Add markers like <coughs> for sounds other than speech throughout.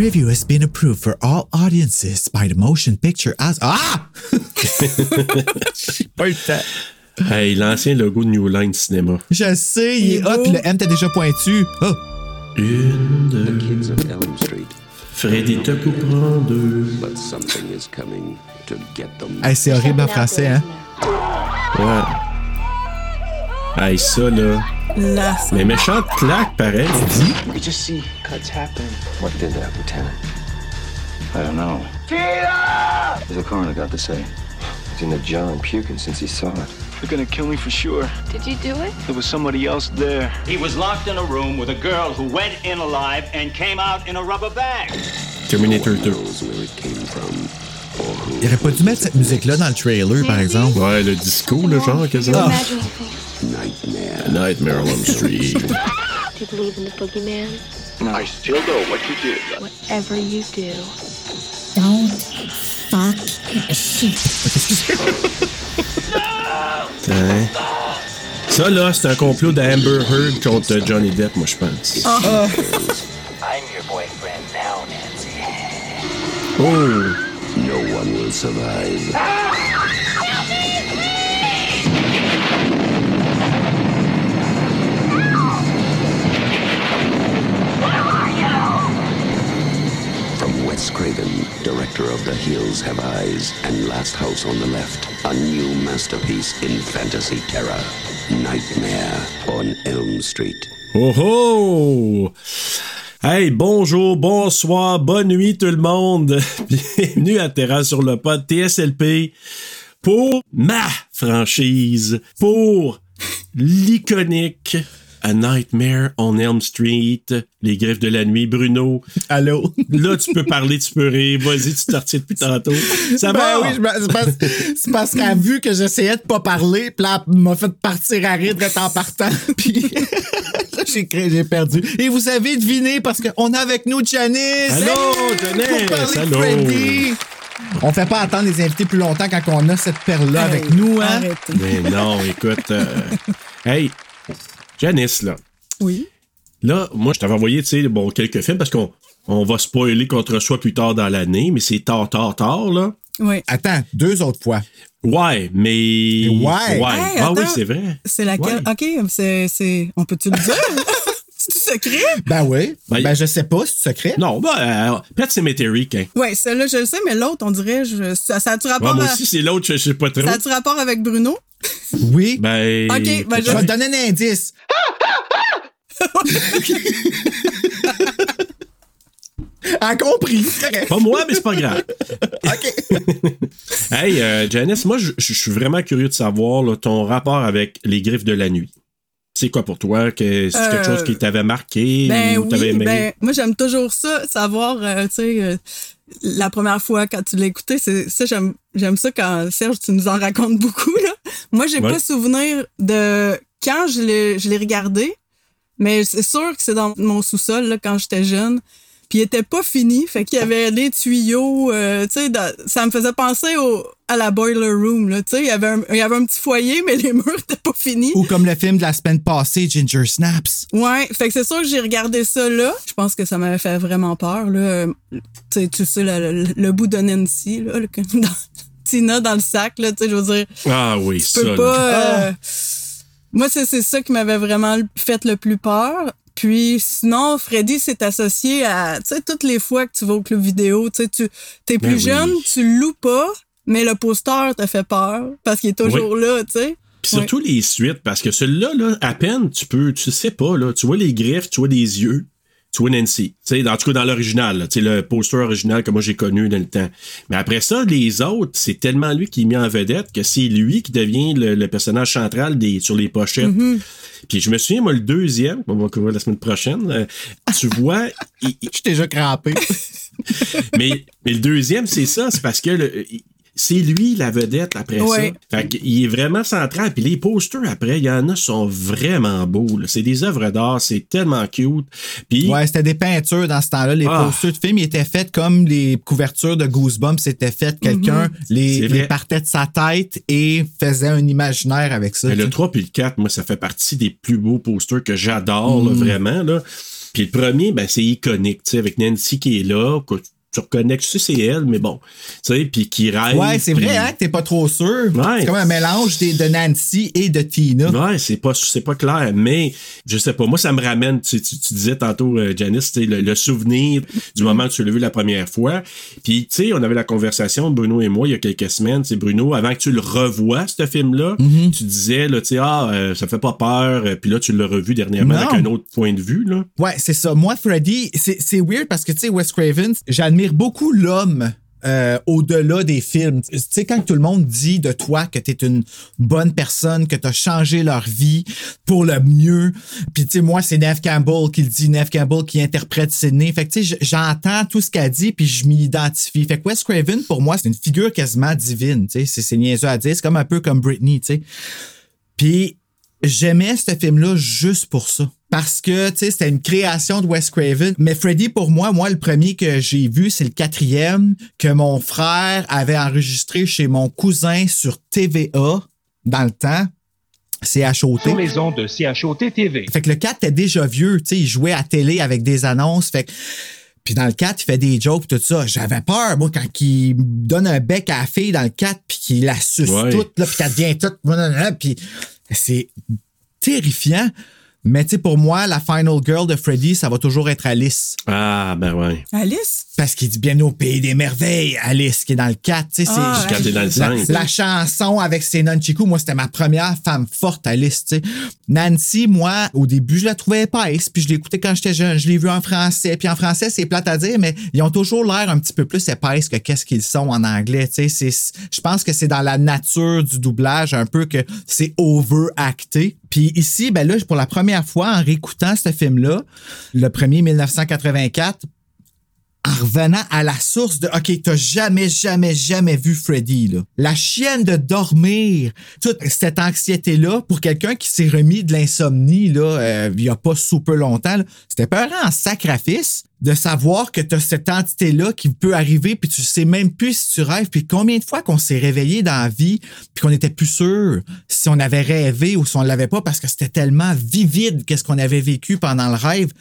Preview has been approved for all audiences by the Motion Picture as. Ah! <laughs> Pas eu le temps. Hey, l'ancien logo de New Line Cinéma. Je sais, il Il est hot, puis le M t'es déjà pointu. Oh! Une, deux, Kids of Elm Street, Freddy te coupera en deux. but something is coming to get them. Hey, c'est horrible en français, hein? Ouais. Hey, ça, là. Là, Mais méchante claque, pareil. You could just see cuts happen. What did that, Lieutenant? I don't know. Tina! As the coroner got to say. He's in the jaw and puking since he saw it. They're gonna kill me for sure. Did you do it? There was somebody else there. He was locked in a room with a girl who went in alive and came out in a rubber bag. Terminator 2. Knows where it came from or who. Il aurait pas dû mettre cette musique-là dans le trailer, par mm-hmm. exemple. Ouais, le disco, le genre, quasiment. Imagine things. Nightmare. Nightmare on Elm Street. <laughs> Do you believe in the boogeyman? I still know what you did. Whatever you do, Don't fuck a sheep. Hein? <laughs> Ça, là, c'est un complot d'Amber Heard contre Johnny Depp, moi, je pense. Ah. <laughs> I'm your boyfriend now, Nancy. Oh! No one will survive. Ah! Wes Craven, director of The Hills Have Eyes and Last House on the Left, a new masterpiece in fantasy terror. Nightmare on Elm Street. Oh oh! Hey, bonjour, bonsoir, bonne nuit tout le monde. <laughs> Bienvenue à Terra sur le pod TSLP pour ma franchise, pour l'iconique A Nightmare on Elm Street, Les Griffes de la Nuit, Bruno. Allô? <laughs> Là, tu peux parler, tu peux rire. Vas-y, tu te retiens depuis tantôt. Ça Ben va? oui, c'est parce, parce qu'elle a vu que j'essayais de pas parler, puis là, elle m'a fait partir à rire d'être en partant, <laughs> puis là, j'ai, perdu. Et vous avez deviné, parce qu'on a avec nous Janice! Allô! Janice! Pour parler de Allô! Freddy. On fait pas attendre les invités plus longtemps quand on a cette perle-là Hey, avec nous, hein? Arrêtez. Mais non, écoute. euh, Hey, Janice, là. Oui. Là, moi, je t'avais envoyé, tu sais, bon, quelques films parce qu'on on va spoiler contre soi plus tard dans l'année, mais c'est tard, tard, tard, là. Oui. Attends, deux autres fois. Ouais, mais. Ouais. Ouais. Hey, ah oui, attends. c'est vrai. C'est laquelle? Ouais. OK, c'est, c'est... On peut-tu le dire? <laughs> c'est secret? Ben oui. Ben, Ben, je sais pas, c'est secret. Non, ben, euh, Pet Cemetery, hein. Oui, celle-là, je le sais, mais l'autre, on dirait... Je... Ça, ça a-tu Ouais, rapport, moi à... aussi, c'est l'autre, je je sais pas trop. ça a-tu rapport avec Bruno? Oui. Ben. Ok, ben, je vais te donner un indice. <laughs> A compris. Pas moi, mais c'est pas grave. <laughs> OK. Hey, euh, Janice, moi, je je suis vraiment curieux de savoir là, ton rapport avec les griffes de la nuit. C'est quoi pour toi? Que, c'est Euh, quelque chose qui t'avait marqué Ben ou t'avais oui, aimé? ben moi j'aime toujours ça, savoir, euh, tu sais, euh, la première fois quand tu l'as écouté, c'est ça j'aime j'aime ça quand Serge tu nous en racontes <laughs> beaucoup là. Moi j'ai Ouais. pas souvenir de quand je l'ai je l'ai regardé, mais c'est sûr que c'est dans mon sous-sol là quand j'étais jeune. Puis il était pas fini, fait qu'il y avait des tuyaux, euh, tu sais, ça me faisait penser au, à la boiler room là, tu sais, il y avait un, il y avait un petit foyer <laughs> mais les murs étaient pas finis. Ou comme le film de la semaine passée, Ginger Snaps. Ouais, fait que c'est sûr que j'ai regardé ça là. Je pense que ça m'avait fait vraiment peur là. Tu sais, tu sais le, le- le bout de Nancy là, le- dans, <laughs> Tina dans le sac là, tu sais, je veux dire, Ah oui, tu ça. peux là. pas. euh, Moi, c'est c'est ça qui m'avait vraiment fait le plus peur. Puis sinon, Freddy s'est associé à, tu sais, toutes les fois que tu vas au club vidéo, tu sais, tu t'es plus Ben oui. jeune, tu loues pas, mais le poster te fait peur parce qu'il est toujours là, tu sais. Puis surtout les suites, parce que celui-là, là, à peine, tu peux, tu sais pas, là, tu vois les griffes, tu vois des yeux, Tu vois Nancy. Tu sais, en tout cas, dans l'original, le poster original que moi j'ai connu dans le temps. Mais après ça, les autres, c'est tellement lui qui est mis en vedette que c'est lui qui devient le, le personnage central des, sur les pochettes. Puis je me souviens, moi, le deuxième, on va couvrir la semaine prochaine, euh, tu vois, <laughs> il- il- Je suis déjà crampé. <laughs> mais, mais le deuxième, c'est ça, c'est parce que le- c'est lui la vedette après Ouais. ça. Fait qu'il est vraiment central. Puis les posters après, il y en a sont vraiment beaux. là. C'est des œuvres d'art, c'est tellement cute. Puis Ouais, c'était des peintures dans ce temps-là. Les Ah. posters de films ils étaient faits comme les couvertures de Goosebumps. C'était fait. Quelqu'un les, C'est les partait de sa tête et faisait un imaginaire avec ça. Le sais. 3 puis le 4, moi, ça fait partie des plus beaux posters que j'adore, là, vraiment. Là. Puis le premier, ben, c'est iconique, tu sais, avec Nancy qui est là, tu reconnais que tu sais, c'est elle, mais bon, tu sais, puis qui rêve. Ouais, c'est vrai, hein, que t'es pas trop sûr. Ouais. C'est comme un mélange des- de Nancy et de Tina. Ouais, c'est pas, c'est pas clair, mais je sais pas. Moi, ça me ramène, tu, tu, tu disais tantôt, euh, Janice, tu sais, le, le souvenir du moment où tu l'as vu la première fois. Puis, tu sais, on avait la conversation, Bruno et moi, il y a quelques semaines. C'est Bruno, avant que tu le revoies, ce film-là, Mm-hmm. tu disais, là, tu sais, ah, euh, ça fait pas peur. Euh, Puis là, tu l'as revu dernièrement Non. avec un autre point de vue, là. Ouais, c'est ça. Moi, Freddy, c'est c'est weird parce que, tu sais, Wes Craven, beaucoup l'homme euh, au-delà des films. Tu sais, quand tout le monde dit de toi que t'es une bonne personne, que t'as changé leur vie pour le mieux, puis tu sais, moi, c'est Neve Campbell qui le dit, Neve Campbell qui interprète Sidney. Fait que, tu sais, j'entends tout ce qu'elle dit, puis je m'y identifie. Fait que Wes Craven, pour moi, c'est une figure quasiment divine, tu sais. C'est- C'est niaiseux à dire. C'est comme un peu comme Britney, tu sais. Puis j'aimais ce film-là juste pour ça. Parce que, tu sais, c'était une création de Wes Craven. Mais Freddy, pour moi, moi, le premier que j'ai vu, c'est le quatrième que mon frère avait enregistré chez mon cousin sur TVA dans le temps. CHOT. Sur les ondes de CHOT TV. Fait que le 4 était déjà vieux, tu sais, il jouait à télé avec des annonces, fait que puis dans le 4, il fait des jokes tout ça. J'avais peur, moi, quand il donne un bec à la fille dans le 4 puis qu'il la suce Ouais. toute, là, puis qu'elle devient toute, puis c'est terrifiant. Mais tu sais, pour moi, la final girl de Freddy, ça va toujours être Alice. Ah, ben ouais. Alice? Parce qu'il dit bien au pays des merveilles, Alice, qui est dans le 4. Tu sais, Ah, c'est dans le la, 5. la chanson avec ses nunchiku, moi, c'était ma première femme forte à liste, tu sais. Nancy, moi, au début, je la trouvais épaisse, puis je l'écoutais quand j'étais jeune. Je l'ai vu en français, puis en français, c'est plate à dire, mais ils ont toujours l'air un petit peu plus épaisse que qu'est-ce qu'ils sont en anglais, tu sais. C'est- Je pense que c'est dans la nature du doublage un peu que c'est overacté. Puis ici, ben là, pour la première fois, en réécoutant ce film-là, le premier 1984, en revenant à la source de OK, t'as jamais, jamais, jamais vu Freddy. La chienne de dormir, toute cette anxiété-là, pour quelqu'un qui s'est remis de l'insomnie, euh, il y a pas super longtemps, c'était pas en sacrifice de savoir que t'as cette entité-là qui peut arriver, puis tu sais même plus si tu rêves, puis combien de fois qu'on s'est réveillé dans la vie, puis qu'on était plus sûr si on avait rêvé ou si on l'avait pas, parce que c'était tellement vivide qu'est-ce qu'on avait vécu pendant le rêve.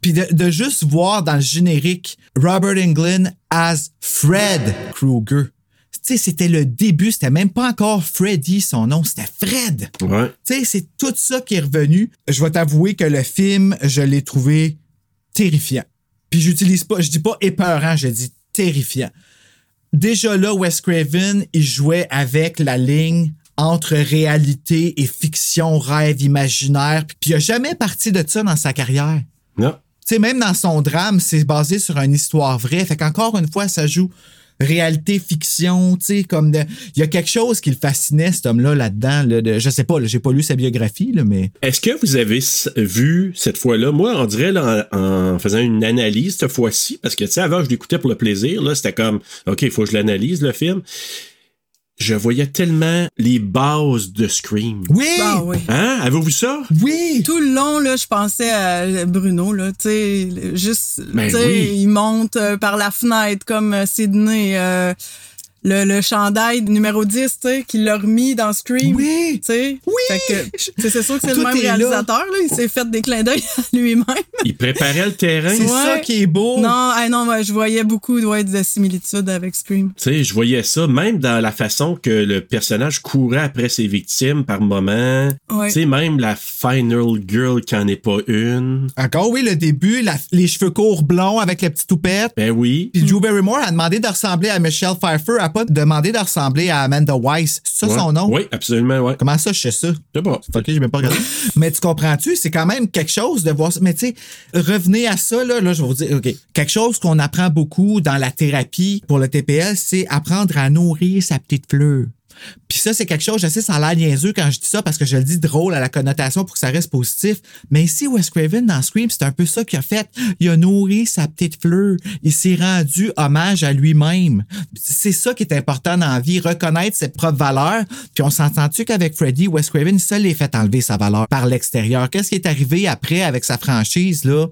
Puis de, de juste voir dans le générique Robert Englund as Fred Krueger. Tu sais, c'était le début, c'était même pas encore Freddy son nom, c'était Fred. Ouais. Tu sais, c'est tout ça qui est revenu. Je vais t'avouer que le film, je l'ai trouvé terrifiant. Puis j'utilise pas, je dis pas épeurant, je dis terrifiant. Déjà là, Wes Craven, il jouait avec la ligne entre réalité et fiction, rêve, imaginaire. Puis il a jamais parti de ça dans sa carrière. Non. Tu sais, même dans son drame, c'est basé sur une histoire vraie. Fait qu'encore une fois, ça joue réalité, fiction, tu sais, comme de... Il y a quelque chose qui le fascinait, cet homme-là, là-dedans. Là, de... Je sais pas, j'ai pas lu sa biographie, là, mais... Est-ce que vous avez vu cette fois-là? Moi, on dirait là, en, en faisant une analyse cette fois-ci, parce que tu sais, avant, je l'écoutais pour le plaisir, là, c'était comme OK, il faut que je l'analyse, le film. Je voyais tellement les bases de Scream. Oui! Ah oui. Hein? Avez-vous vu ça? Oui! Tout le long, là, je pensais à Bruno, là, tu sais, le- juste, Ben tu sais, oui. il monte euh, par la fenêtre comme euh, Sydney, euh, le, le chandail numéro 10, tu sais, qu'il l'a remis dans Scream. Oui! Tu sais. Oui! Tu c'est sûr que c'est Tout le même là. réalisateur, là. Il s'est fait des clins d'œil à lui-même. Il préparait le terrain. C'est Tu Ouais. ça qui est beau! Non, ah non, ouais, je voyais beaucoup ouais, de similitudes avec Scream. sais, je voyais ça, même dans la façon que le personnage courait après ses victimes par moment. Ouais. Tu sais, même la final girl qui en est pas une. Encore, oui, le début, la- les cheveux courts blonds avec la petite toupette. Ben oui. Puis Drew Barrymore a demandé de ressembler à Michelle Pfeiffer. Pas demandé de ressembler à Amanda Weiss. C'est ça Ouais. son nom? Oui, absolument, ouais. Comment ça, je sais ça? Je sais pas. Ok, j'ai même pas regardé. mais tu comprends-tu? C'est quand même quelque chose de voir ça. Mais tu sais, revenez à ça, là, là, je vais vous dire, OK. Quelque chose qu'on apprend beaucoup dans la thérapie pour le TPL, c'est apprendre à nourrir sa petite fleur. Puis ça, c'est quelque chose, je sais, ça a l'air quand je dis ça parce que je le dis drôle à la connotation pour que ça reste positif. Mais ici, Wes Craven, dans Scream, c'est un peu ça qu'il a fait. Il a nourri sa petite fleur. Il s'est rendu hommage à lui-même. C'est ça qui est important dans la vie, reconnaître ses propres valeurs. Puis on s'entend-tu qu'avec Freddy, Wes Craven, ça l'est fait enlever sa valeur par l'extérieur? Qu'est-ce qui est arrivé après avec sa franchise, là?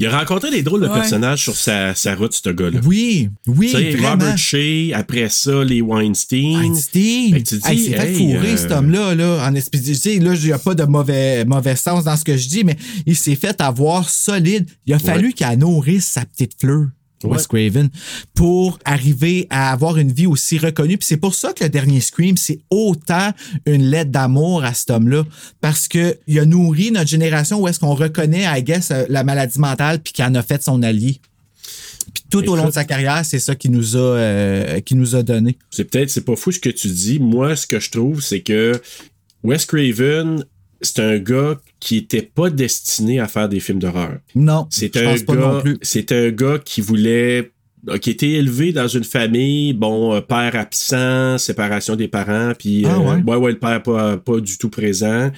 Il a rencontré des drôles de Ouais. personnages sur sa, sa route, ce gars-là. Oui, oui, Tu sais, vraiment. Robert Shea, après ça, les Weinstein. Einstein. Fait que tu te Hey, dis, c'est fait fourrer, euh, cet homme-là, là, en espèce tu sais, là, il n'y a pas de mauvais, mauvais sens dans ce que je dis, mais il s'est fait avoir solide. Il a fallu qu'il nourrisse sa petite fleur. Wes Craven, pour arriver à avoir une vie aussi reconnue. Puis c'est pour ça que le dernier Scream, c'est autant une lettre d'amour à cet homme-là. Parce que il a nourri notre génération où est-ce qu'on reconnaît, I guess, euh, la maladie mentale puis qu'il en a fait son allié. Puis tout au long de sa carrière, c'est ça qu'il nous a, euh, qu'il nous a donné. C'est peut-être, c'est pas fou ce que tu dis. Moi, ce que je trouve, c'est que Wes Craven, c'est un gars qui était pas destiné à faire des films d'horreur. Non, C'est je un pense pas non gars, plus. c'est un gars qui voulait euh, qui était élevé dans une famille, bon, euh, père absent, séparation des parents, puis Ah, euh, ouais? ouais, le père pas, pas du tout présent,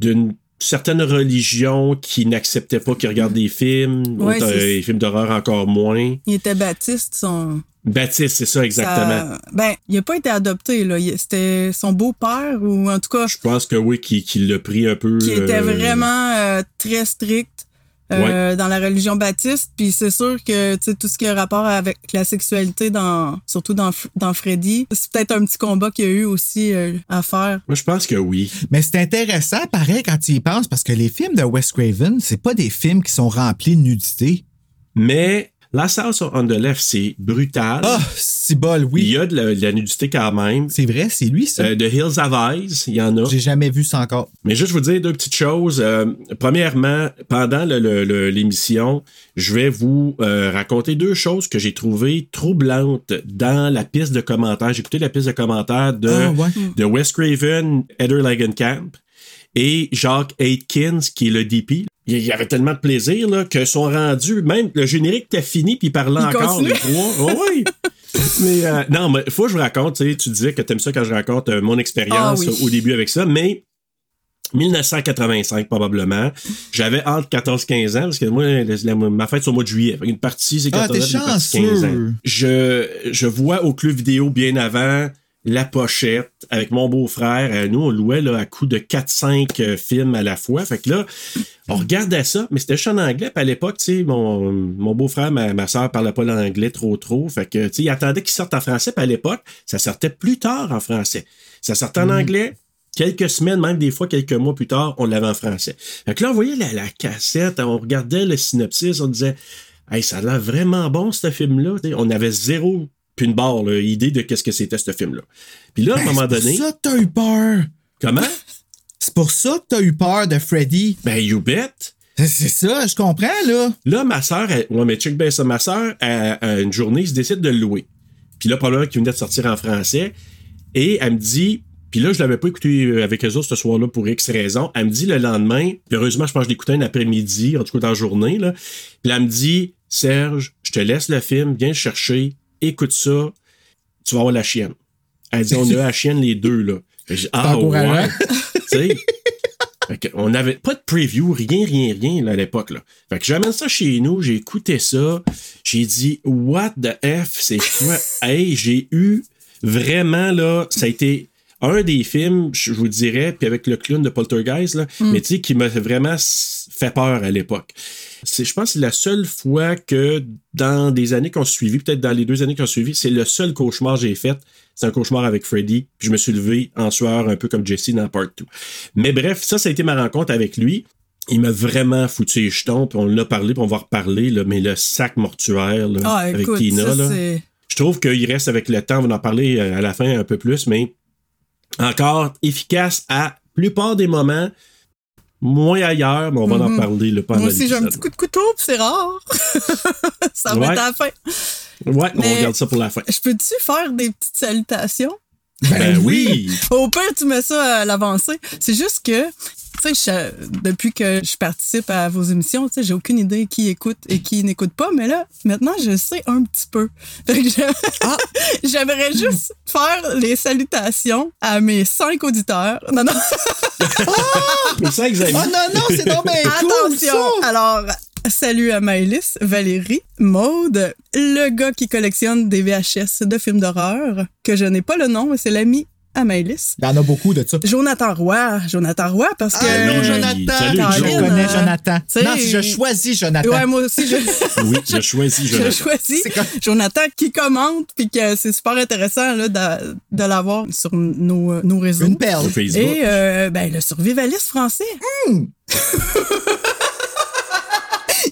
d'une certaine religion qui n'acceptait pas qu'il regarde des films, Ouais, autres, c'est- euh, les films d'horreur encore moins. Il était baptiste, son. Baptiste, c'est ça exactement. ça- ben, il a pas été adopté, là. C'était son beau-père, ou en tout cas, Je pense que oui, qui, qui l'a pris un peu. qui était euh, vraiment euh, très strict euh, dans la religion baptiste. Puis c'est sûr que tu sais, tout ce qui a rapport avec la sexualité, dans, surtout dans, dans Freddy, c'est peut-être un petit combat qu'il y a eu aussi euh, à faire. Moi, je pense que oui. Mais c'est intéressant, pareil, quand tu y penses, parce que les films de Wes Craven, c'est pas des films qui sont remplis de nudité. Mais Last House on the Left, c'est brutal. Ah, si bol, oui. Il y a de la, de la nudité quand même. C'est vrai, c'est lui, ça. Euh, The Hills Have Eyes, il y en a. J'ai jamais vu ça encore. Mais juste vous dire deux petites choses. Euh, premièrement, pendant l'émission, je vais vous euh, raconter deux choses que j'ai trouvées troublantes dans la piste de commentaires. J'ai écouté la piste de commentaires de, Ah, ouais. de Wes Craven, Heather Langenkamp et Jacques Aitkins, qui est le DP. Il y avait tellement de plaisir là, que sont rendus, même le générique était fini, puis il parlait Il encore continue. les trois. Oh, oui. <laughs> Mais euh, non, mais faut que je vous raconte, tu sais, tu disais que t'aimes ça quand je raconte euh, mon expérience Ah oui. au début avec ça, mais 1985 probablement. J'avais entre 14 15 ans parce que moi la- la- ma fête c'est au mois de juillet. Une partie c'est Ah, 14 t'es ans, une partie, 15 chanceux. ans. Je je vois au club vidéo bien avant la pochette avec mon beau-frère. Euh, nous, on louait là, à coup de 4-5 euh, films à la fois. Fait que là, on regardait ça, mais c'était juste en anglais. Puis à l'époque, tu sais, mon, mon beau-frère, ma, ma soeur parlait pas l'anglais trop trop. Fait que, tu sais, il attendait qu'il sorte en français. Puis à l'époque, ça sortait plus tard en français. Ça sortait en anglais. Quelques semaines, même des fois quelques mois plus tard, on l'avait en français. Fait que là, on voyait la, la cassette, on regardait le synopsis, on disait Hey, ça a l'air vraiment bon, ce film-là. On avait zéro puis une barre, là, idée de qu'est-ce que c'était ce film-là. Puis là, à un moment Ben, c'est donné. pour ça que t'as eu peur. Comment? C'est pour ça que t'as eu peur de Freddy. Ben, you bet. C'est ça, je comprends, là. Là, ma soeur, ouais, mais check bien ça, ma soeur, une journée, elle se décide de le louer. Puis là, probablement qu'il venait de sortir en français. Et elle me dit, puis là, je l'avais pas écouté euh, avec eux autres ce soir-là pour X raisons. Elle me dit le lendemain, puis heureusement, je pense que je l'écoutais un après-midi, en tout cas dans la journée, là. Puis là, elle me dit, Serge, je te laisse le film, viens le chercher, écoute ça, tu vas avoir la chienne. Elle dit, on a la <laughs> chienne les deux, là. <laughs> Fait que ah, ouais. tu sais? On n'avait pas de preview, rien, rien, rien là, à l'époque. Là. Fait que j'amène ça chez nous, j'ai écouté ça, j'ai dit What the F, c'est quoi? <laughs> hey, j'ai eu vraiment là, ça a été un des films, je vous dirais, puis avec le clown de Poltergeist, là, mais tu sais, qui m'a vraiment fait peur à l'époque. C'est, je pense que c'est la seule fois que dans des années qui ont suivi, peut-être dans les deux années qui ont suivi, c'est le seul cauchemar que j'ai fait. C'est un cauchemar avec Freddy. Puis je me suis levé en sueur un peu comme Jesse dans Part 2. Mais bref, ça, ça a été ma rencontre avec lui. Il m'a vraiment foutu les jetons, puis on en a parlé, puis on va reparler, là, mais le sac mortuaire là, Ah, avec écoute, Tina, ça, là, c'est. je trouve qu'il reste avec le temps, on va en parler euh, à la fin un peu plus, mais encore efficace à plupart des moments, moins ailleurs, mais on va en Mhm. parler le pendant Moi aussi, j'ai un petit coup de couteau, puis c'est rare. <laughs> ça va Ouais. être à la fin. Ouais, on regarde ça pour la fin. Je peux-tu faire des petites salutations? Ben oui! <laughs> Au pire, tu mets ça à l'avancée. C'est juste que, sais, je- depuis que je participe à vos émissions, tu sais, j'ai aucune idée qui écoute et qui n'écoute pas, mais là, maintenant, je sais un petit peu. <laughs> Je- <laughs> J'aimerais juste faire les salutations à mes cinq auditeurs. Non, non. Mais ça, Xavier. Oh non, non, c'est cool, Attention! Alors, salut à Maëlys, Valérie, Maude, le gars qui collectionne des VHS de films d'horreur, que je n'ai pas le nom, mais c'est l'ami à Maëlys. Il y en a beaucoup de ça. Jonathan Roy, Jonathan Roy, parce que... Allô. Jonathan! Salut, je connais Jonathan. Non, je choisis Jonathan. Ouais, moi aussi, je, <laughs> Oui, je Jonathan. choisis C'est comme- Jonathan qui commente, puis que c'est super intéressant là, de, de l'avoir sur nos, nos réseaux. Une perle. Facebook. Et euh, ben, le survivaliste français. Hmm. <laughs>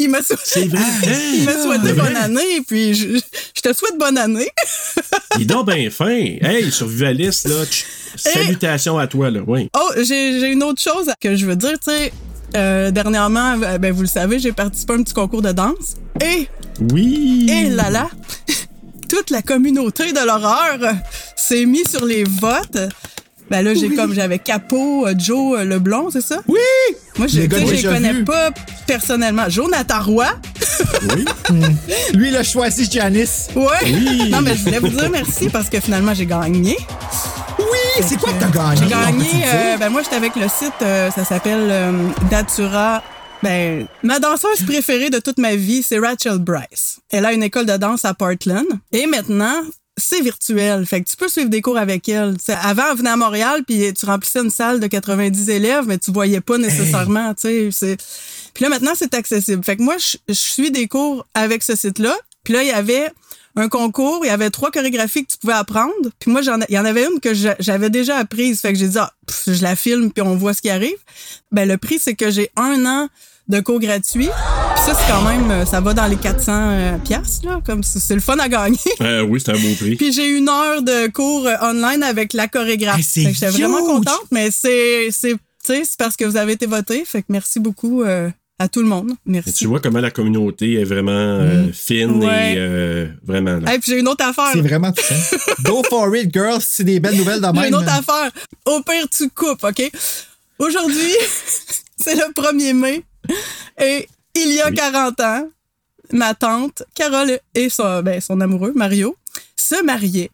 il m'a <laughs> il souhaité c'est bonne année, puis je, je te souhaite bonne année. Il est donc bien fin. Hey, survivaliste, là. Salutations à toi, là. Oui. Oh, j'ai j'ai une autre chose que je veux dire, tu sais. euh, dernièrement, euh, ben, vous le savez, j'ai participé à un petit concours de danse. Et, Oui. et là là, <laughs> toute la communauté de l'horreur s'est mise sur les votes. Ben là, j'ai comme, j'avais Capo, euh, Joe euh, Leblond, c'est ça? Oui! Moi, je Les connais pas personnellement. Jonathan Roy. Oui. <laughs> Lui, il a choisi Janice. Ouais. Oui. Non, mais je voulais vous dire merci parce que finalement, j'ai gagné. Oui! C'est quoi que t'as gagné? J'ai gagné. euh, ben moi, j'étais avec le site, euh, ça s'appelle euh, Datura. Ben, ma danseuse préférée de toute ma vie, c'est Rachel Bryce. Elle a une école de danse à Portland. Et maintenant, c'est virtuel. Fait que tu peux suivre des cours avec elle. T'sais, avant, elle venait à Montréal, puis tu remplissais une salle de 90 élèves, mais tu voyais pas nécessairement. Puis là, maintenant, c'est accessible. Fait que moi, je je suis des cours avec ce site-là. Puis là, il y avait un concours, il y avait trois chorégraphies que tu pouvais apprendre. Puis moi, j'en, il y en avait une que j'a- j'avais déjà apprise. Fait que j'ai dit, ah, pff, je la filme, puis on voit ce qui arrive. Ben, le prix, c'est que j'ai un an de cours gratuits. Puis ça, c'est quand même, euh, ça va dans les 400 euh, piastres, là. Comme c'est le fun à gagner. <laughs> Euh, oui, c'est un beau prix. Puis j'ai une heure de cours euh, online avec la chorégraphe. Hey, c'est Fait que J'étais vraiment contente, mais c'est, c'est, tu sais, c'est parce que vous avez été voté. Fait que merci beaucoup euh, à tout le monde. Et Merci. tu vois comment la communauté est vraiment euh, fine Ouais. et euh, vraiment. là. Et puis j'ai une autre affaire. C'est vraiment touchant. <laughs> Go for it, girls. C'est des belles nouvelles J'ai même. une autre affaire. Au pire, tu coupes, OK? Aujourd'hui, <laughs> c'est le 1er mai. <laughs> Et il y a Oui. 40 ans, ma tante, Carole et son, ben, son amoureux, Mario, se mariaient.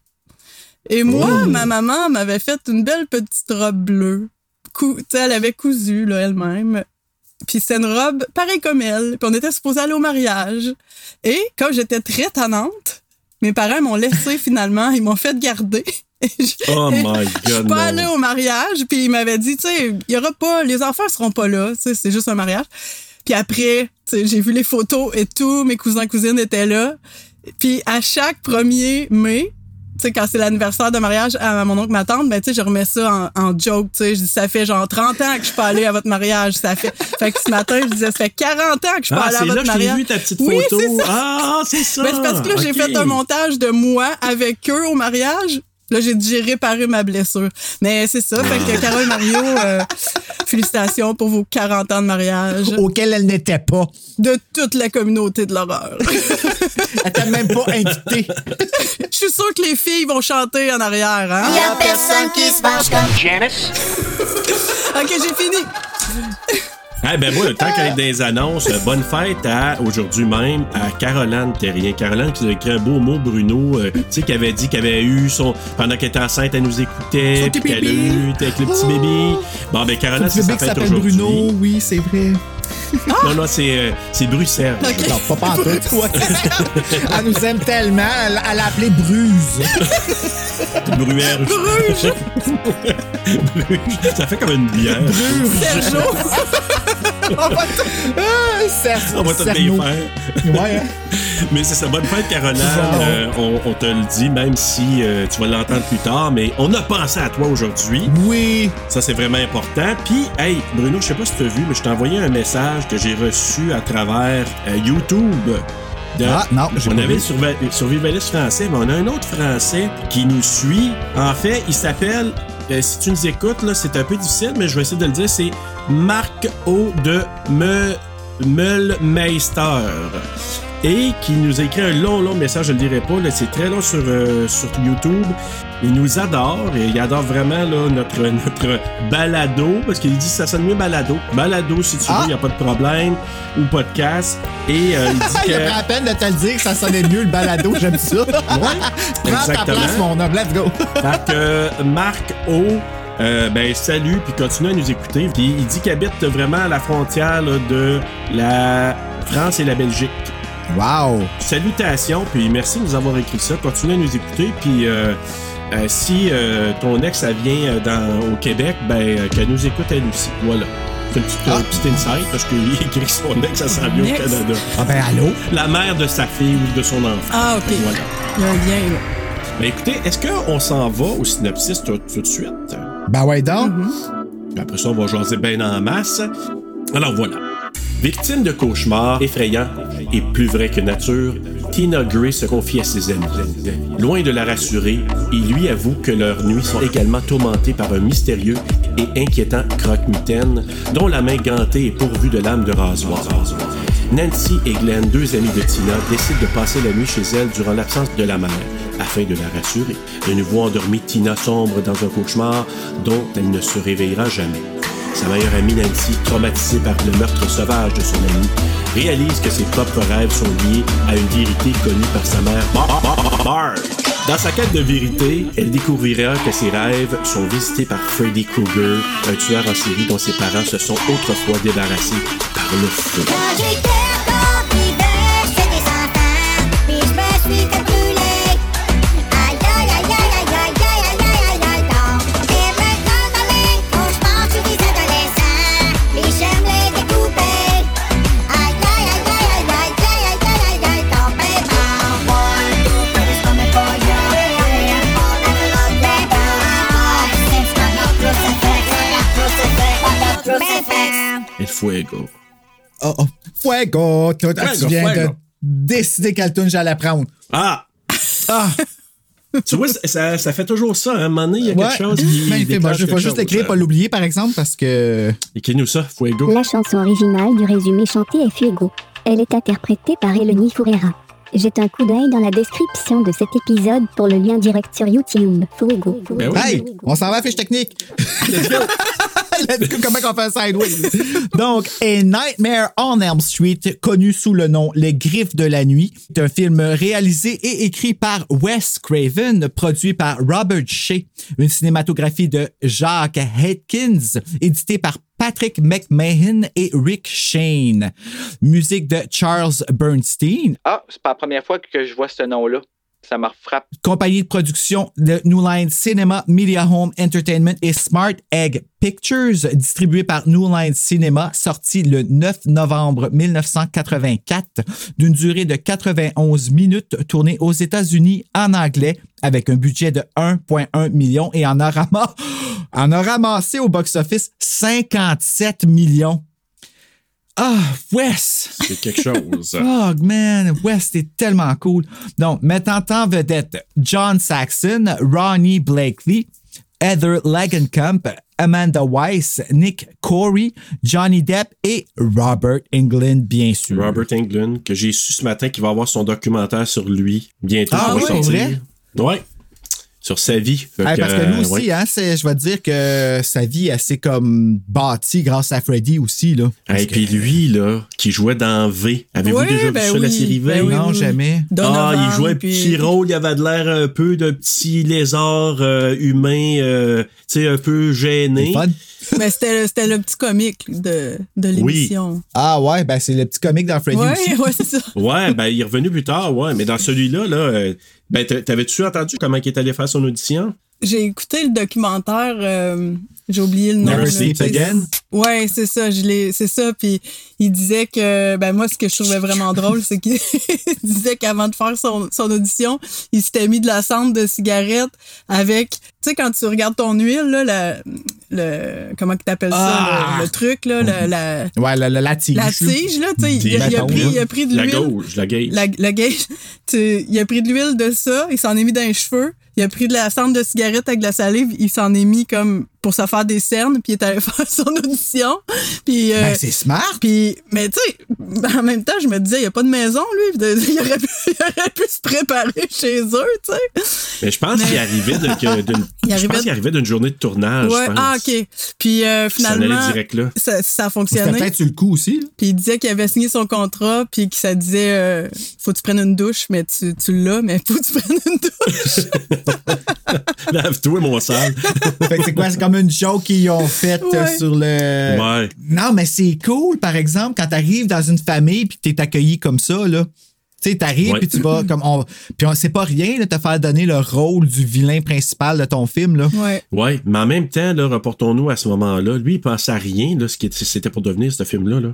Et moi, ma maman m'avait fait une belle petite robe bleue. Cou- elle avait cousu, elle-même. Puis c'était une robe pareille comme elle. Puis on était supposé aller au mariage. Et comme j'étais très tannante, mes parents m'ont laissé <laughs> finalement. Ils m'ont fait garder. <laughs> Oh my je suis God, pas allée au mariage, puis il m'avait dit, tu sais, il y aura pas, les enfants seront pas là, tu sais, c'est juste un mariage. Puis après, j'ai vu les photos et tout, mes cousins cousines étaient là. Puis à chaque 1er mai, tu quand c'est l'anniversaire de mariage à mon oncle, ma tante, ben, tu sais, je remets ça en, en joke, tu sais. Je dis, ça fait genre 30 ans que je suis pas allée à votre mariage. Ça fait, fait que ce matin, je disais, ça fait 40 ans que je suis pas Ah, allée à là votre t'ai mariage. vu ta petite Oui, photo. c'est ça. Ah, c'est ça. Ben, c'est parce que là, j'ai fait un montage de moi avec eux au mariage. Là, j'ai dit, j'ai réparé ma blessure. Mais c'est ça. Fait que Carole Mario, euh, félicitations pour vos 40 ans de mariage Auquel elle n'était pas. de toute la communauté de l'horreur. <laughs> Elle t'a même pas invité. Je suis sûre que les filles vont chanter en arrière, hein? Y'a personne qui se penche comme Janice? OK, j'ai fini. Eh ben moi, tant qu'à être les annonces, euh, bonne fête à aujourd'hui même à Caroline Terrien. Caroline qui a écrit un beau mot, Bruno, euh, tu sais, qui avait dit qu'elle avait eu son. Pendant qu'elle était enceinte, elle nous écoutait, Son puis qu'elle a eu avec le petit Oh. bébé. Bon, ben Caroline, c'est sa fête s'appelle aujourd'hui. Bruno, oui, c'est vrai. <laughs> Non, non, c'est euh, c'est Bruxelles. OK. Non, pas pantoute. <laughs> Elle nous aime tellement, elle elle l'a appelé Bruse. Bruère. Bruges, <laughs> Bruges. Ça fait comme une bière. Sergio. On va Ah, On va tout Cerno. bien faire. Ouais, hein. <laughs> Mais c'est ça, bonne fête, Caroline. Euh, on, on te le dit, même si euh, tu vas l'entendre plus tard, mais on a pensé à toi aujourd'hui. Oui. Ça, c'est vraiment important. Puis, hey, Bruno, je sais pas si tu as vu, mais je t'ai envoyé un message que j'ai reçu à travers euh, YouTube. De- Ah, non, on pas avait vu. survi- survivaliste français, mais on a un autre français qui nous suit. En fait, il s'appelle, euh, si tu nous écoutes, là, c'est un peu difficile, mais je vais essayer de le dire, c'est Marc O de Me, Meulmeister. et qui nous a écrit un long, long message, je ne le dirai pas, c'est très long sur, euh, sur YouTube. Il nous adore et il adore vraiment là, notre, <laughs> notre balado, parce qu'il dit ça sonne mieux balado. Balado, si tu veux, Ah! il n'y a pas de problème, ou podcast. Et euh, il dit <laughs> Il a que... pris la peine de te le dire que ça sonnait mieux le balado, j'aime ça. Ouais, <laughs> Prends ta exactement. place, mon homme, let's go. Fait que Marc O, euh, ben salut, puis continue à nous écouter. Puis il dit qu'il habite vraiment à la frontière là, de la France et la Belgique. Wow. Salutations, puis merci de nous avoir écrit ça. Continue à nous écouter, puis euh, euh, si euh, ton ex elle vient euh, dans, au Québec, ben euh, qu'elle nous écoute elle aussi. Voilà. C'est une petite, Ah. petite insight parce qu'il <laughs> écrit que son ex, ça s'en vient au? Canada. Ah ben allô? La mère de sa fille ou de son enfant. Ah, OK. Voilà. Il y a un lien, là. Ben écoutez, est-ce qu'on s'en va au synopsis tout, tout de suite? Ben ouais donc. Puis après ça, on va jaser bien en masse. Alors voilà. Victime de cauchemars effrayants et plus vrai que nature, Tina Gray se confie à ses amis. Loin de la rassurer, il lui avoue que leurs nuits sont également tourmentées par un mystérieux et inquiétant croque-mitaine dont la main gantée est pourvue de lames de rasoir. Nancy et Glenn, deux amis de Tina, décident de passer la nuit chez elle durant l'absence de la mère, afin de la rassurer. De nouveau endormie, Tina sombre dans un cauchemar dont elle ne se réveillera jamais. Sa meilleure amie Nancy, traumatisée par le meurtre sauvage de son ami, réalise que ses propres rêves sont liés à une vérité connue par sa mère. Dans sa quête de vérité, elle découvrira que ses rêves sont visités par Freddy Krueger, un tueur en série dont ses parents se sont autrefois débarrassés par le feu. Fuego. Oh, oh. Fuego. Tu, tu Fuego, viens de décider quelle tune j'allais prendre. Ah! Ah! tu vois, ça, ça fait toujours ça. Hein? À un moment donné, il y a Ouais. quelque chose qui. Mais il je vais juste chose. l'écrire, pas l'oublier, par exemple, parce que. Écris-nous ça, Fuego. La chanson originale du résumé chanté est Fuego. Elle est interprétée par Eleni Furera. Jette un coup d'œil dans la description de cet épisode pour le lien direct sur YouTube. Fuego. Ben oui. Hey, on s'en va à fiche technique. <laughs> <laughs> Comment on fait un sideways? Donc, A Nightmare on Elm Street, connu sous le nom Les Griffes de la Nuit, est un film réalisé et écrit par Wes Craven, produit par Robert Shea, une cinématographie de Jacques Atkins, édité par Patrick McMahon et Rick Shane. Musique de Charles Bernstein. Ah, c'est pas la première fois que je vois ce nom-là. Ça me frappe. compagnie de production de New Line Cinema, Media Home Entertainment et Smart Egg Pictures, distribué par New Line Cinema, sorti le 9 novembre 1984, d'une durée de 91 minutes, tourné aux États-Unis en anglais, avec un budget de 1,1 million et a, <gasps> en a ramassé au box-office 57 millions. Ah, Wes! C'est quelque chose. Oh man, West est tellement cool. Donc, mettant en vedette John Saxon, Ronnie Blakely, Heather Langenkamp, Amanda Weiss, Nick Corey, Johnny Depp et Robert England, bien sûr. Robert Englund, que j'ai su ce matin qu'il va avoir son documentaire sur lui bientôt. Ah vrai? Ouais. Sur sa vie. Hey, parce que euh, lui aussi, ouais. hein, c'est- je vais te dire que sa vie est assez comme bâtie grâce à Freddy aussi. Là. Et que- puis lui, là, qui jouait dans V. Avez-vous Ouais, déjà vu ben ça, la oui, série V? ben oui, non, oui. jamais. Ah, Donovan, il jouait un puis- petit rôle, il avait de l'air un peu d'un petit lézard euh, humain, euh, tu sais, un peu gêné. Mais c'était c'était le petit comique de, de l'émission. Ah ouais, ben c'est le petit comique dans Freddy Ouais, aussi. ouais, c'est ça. Ouais, ben il est revenu plus tard, ouais. Mais dans celui-là, là, euh, ben t'a- t'avais-tu entendu comment il est allé faire son audition? J'ai écouté le documentaire, euh, j'ai oublié le nom. Never Sleep tu. Again? Ouais, c'est ça, je l'ai, c'est ça. Puis il disait que, ben moi, ce que je trouvais vraiment drôle, c'est qu'il <laughs> disait qu'avant de faire son, son audition, il s'était mis de la cendre de cigarette avec, tu sais, quand tu regardes ton huile, là, la, le, comment que t'appelles Ah! ça, le, le truc, là, la, la, Ouais, la, la, la tige. la tige, là, tu sais, il, a- pris, il a pris de La l'huile. gauche, la gauche. La, la gauge, <laughs> tu- il a pris de l'huile de ça, il s'en est mis dans les cheveux, il a pris de la cendre de cigarette avec de la salive, il s'en est mis comme pour se faire des cernes, puis il est allé <laughs> faire son audition. Puis, euh, Ben, c'est smart. puis, mais tu sais, en même temps, je me disais, il n'y a pas de maison, lui. de- <laughs> il, aurait pu, il aurait pu se préparer chez eux, tu sais. Mais je pense qu'il arrivait d'une <laughs> Il je arrivait pense de- qu'il arrivait d'une journée de tournage. Ouais, je pense. ah, OK. Puis euh, finalement, direct là. ça, ça a C'était fonctionné. peut-être sur le coup aussi. Puis il disait qu'il avait signé son contrat, puis que ça disait euh, faut que tu prennes une douche, mais tu, tu l'as, mais faut que tu prennes une douche. <laughs> Lave-toi, mon sale. Fait que c'est quoi? C'est comme une joke qu'ils ont faite euh, Ouais. sur le. Ouais. Non, mais c'est cool, par exemple, quand t'arrives dans une famille puis que t'es accueilli comme ça, là. Tu sais, t'arrives puis tu vas <laughs> comme on. Puis on c'est pas rien de te faire donner le rôle du vilain principal de ton film, là. Ouais. Ouais, mais en même temps, là, reportons-nous à ce moment-là. Lui, il pensait à rien, là, ce qui était- c'était pour devenir ce film-là. Là.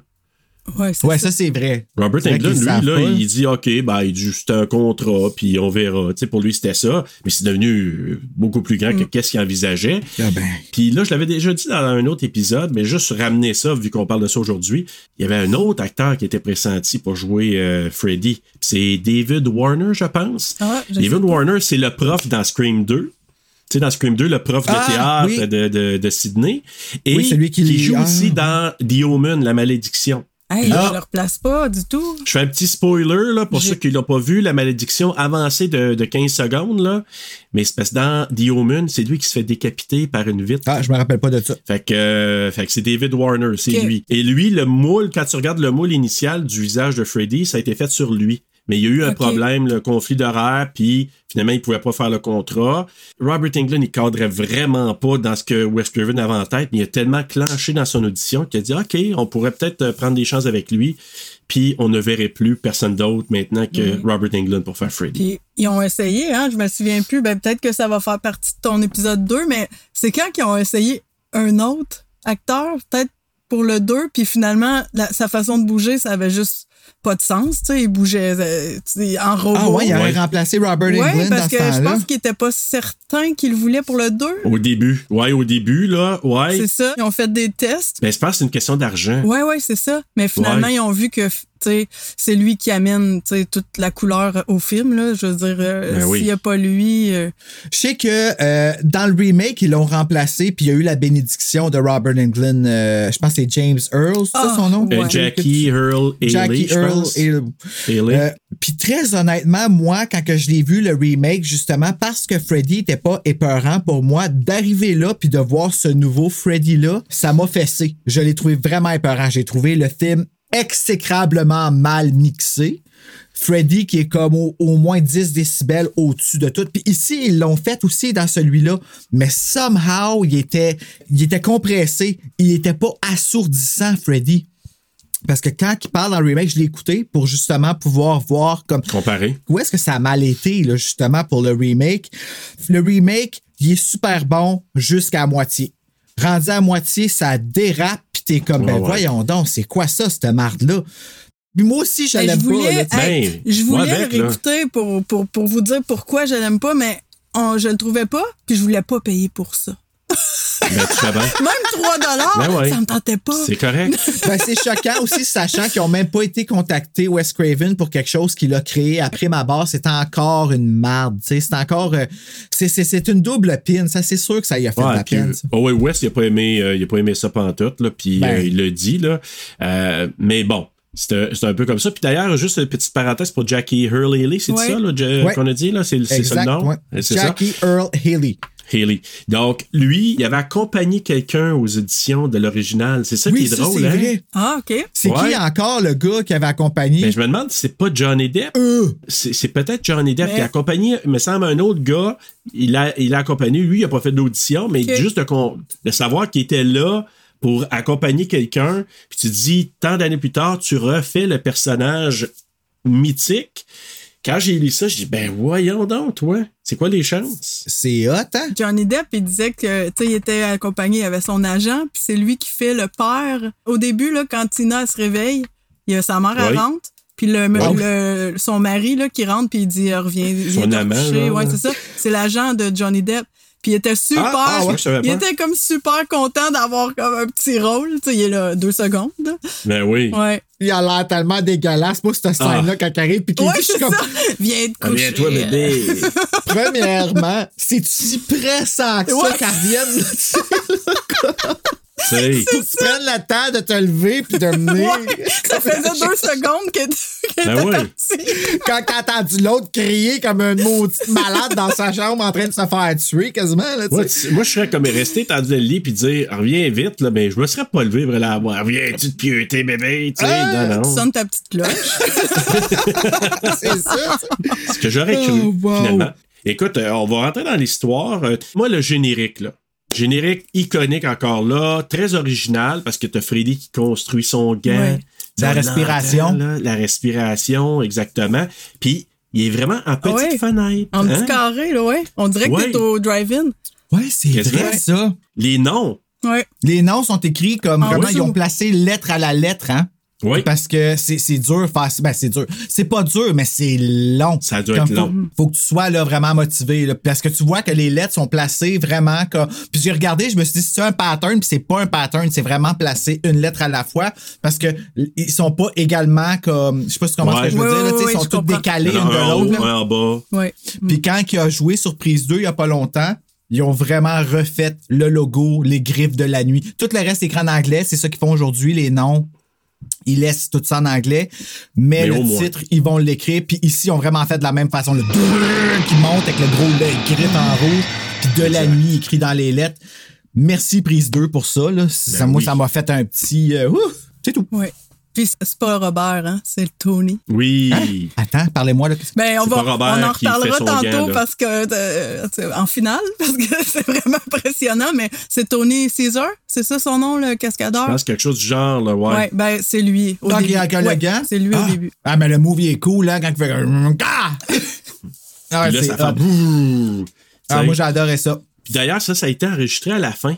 Ouais, ça. ça, c'est vrai. Robert Englund, lui, là, pas. il dit OK, ben, c'est un contrat, puis on verra. Tu sais, pour lui, c'était ça. Mais c'est devenu euh, beaucoup plus grand que Mm. qu'est-ce qu'il envisageait. Ah ben. Puis là, je l'avais déjà dit dans un autre épisode, mais juste ramener ça, vu qu'on parle de ça aujourd'hui. Il y avait un autre acteur qui était pressenti pour jouer euh, Freddy. C'est David Warner, je pense. Ah, je David. Warner, c'est le prof dans Scream 2. Tu sais, dans Scream 2, le prof de Ah, théâtre oui. de, de, de Sydney. Et Oui, celui qui joue ah. aussi dans The Omen, La Malédiction. Hey, je le replace pas du tout. Je fais un petit spoiler là, pour ceux qui l'ont pas vu, la malédiction avancée de, de 15 secondes. Là. Mais c'est parce que dans The Omen, c'est lui qui se fait décapiter par une vitre. Ah, je me rappelle pas de ça. Fait que, euh, fait que c'est David Warner, c'est lui. Et lui, le moule, quand tu regardes le moule initial du visage de Freddy, ça a été fait sur lui. Mais il y a eu un problème, le conflit d'horaire, puis finalement, il pouvait pas faire le contrat. Robert Englund, il cadrait vraiment pas dans ce que Wes Craven avait en tête, mais il a tellement clenché dans son audition qu'il a dit OK, on pourrait peut-être euh, prendre des chances avec lui, puis on ne verrait plus personne d'autre maintenant que Robert Englund pour faire Freddy. Puis ils ont essayé, hein, je me souviens plus. Ben, peut-être que ça va faire partie de ton épisode 2, mais c'est quand qu'ils ont essayé un autre acteur, peut-être pour le 2, puis finalement, la- sa façon de bouger, ça avait juste pas de sens. Tu sais, il bougeait euh, en robot. Ah ouais, il Ouais. remplacé Robert Ouais, Englund parce dans ce que je pense qu'il était pas certain qu'il le voulait pour le 2. Au début. Ouais, au début, là, ouais. C'est ça. Ils ont fait des tests. Mais je pense que c'est une question d'argent. Ouais, ouais, c'est ça. Mais finalement, Ouais. ils ont vu que c'est lui qui amène tu sais, toute la couleur au film. Là. Je veux dire, euh, Ben s'il oui. n'y a pas lui. euh, Je sais que euh, dans le remake, ils l'ont remplacé, puis il y a eu la bénédiction de Robert Englund. euh, je pense que c'est James Earl, c'est ça Ah, son nom? Euh, Ouais. Jackie Earl Jackie Earl. Euh, Puis très honnêtement, moi, quand que je l'ai vu, le remake, justement, parce que Freddy était pas épeurant pour moi, d'arriver là puis de voir ce nouveau Freddy-là, ça m'a fessé. Je l'ai trouvé vraiment épeurant. J'ai trouvé le film exécrablement mal mixé. Freddy qui est comme au, au moins 10 décibels au-dessus de tout. Puis ici, ils l'ont fait aussi dans celui-là, mais somehow, il était, il était compressé. Il était pas assourdissant, Freddy. Parce que quand il parle dans le remake, je l'ai écouté pour justement pouvoir voir comme Comparé. où est-ce que ça a mal été, là, justement, pour le remake? Le remake, il est super bon jusqu'à moitié. Rendu à moitié, ça dérape, pis t'es comme, ben ouais. voyons donc, c'est quoi ça, cette marde-là? Puis moi aussi, je l'aime pas. là, hey, Ben, je voulais avec, le là. réécouter pour, pour, pour vous dire pourquoi je l'aime pas, mais on, je le trouvais pas, puis je voulais pas payer pour ça. Ben, tu fais bien. Même 3 dollars, Ben ouais. ça me tentait pas. C'est correct. <laughs> Ben, c'est choquant aussi, sachant qu'ils ont même pas été contactés, Wes Craven, pour quelque chose qu'il a créé après ma barre. C'est encore une marde. C'est encore. euh, c'est- une double pin. Ça, c'est sûr que ça y a fait de la puis, peine. oh ouais, West, il a pas aimé, euh, il a pas aimé ça pantoute, puis Ben. euh, il l'a dit, là. Mais bon. C'est un, peu comme ça. Puis d'ailleurs, juste une petite parenthèse pour Jackie Earl Haley, c'est ça là, qu'on a dit, là? C'est ça le nom? C'est ça? Jackie Earl Haley. Haley. Donc, lui, il avait accompagné quelqu'un aux éditions de l'original. C'est ça oui, qui est ça, drôle, hein? vrai. Ah, OK. C'est Ouais. qui encore le gars qui avait accompagné? Mais je me demande si c'est pas Johnny Depp. Euh, C'est peut-être Johnny Depp Mais- qui a accompagné, il me semble, un autre gars. Il a, il a accompagné, lui, il a pas fait d'audition, mais juste de, savoir qu'il était là pour accompagner quelqu'un. Puis tu te dis, tant d'années plus tard, tu refais le personnage mythique. Quand j'ai lu ça, je dis, ben voyons donc, toi. C'est quoi les chances? c'est hot, hein? Johnny Depp, il disait que, tu sais, il était accompagné, il avait son agent, puis c'est lui qui fait le père. Au début, là, quand Tina se réveille, il y a sa mère, Oui. rentre, puis le, Ah le- son mari, là, qui rentre, puis il dit, reviens, viens Son te amant, coucher. là. Ouais, c'est ça. C'est l'agent de Johnny Depp. Puis il était super, Ah, ah ouais, je savais il était comme super content d'avoir comme un petit rôle. Tu sais, il est là deux secondes. Ben oui. Ouais. Il a l'air tellement dégueulasse. Moi, cette scène-là, quand il arrive, puis qu'il Ouais, dit, je suis comme, ça. <laughs> Viens te coucher. Reviens-toi, bébé. <laughs> premièrement, c'est si pressant que ça Ouais. qu'elle revienne. là, tu. Tu tu prennes le temps de te lever puis de <laughs> mener. Ouais, ça <laughs> faisait deux secondes que que Ben oui. <laughs> Quand t'as entendu l'autre crier comme un maudit malade dans sa chambre en train de se faire tuer quasiment, là, tu Moi, tu- je serais comme resté tendu le lit puis dire reviens vite, là, mais je me serais pas levé pour la voir. Reviens-tu de pieuter, bébé? Tu sais, Ah, non, Tu non. sonnes ta petite cloche. C'est ça. Ce que j'aurais cru, Oh, wow. finalement. Écoute, euh, on va rentrer dans l'histoire. Euh, moi, le générique, là. Générique iconique encore là, très original parce que t'as Freddy qui construit son. Ouais. La On respiration. là, la respiration, exactement. Puis, il est vraiment en petite Ouais. fenêtre. En hein? petit carré, là, ouais. On dirait que Ouais. t'es au drive-in. Ouais, c'est vrai, ça. Les noms. Ouais. Les noms sont écrits comme En vraiment, dessous. ils ont placé lettre à la lettre, hein? Oui. Parce que c'est c'est dur faire. Ben, c'est dur. C'est pas dur, mais c'est long. Ça doit Comme être faut, long. Faut que tu sois là, vraiment motivé. là, parce que tu vois que les lettres sont placées vraiment comme. Puis j'ai regardé, je me suis dit, c'est un pattern, puis c'est pas un pattern, c'est vraiment placé une lettre à la fois. Parce que ils sont pas également comme. Je sais pas si tu comprends Ouais. ce que je veux Ouais, dire. là, tu sais, ouais, ils sont tous décalés Un une de l'autre. là. un en bas. Ouais. Puis quand il a joué Surprise 2 il y a pas longtemps, ils ont vraiment refait le logo, les griffes de la nuit. Tout le reste est écrit en anglais, c'est ça qu'ils font aujourd'hui, les noms. Ils laissent tout ça en anglais, mais, Mais le moins. titre, ils vont l'écrire. Puis ici, ils ont vraiment fait de la même façon. Le qui monte avec le gros le griffe en rouge, puis de la nuit écrit dans les lettres. Merci Prise 2 pour ça. Là. ça moi, oui. ça m'a fait un petit... euh, ouh, c'est tout. Ouais. Puis c'est pas Robert, hein, c'est le Tony. Oui. Attends, parlez-moi. Là. Ben, on, va, pas Robert on en reparlera tantôt là. parce que euh, en finale, <laughs> parce que c'est vraiment impressionnant, mais c'est Tony Caesar, c'est ça son nom, le Je cascadeur? pense quelque chose du genre, là, ouais. Ouais, ben c'est lui. Au début. il a le Ouais, gant? C'est lui ah. au début. Ah, mais le movie est cool, hein, quand il fait... <laughs> Ah! Ah, là, c'est ça fait bouh. Ah, moi, j'adorais ça. Puis d'ailleurs, ça, ça a été enregistré à la fin.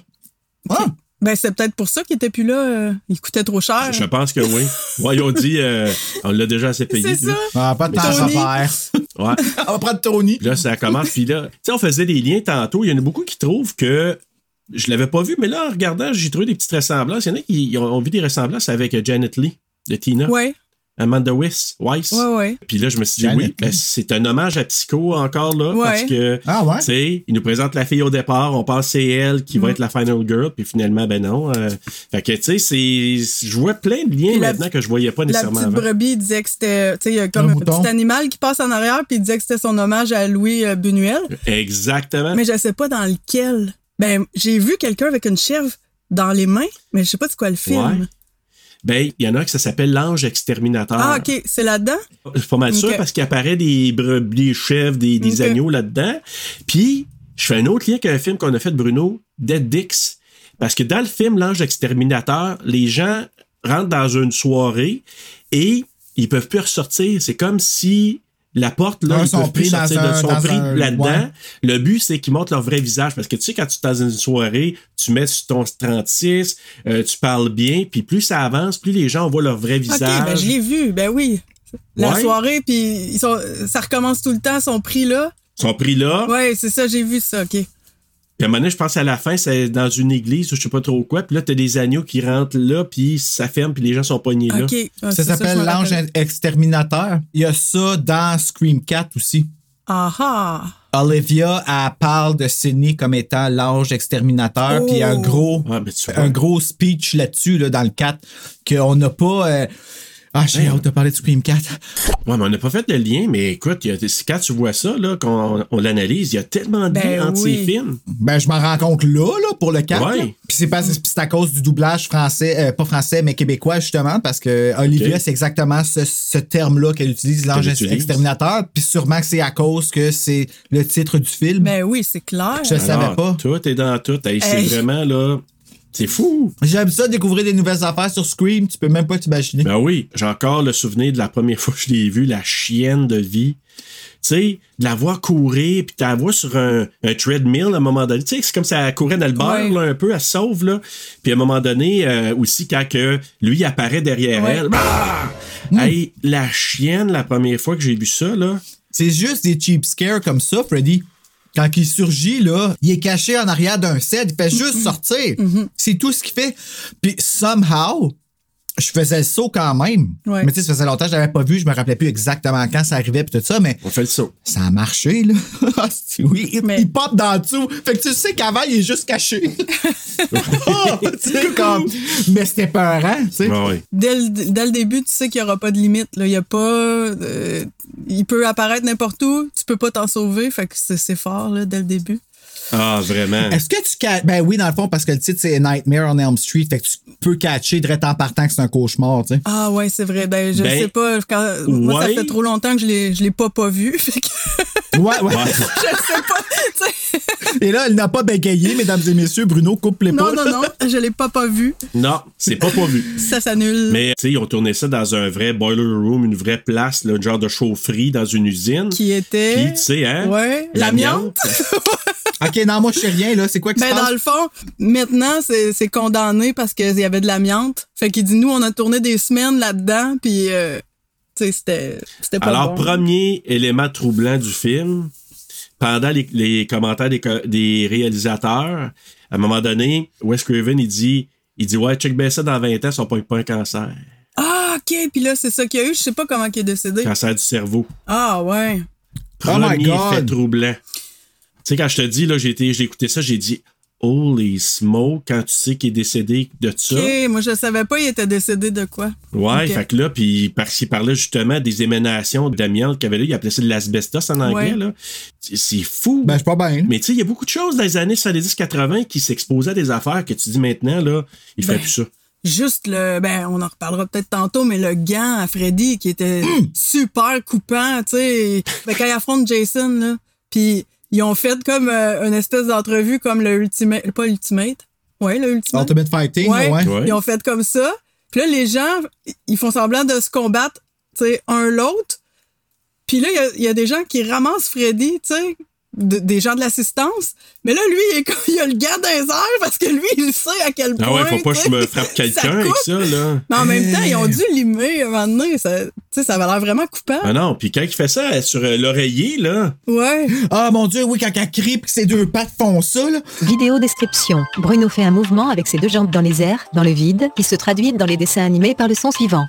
Ah, Ben c'est peut-être pour ça qu'il était plus là. euh, il coûtait trop cher. Je pense que oui. Ouais, ils ont dit, euh, on l'a déjà assez payé. C'est ça. ah, pas de temps Tony. à faire. Ouais. <laughs> On va prendre Tony. Puis là, ça commence. Puis là, tu sais, on faisait des liens tantôt. Il y en a beaucoup qui trouvent que je l'avais pas vu, mais là, en regardant, j'ai trouvé des petites ressemblances. Il y en a qui ont, ont vu des ressemblances avec Janet Lee de Tina. Ouais, Amanda Weiss. Weiss. ouais, ouais. Puis là, je me suis dit, Janet oui, ben, c'est un hommage à Psycho encore là. Ouais. Parce que, Ah ouais? tu sais, il nous présente la fille au départ. On pense que c'est elle qui Mm. va être la final girl. Puis finalement, ben non. euh, fait que, tu sais, c'est. Je vois plein de liens Puis la maintenant que je voyais pas La nécessairement petite avant. brebis il disait que c'était, tu sais, il y a comme Un petit animal qui passe en arrière, puis il disait que c'était son hommage à Louis euh, Buñuel. Exactement. Mais je sais pas dans lequel. Ben, j'ai vu quelqu'un avec une chèvre dans les mains, mais je sais pas c'est quoi le film. Ben, il y en a un ça s'appelle L'Ange Exterminateur. Ah, ok, c'est là-dedans? Je suis pas mal sûr parce qu'il apparaît des brebis, des chèvres, des, des agneaux là-dedans. Puis, je fais un autre lien avec un film qu'on a fait de Bruno, Dead Dix. Parce que dans le film L'Ange Exterminateur, les gens rentrent dans une soirée et ils peuvent plus ressortir. C'est comme si la porte, là, ils peuvent plus sortir de pris un- là-dedans. ouais. Le but, c'est qu'ils montrent leur vrai visage. Parce que tu sais, quand tu es dans une soirée, tu mets sur ton 36, euh, tu parles bien, puis plus ça avance, plus les gens voient leur vrai visage. Ok, ben je l'ai vu, ben oui. La Ouais. soirée, puis ils sont, ça recommence tout le temps, ils sont pris là. Ils sont pris là. Ouais, c'est ça, j'ai vu ça, ok. Puis à un moment donné, je pense à la fin, c'est dans une église ou je sais pas trop quoi. Puis là, t'as des agneaux qui rentrent là, puis ça ferme, puis les gens sont pognés là. Ah, Ça s'appelle l'ange exterminateur. Il y a ça dans Scream 4 aussi. Ah ah. Olivia, elle parle de Sidney comme étant l'ange exterminateur, Oh. puis il y a un gros, Ah, tu vois. un gros speech là-dessus, là, dans le 4, qu'on n'a pas. euh, Ah, j'ai Hey. hâte de parler de Scream 4. Ouais, mais on n'a pas fait le lien, mais écoute, il y a, quand tu vois ça, là, qu'on on l'analyse, il y a tellement de Ben liens entre oui. ces films. Ben, je m'en rends compte là, là, pour le 4. Ouais. Puis c'est, pas- c'est à cause du doublage français, euh, pas français, mais québécois, justement, parce que Olivia, c'est exactement ce, ce terme-là qu'elle utilise, l'ange exterminateur. Puis sûrement que c'est à cause que c'est le titre du film. Ben oui, c'est clair. Je savais Alors, pas. Tout est dans tout. Hey, c'est Hey. vraiment, là, c'est fou. J'aime ça, découvrir des nouvelles affaires sur Scream, tu peux même pas t'imaginer. Ben oui, j'ai encore le souvenir de la première <laughs> fois que je l'ai vu, la chienne de vie. Tu sais, de la voir courir, puis tu la sur un, un treadmill à un moment donné. Tu sais, c'est comme ça elle courait dans le beurre, Ouais. là, un peu, elle se sauve, là. Puis à un moment donné, euh, aussi, quand que lui apparaît derrière Ouais. elle, bah! Hey, la chienne, la première fois que j'ai vu ça, là. C'est juste des cheap scares comme ça, Freddy. Quand il surgit, là, il est caché en arrière d'un set, il fait juste sortir. C'est tout ce qu'il fait. Puis, somehow, je faisais le saut quand même. Ouais. Mais tu sais, ça faisait longtemps que je l'avais pas vu, je me rappelais plus exactement quand ça arrivait puis tout ça, mais On fait le saut. ça a marché, là. <laughs> Hostie, oui, il, Mais- il pop dans le dessous. Fait que tu sais qu'avant, il est juste caché. <laughs> Oh, comme... Mais c'était peurant, tu sais. Ah. Dès le, dès le début, tu sais qu'il n'y aura pas de limite. Là. Il y a pas. euh, il peut apparaître n'importe où, tu peux pas t'en sauver. Fait que c'est c'est fort là, dès le début. Ah, vraiment. Est-ce que tu Ben oui, dans le fond, parce que le titre, c'est Nightmare on Elm Street. Fait que tu peux catcher direct en partant que c'est un cauchemar, tu sais. Ah ouais, c'est vrai. Ben, je Ben, sais pas. Quand, Moi, ça fait trop longtemps que je l'ai je l'ai pas pas vu. <laughs> Fait que Ouais, ouais. <laughs> je sais pas. tu sais. Et là, elle n'a pas bégayé, mesdames et messieurs. Bruno, coupe les Non, non, non. Je l'ai pas pas vu. Non, c'est pas pas vu. Ça s'annule. Mais, tu sais, ils ont tourné ça dans un vrai boiler room, une vraie place, là, un genre de chaufferie dans une usine. Qui était. Puis, tu sais, hein? Ouais, l'amiante. <laughs> OK, non, moi, je sais rien, là. C'est quoi qui Ben, se dans passe? le fond, maintenant, c'est condamné parce qu'il y avait de l'amiante. Fait qu'il dit, nous, on a tourné des semaines là-dedans, puis, euh, tu sais, c'était c'était pas Alors, bon. premier élément troublant du film, pendant les, les commentaires des, réalisateurs, à un moment donné, Wes Craven, il dit, il dit, ouais, check bien ça dans 20 ans, ça va pas pas un cancer. Ah, OK, puis là, c'est ça qu'il y a eu. Je sais pas comment il est décédé. Cancer du cerveau. Ah, ouais. Oh my Premier God. effet troublant. Tu sais, quand je te dis, là, j'ai été- j'ai écouté ça, j'ai dit, holy smoke, quand tu sais qu'il est décédé de ça. OK, moi, je savais pas, il était décédé de quoi. Ouais, fait que là, puis parce qu'il parlait justement des éménations d'amiante qu'il avait là, il appelait ça de l'asbestos en anglais, Ouais. là. C'est c'est fou. Ben, je suis pas bien. Mais tu sais, il y a beaucoup de choses dans les années 70-80 qui s'exposaient à des affaires que tu dis maintenant, là, il fait Ben. plus ça. Juste le, ben, on en reparlera peut-être tantôt, mais le gant à Freddy qui était super coupant, tu sais. Ben, quand il affronte Jason, là, puis ils ont fait comme euh, une espèce d'entrevue comme le Ultimate, pas Ultimate, ouais, le Ultimate. Ultimate Fighting, Ouais. Ils ont fait comme ça. Puis là, les gens, ils font semblant de se combattre, tu sais, un l'autre. Puis là, il y a- il y, a des gens qui ramassent Freddy, tu sais, de- des gens de l'assistance. Mais là, lui, il, est comme- il a le gars les airs parce que lui, il sait à quel point. Ah ouais, faut pas que tu je me frappe <laughs> quelqu'un avec ça, là. Mais en même temps, ils ont dû limer un moment donné. Ça, tu sais, ça avait l'air vraiment coupant. Ah non, puis quand il fait ça sur euh, l'oreiller, là, Ouais. Ah, mon Dieu, oui, quand elle crie pis que ses deux pattes font ça, là. Vidéo description. Bruno fait un mouvement avec ses deux jambes dans les airs, dans le vide, qui se traduit dans les dessins animés par le son suivant.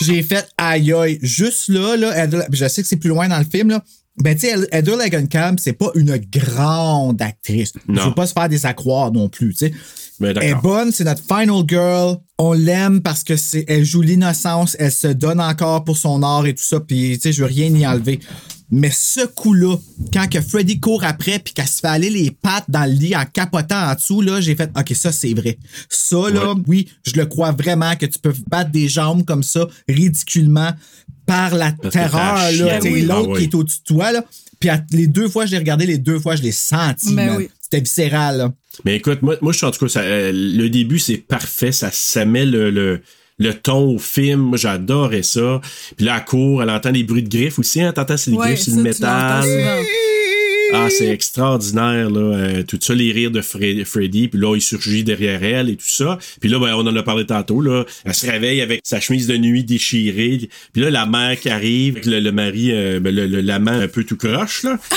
J'ai fait aïe aïe. Juste là, là, je sais que c'est plus loin dans le film, là. Ben, tu sais, Heather Langenkamp, c'est pas une grande actrice. Il faut pas se faire des accroires non plus, tu sais. ben Elle est bonne, c'est notre final girl. On l'aime parce que c'est, elle joue l'innocence, elle se donne encore pour son art et tout ça, puis tu sais, je veux rien y enlever. Mais ce coup-là, quand que Freddy court après puis qu'elle se fait aller les pattes dans le lit en capotant en dessous, là, j'ai fait OK, ça c'est vrai. Ça là, Ouais. oui, je le crois vraiment que tu peux battre des jambes comme ça ridiculement par la Parce terreur là, sais, Oui. l'autre Ah oui. qui est au-dessus de toi là. Puis à- les deux fois je l'ai regardé, les deux fois je l'ai senti. Ben oui. C'était viscéral. Là. Mais écoute, moi, moi je suis en tout cas, ça, euh, le début, c'est parfait. Ça, ça met le, le, le ton au film. Moi, j'adorais ça. Puis là, elle court, elle entend des bruits de griffes aussi. Hein, T'entends, c'est des Ouais, griffes sur ça, le métal. Ah, c'est extraordinaire, là. euh, tout ça, les rires de Fre- Freddy. Puis là, il surgit derrière elle et tout ça. Puis là, ben, on en a parlé tantôt, là. Elle se réveille avec sa chemise de nuit déchirée. Puis là, la mère qui arrive, avec le, le mari, euh, ben, le, le- l'amant un peu tout croche, là. <laughs>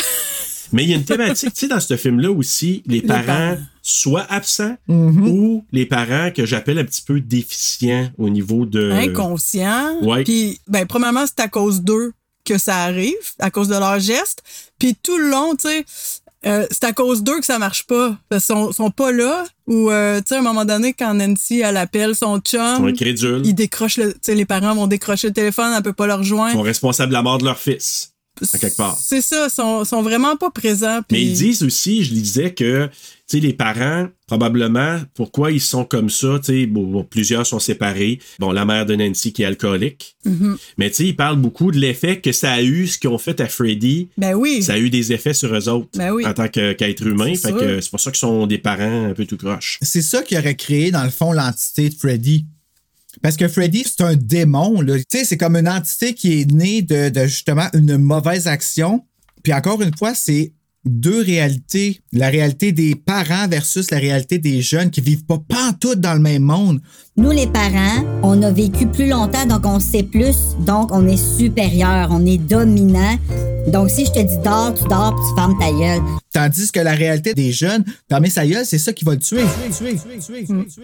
Mais il y a une thématique, tu sais, dans ce film-là aussi, les, parents, parents. soit absents ou les parents que j'appelle un petit peu déficients au niveau de. inconscient. Ouais. Puis, ben, premièrement, c'est à cause d'eux que ça arrive, à cause de leurs gestes. Puis tout le long, tu sais, euh, c'est à cause d'eux que ça marche pas. Parce qu'ils sont, sont pas là. Ou, euh, tu sais, à un moment donné, quand Nancy, elle appelle son Ils chum, ils décrochent le, tu sais, les parents vont décrocher le téléphone, elle peut pas le Ils rejoindre. sont responsables de la mort de leur fils. à quelque part. C'est ça, sont, sont vraiment pas présents. Mais ils disent aussi, je disais que, sais, les parents, probablement, pourquoi ils sont comme ça, tu sais, bon, bon, plusieurs sont séparés. Bon, la mère de Nancy qui est alcoolique. Mhm. Mais tu sais, ils parlent beaucoup de l'effet que ça a eu, ce qu'ils ont fait à Freddy. Ben oui. Ça a eu des effets sur eux autres Ben oui. en tant que- qu'être humain. C'est Fait sûr. que c'est pour ça qu'ils sont des parents un peu tout croche. C'est ça qui aurait créé, dans le fond, l'entité de Freddy. Parce que Freddy, c'est un démon. là. Tu sais, c'est comme une entité qui est née de, de, justement une mauvaise action. Puis encore une fois, c'est deux réalités. La réalité des parents versus la réalité des jeunes qui vivent pas pantoute dans le même monde. Nous, les parents, on a vécu plus longtemps, donc on sait plus, donc on est supérieur, on est dominant. Donc, si je te dis dors, tu dors, puis tu fermes ta gueule. Tandis que la réalité des jeunes, fermer sa gueule, c'est ça qui va le tuer.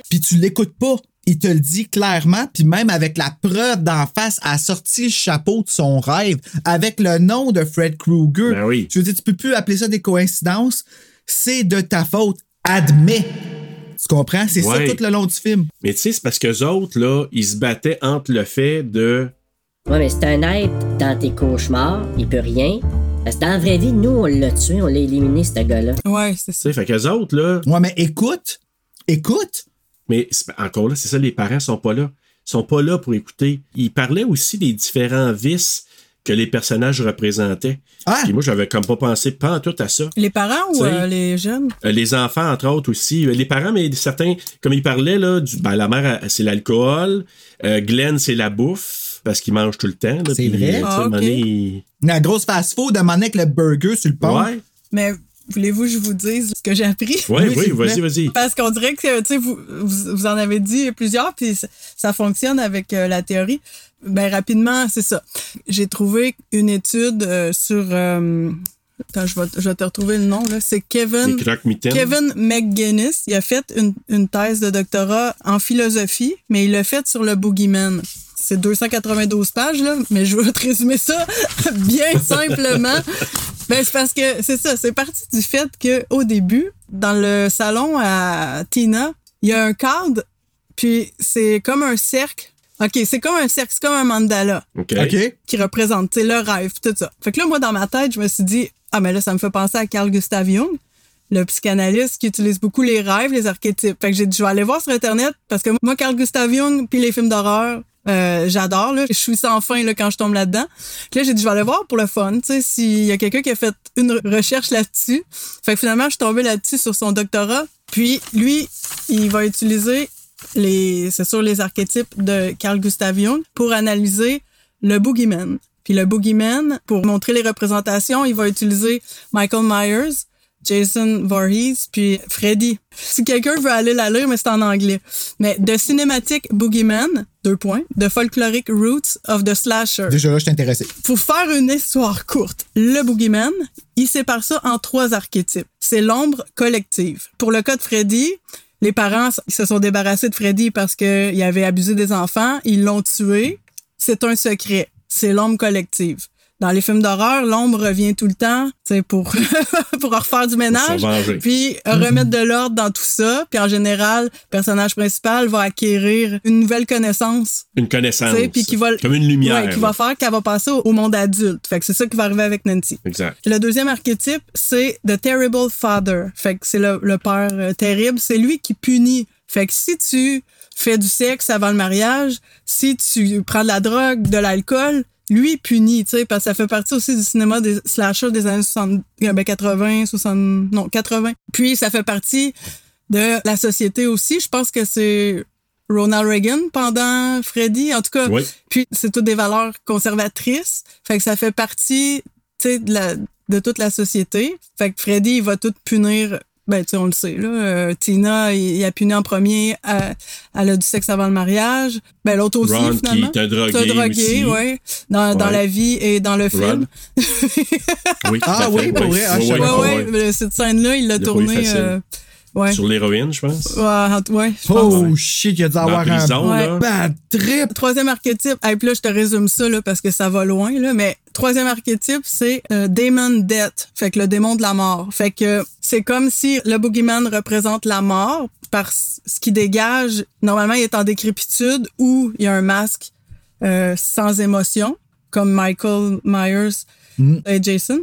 Puis tu l'écoutes pas. Il te le dit clairement, puis même avec la preuve d'en face, a sorti le chapeau de son rêve avec le nom de Fred Krueger. Ben oui. Je veux dire, tu peux plus appeler ça des coïncidences. C'est de ta faute. Admets. Tu comprends? C'est Ouais. ça tout le long du film. Mais tu sais, c'est parce qu'eux autres, là, ils se battaient entre le fait de. Ouais, mais c'est un être dans tes cauchemars, il peut rien. Parce que dans la vraie vie, nous, on l'a tué, on l'a éliminé, ce gars-là. Ouais, c'est Tu sais, fait qu'eux autres, là. Ouais, mais écoute, écoute. Mais encore là, c'est ça, les parents sont pas là. Ils sont pas là pour écouter. Ils parlaient aussi des différents vices que les personnages représentaient. Ah! Puis moi, j'avais comme pas pensé pas en tout à ça. Les parents ou euh, les jeunes? Euh, Les enfants, entre autres, aussi. Euh, Les parents, mais certains, comme ils parlaient, là, du, ben, la mère, c'est l'alcool. Euh, Glenn, c'est la bouffe, parce qu'il mange tout le temps. C'est vrai? Ah, à un moment ok. donné, il- La grosse fast-food, un moment donné avec le burger sur le pont. Ouais. Mais voulez-vous que je vous dise ce que j'ai appris? Ouais, Oui, oui, vas-y, vas-y. Parce qu'on dirait que tu sais, vous, vous, vous en avez dit plusieurs, puis ça, ça fonctionne avec euh, la théorie. Ben rapidement, c'est ça. J'ai trouvé une étude euh, sur. euh, attends, je vais, je vais te retrouver le nom là. C'est Kevin. Kevin McGuinness, il a fait une, une thèse de doctorat en philosophie, mais il l'a fait sur le boogeyman. C'est 292 pages, là, mais je vais te résumer ça <laughs> bien simplement. Ben, c'est parce que c'est ça, c'est parti du fait que au début, dans le salon à Tina, il y a un cadre, puis c'est comme un cercle. OK, c'est comme un cercle, c'est comme un mandala OK. OK? qui représente tu sais, le rêve, tout ça. Fait que là, moi, dans ma tête, je me suis dit, ah, mais là, ça me fait penser à Carl Gustav Jung, le psychanalyste qui utilise beaucoup les rêves, les archétypes. Fait que j'ai dit, je vais aller voir sur Internet parce que moi, Carl Gustav Jung, puis les films d'horreur, euh, j'adore, là. Je suis sans fin, là, quand je tombe là-dedans. Là, j'ai dit, je vais aller voir pour le fun, tu sais, s'il y a quelqu'un qui a fait une recherche là-dessus. Fait que finalement, je suis tombée là-dessus sur son doctorat. Puis, lui, il va utiliser les, c'est sûr, les archétypes de Carl Gustav Jung pour analyser le boogeyman. Puis le boogeyman, pour montrer les représentations, il va utiliser Michael Myers, Jason Voorhees, puis Freddy. Si quelqu'un veut aller la lire, mais c'est en anglais. Mais The Cinematic Boogeyman, deux points, The Folkloric Roots of the Slasher. Déjà là, je suis intéressé. Pour faire une histoire courte, le boogeyman, il sépare ça en trois archétypes. C'est l'ombre collective. Pour le cas de Freddy, les parents se sont débarrassés de Freddy parce qu'il avait abusé des enfants, ils l'ont tué. C'est un secret. C'est l'ombre collective. Dans les films d'horreur, l'ombre revient tout le temps, tu sais, pour <laughs> pour refaire du ménage, se venger. puis remettre de l'ordre dans tout ça. Puis en général, le personnage principal va acquérir une nouvelle connaissance Une connaissance. puis qui va Comme une lumière. ouais, qui va faire qu'elle va passer au, au monde adulte. Fait que c'est ça qui va arriver avec Nancy. Exact. Le deuxième archétype, c'est The Terrible Father. Fait que c'est le, le père euh, terrible. C'est lui qui punit. Fait que si tu fais du sexe avant le mariage, si tu prends de la drogue, de l'alcool, lui il punit, tu sais, parce que ça fait partie aussi du cinéma des slashers des années 60, euh, ben 80, 60, non, 80. Puis ça fait partie de la société aussi. Je pense que c'est Ronald Reagan pendant Freddy. En tout cas, Oui. puis c'est toutes des valeurs conservatrices. Fait que ça fait partie, tu sais, de, la- de toute la société. Fait que Freddy, il va tout punir. Ben, tu sais, on le sait, là. Euh, Tina, il, il a puni en premier. euh, elle a du sexe avant le mariage. Ben, l'autre aussi, Ron, qui finalement. est un drogué drogué, aussi. ouais. Dans, dans la vie et dans le film. <laughs> Oui, Ah oui, pour vrai? Ah, je Ouais, savais ouais, Ouais, pas. ouais. ouais. mais Cette scène-là, il l'a tournée. Ouais. Sur l'héroïne, je pense. Ouais, ouais, je pense. Oh shit, il a dû Dans avoir prison, un bad trip. Troisième archétype, et puis là, je te résume ça là, parce que ça va loin, là, mais troisième archétype, c'est euh, Demon Death, fait que le démon de la mort. Fait que c'est comme si le boogeyman représente la mort par ce qui dégage. Normalement, il est en décrépitude ou il y a un masque euh, sans émotion, comme Michael Myers et Jason.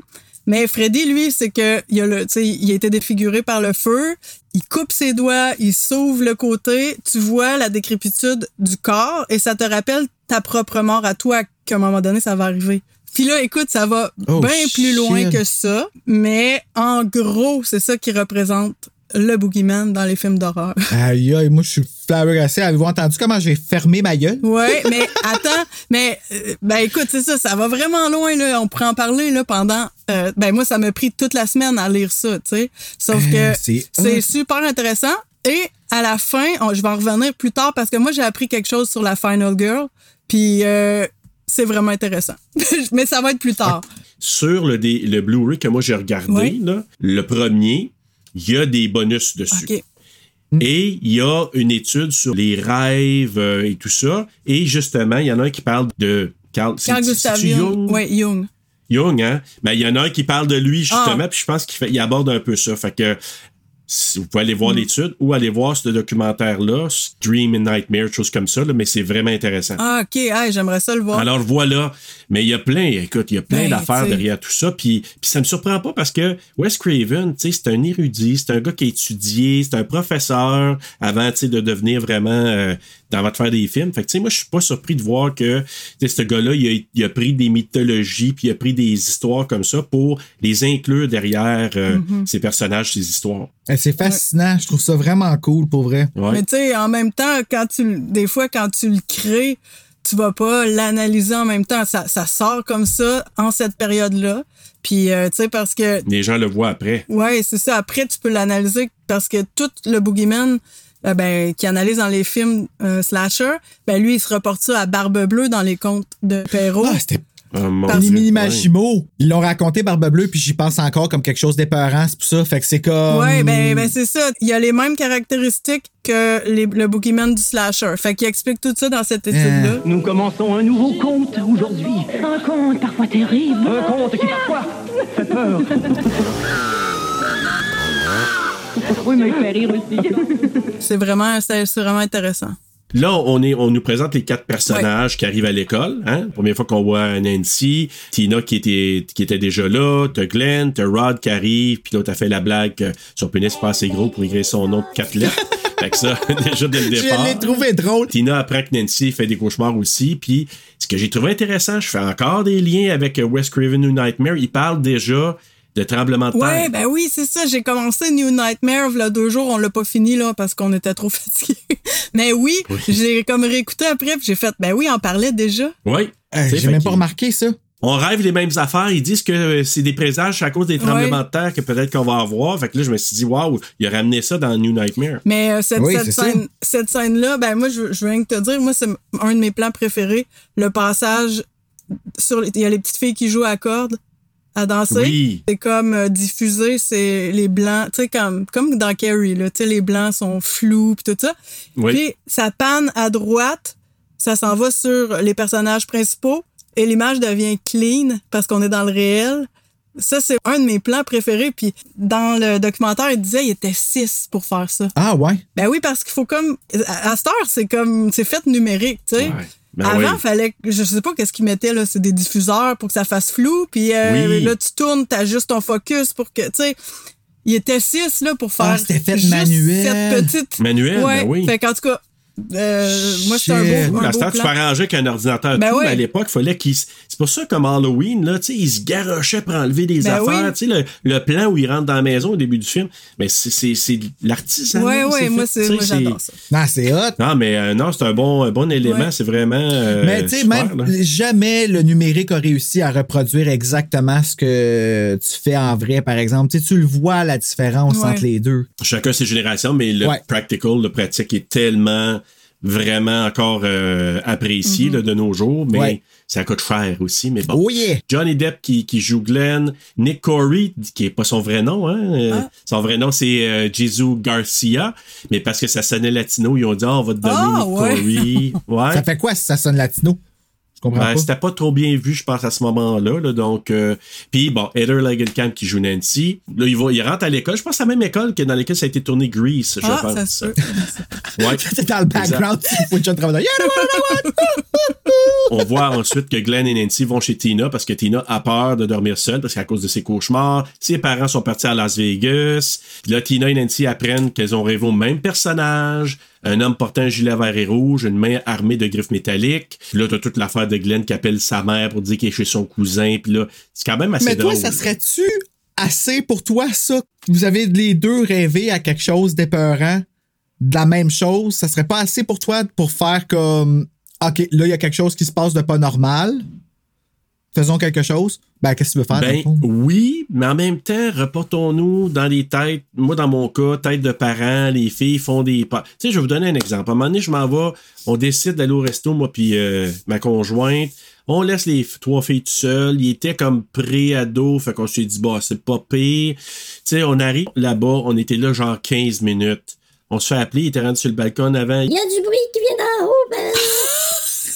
Mais Freddy, lui, c'est que il a le, tu sais, il a été défiguré par le feu. Il coupe ses doigts, il s'ouvre le côté. Tu vois la décrépitude du corps et ça te rappelle ta propre mort à toi qu'à un moment donné, ça va arriver. Puis là, écoute, ça va Oh, bien plus loin shit. que ça. Mais en gros, c'est ça qui représente le boogeyman dans les films d'horreur. <laughs> Aïe, aïe, moi, je suis flabbergassé. Avez-vous entendu comment j'ai fermé ma gueule? Ouais, <laughs> mais attends, mais euh, ben écoute, c'est ça, ça va vraiment loin là. On pourrait en parler là pendant. euh, ben moi, ça m'a pris toute la semaine à lire ça, tu sais. Sauf Euh, que c'est super intéressant. Et à la fin, on- je vais en revenir plus tard parce que moi j'ai appris quelque chose sur la Final Girl, puis euh, c'est vraiment intéressant. <laughs> mais ça va être plus tard. Sur le, le Blu-ray que moi j'ai regardé, Ouais. là, le premier, il y a des bonus dessus. Ok. Et il y a une étude sur les rêves euh, et tout ça. Et justement, il y en a un qui parle de Carl, Carl Gustav Jung. Jung? Jung, hein? Ben, il y en a un qui parle de lui, justement, Ah. puis je pense qu'il aborde un peu ça. Fait que vous pouvez aller Mm. voir l'étude ou aller voir ce documentaire-là, Dream and Nightmare, choses comme ça, là, mais c'est vraiment intéressant. Ah, OK. Ah, j'aimerais ça le voir. Alors voilà, mais il y a plein, écoute, il y a plein Ben, d'affaires derrière tout ça, puis, puis ça me surprend pas parce que Wes Craven, tu sais, c'est un érudit, c'est un gars qui a étudié, c'est un professeur avant, de devenir vraiment euh, avant de faire des films. Fait que tu sais, moi je suis pas surpris de voir que tu sais, ce gars-là, il a, il a pris des mythologies, puis il a pris des histoires comme ça pour les inclure derrière euh, Mhm. ces personnages, ces histoires. Eh, C'est fascinant. Je trouve ça vraiment cool, pour vrai. Ouais. Mais tu sais, en même temps, quand tu, des fois, quand tu le crées, tu vas pas l'analyser en même temps. Ça, ça sort comme ça en cette période-là. Puis, euh, tu sais, parce que Les gens le voient après. Ouais, c'est ça. Après, tu peux l'analyser parce que tout le boogeyman euh, ben, qui analyse dans les films euh, slasher, ben lui, il se reporte ça à Barbe Bleue dans les contes de Perrault. Ah, c'était Oh, Par. Majimo, ils l'ont raconté Barbe Bleue, puis j'y pense encore comme quelque chose d'épeurant, c'est pour ça. Fait que c'est comme. Ouais, ben, ben c'est ça. Il y a les mêmes caractéristiques que les- le boogeyman du slasher. Fait qu'il explique tout ça dans cette étude-là. Nous commençons un nouveau conte aujourd'hui. Un conte parfois terrible. Un conte qui parfois fait peur. <laughs> oui, mais il fait rire aussi. C'est vraiment, c'est c'est vraiment intéressant. Là, on, est, on nous présente les quatre personnages qui arrivent à l'école. Hein? Première fois qu'on voit Nancy, Tina qui était, qui était déjà là, t'as Glenn, t'as Rod qui arrive, puis l'autre a fait la blague que son pénis pas assez gros pour écrire son nom de quatre lettres. <laughs> fait que ça, <laughs> déjà dès le départ. Je l'ai trouvé drôle. Tina apprend que Nancy fait des cauchemars aussi. Puis ce que j'ai trouvé intéressant, je fais encore des liens avec Wes Craven New Nightmare. Il parle déjà de tremblement de terre. Ouais, ben oui, c'est ça. J'ai commencé New Nightmare, là, deux jours. On l'a pas fini, là, parce qu'on était trop <laughs> fatigués. Mais oui, j'ai comme réécouté après, puis j'ai fait, ben oui, on parlait déjà. Oui. Euh, J'ai même pas remarqué ça. On rêve les mêmes affaires. Ils disent que euh, c'est des présages à cause des tremblements Ouais. de terre que peut-être qu'on va avoir. Fait que là, je me suis dit, waouh, il a ramené ça dans New Nightmare. Mais euh, cette, Oui, cette scène, scène-là, ben moi, je, rien que te dire, moi, c'est un de mes plans préférés. Le passage sur les- il y a les petites filles qui jouent à cordes à danser. Oui. C'est comme euh, diffusé, c'est les blancs, tu sais, comme, comme dans Carrie, là, tu sais, les blancs sont flous pis tout ça. Oui. Puis ça panne à droite, ça s'en va sur les personnages principaux et l'image devient clean parce qu'on est dans le réel. Ça, c'est un de mes plans préférés. Puis dans le documentaire, il disait il était six pour faire ça. Ah ouais. Ben oui, parce qu'il faut comme. À à cette heure, c'est comme. C'est fait numérique, tu sais. Ben Avant, oui. fallait. que- Je sais pas qu'est-ce qu'ils mettaient, là. C'est des diffuseurs pour que ça fasse flou. Puis euh, Oui. là, tu tournes, t'ajustes ton focus pour que. Tu sais. Il était six, là, pour faire. Ah, c'était fait juste manuel. Cette petite. Manuel, ouais. ben oui. Fait qu'en tout cas, euh, moi, c'est un beau. Un heure, tu peux arranger avec un ordinateur. Ben tout, oui. mais à l'époque, il fallait qu'il. C'est pour ça, comme Halloween, là, il se garochait pour enlever des Ben affaires. oui. Le, le plan où il rentre dans la maison au début du film, mais c'est- c'est. Ouais, là, ouais, moi, moi, j'adore ça. Non, c'est hot. Non, mais euh, non, c'est un bon, un bon élément. Ouais. C'est vraiment. euh, Mais tu sais, même là. jamais le numérique a réussi à reproduire exactement ce que tu fais en vrai, par exemple. Tu le vois la différence Ouais. entre les deux. Chacun ses générations, mais le Ouais. practical, le pratique est tellement vraiment encore euh, apprécié Mhm. là, de nos jours, mais Ouais. ça coûte cher aussi. Mais bon. Oh yeah! Johnny Depp qui, qui joue Glenn, Nick Corey, qui est pas son vrai nom, hein. euh, Ah. Son vrai nom, c'est euh, Jesus Garcia. Mais parce que ça sonnait latino, ils ont dit, Ah, on va te donner Ah, Nick ouais. Corey. <laughs> Ouais. Ça fait quoi si ça sonne latino? Ben, c'était pas trop bien vu, je pense, à ce moment-là. Là, donc, euh, puis bon, Heather Langenkamp qui joue Nancy. Là, il, va, il rentre à l'école. Je pense que c'est la même école que dans laquelle ça a été tourné Grease, je Ah, pense. ça. Ouais. <laughs> C'est dans le background. <laughs> On voit ensuite que Glenn et Nancy vont chez Tina parce que Tina a peur de dormir seule parce qu'à cause de ses cauchemars. Ses parents sont partis à Las Vegas. Puis là, Tina et Nancy apprennent qu'elles ont rêvé au même personnage. Un homme portant un gilet vert et rouge, une main armée de griffes métalliques. Là, t'as toute l'affaire de Glenn qui appelle sa mère pour dire qu'il est chez son cousin. Puis là, c'est quand même assez Mais toi, drôle. ça serait-tu assez pour toi, ça? Vous avez les deux rêvé à quelque chose d'épeurant, de la même chose. Ça serait pas assez pour toi pour faire comme, OK, là, il y a quelque chose qui se passe de pas normal. Faisons quelque chose. Ben, qu'est-ce que tu veux faire? dans le Ben fond? oui, mais en même temps, reportons-nous dans les têtes. Moi, dans mon cas, tête de parents, les filles font des pas. Tu sais, je vais vous donner un exemple. À un moment donné, je m'en vais, on décide d'aller au resto, moi puis euh, ma conjointe. On laisse les trois filles tout seules. Ils étaient comme pré-ado, fait qu'on s'est dit, bah, c'est pas pire. Tu sais, on arrive là-bas, on était là genre 15 minutes. On se fait appeler, il était rendu sur le balcon avant. Il y a du bruit qui vient d'en haut, ben. <laughs>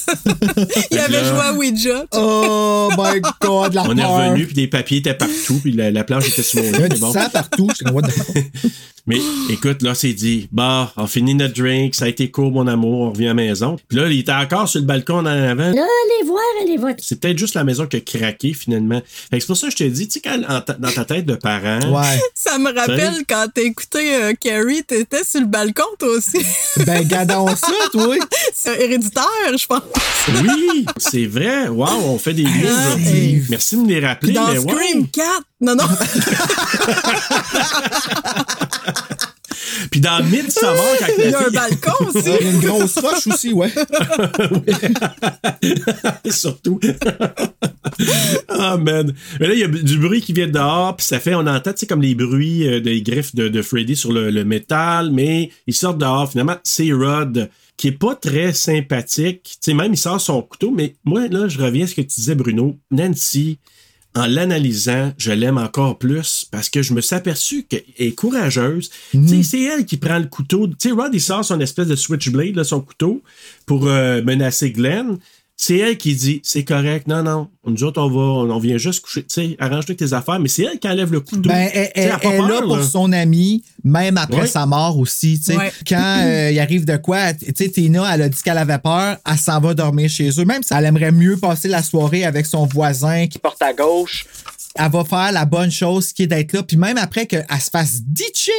<laughs> Il avait là- joué à Ouija. Oh my god, la On est revenu, puis des papiers étaient partout, puis la, la planche était sur mon Il y lit. du bon. sang partout. What? <laughs> Mais écoute, là, c'est dit, bah, on finit notre drink, ça a été court, mon amour, on revient à la maison. Puis là, il était encore sur le balcon en avant. Là, allez voir, allez voir. C'est peut-être juste la maison qui a craqué, finalement. Fait que c'est pour ça que je te dis, tu sais, quand ta- dans ta tête de parent, Ouais. <laughs> Ça me rappelle quand t'écoutais euh, Carrie, t'étais sur le balcon toi aussi. Ben, gardons ça, toi. C'est héréditaire, je pense. Oui, c'est vrai. Wow, on fait des liens Ah, hey. Merci de me les rappeler. Dans mais. Scream 4. Non, non. <laughs> Puis dans Midsommar, quand <laughs> Il y a un balcon aussi. Il y a une grosse roche aussi, ouais. <laughs> Surtout. <laughs> Ah, man. Mais là, il y a du bruit qui vient de dehors, puis ça fait, on entend, tu sais, comme les bruits euh, des griffes de, de Freddy sur le, le métal, mais il sort dehors, finalement, c'est Rod, qui est pas très sympathique. Tu sais, même, il sort son couteau, mais moi, là, je reviens à ce que tu disais, Bruno. Nancy, en l'analysant, je l'aime encore plus parce que je me suis aperçu qu'elle est courageuse. Sais, C'est elle qui prend le couteau. Tu sais, Rod, il sort son espèce de switchblade, là, son couteau, pour euh, menacer Glenn. C'est elle qui dit c'est correct, non, non, nous autres, on va, on vient juste coucher, tu sais, arrange-toi tes affaires, mais c'est elle qui enlève le couteau. Ben, elle, elle- là pour là. son ami, même après Ouais. sa mort aussi. tu sais. Ouais. Quand euh, il arrive de quoi, tu sais, Tina, elle a dit qu'elle avait peur, elle s'en va dormir chez eux. Même si elle aimerait mieux passer la soirée avec son voisin qui Porte à gauche. elle va faire la bonne chose qui est d'être là. Puis même après qu'elle se fasse ditcher.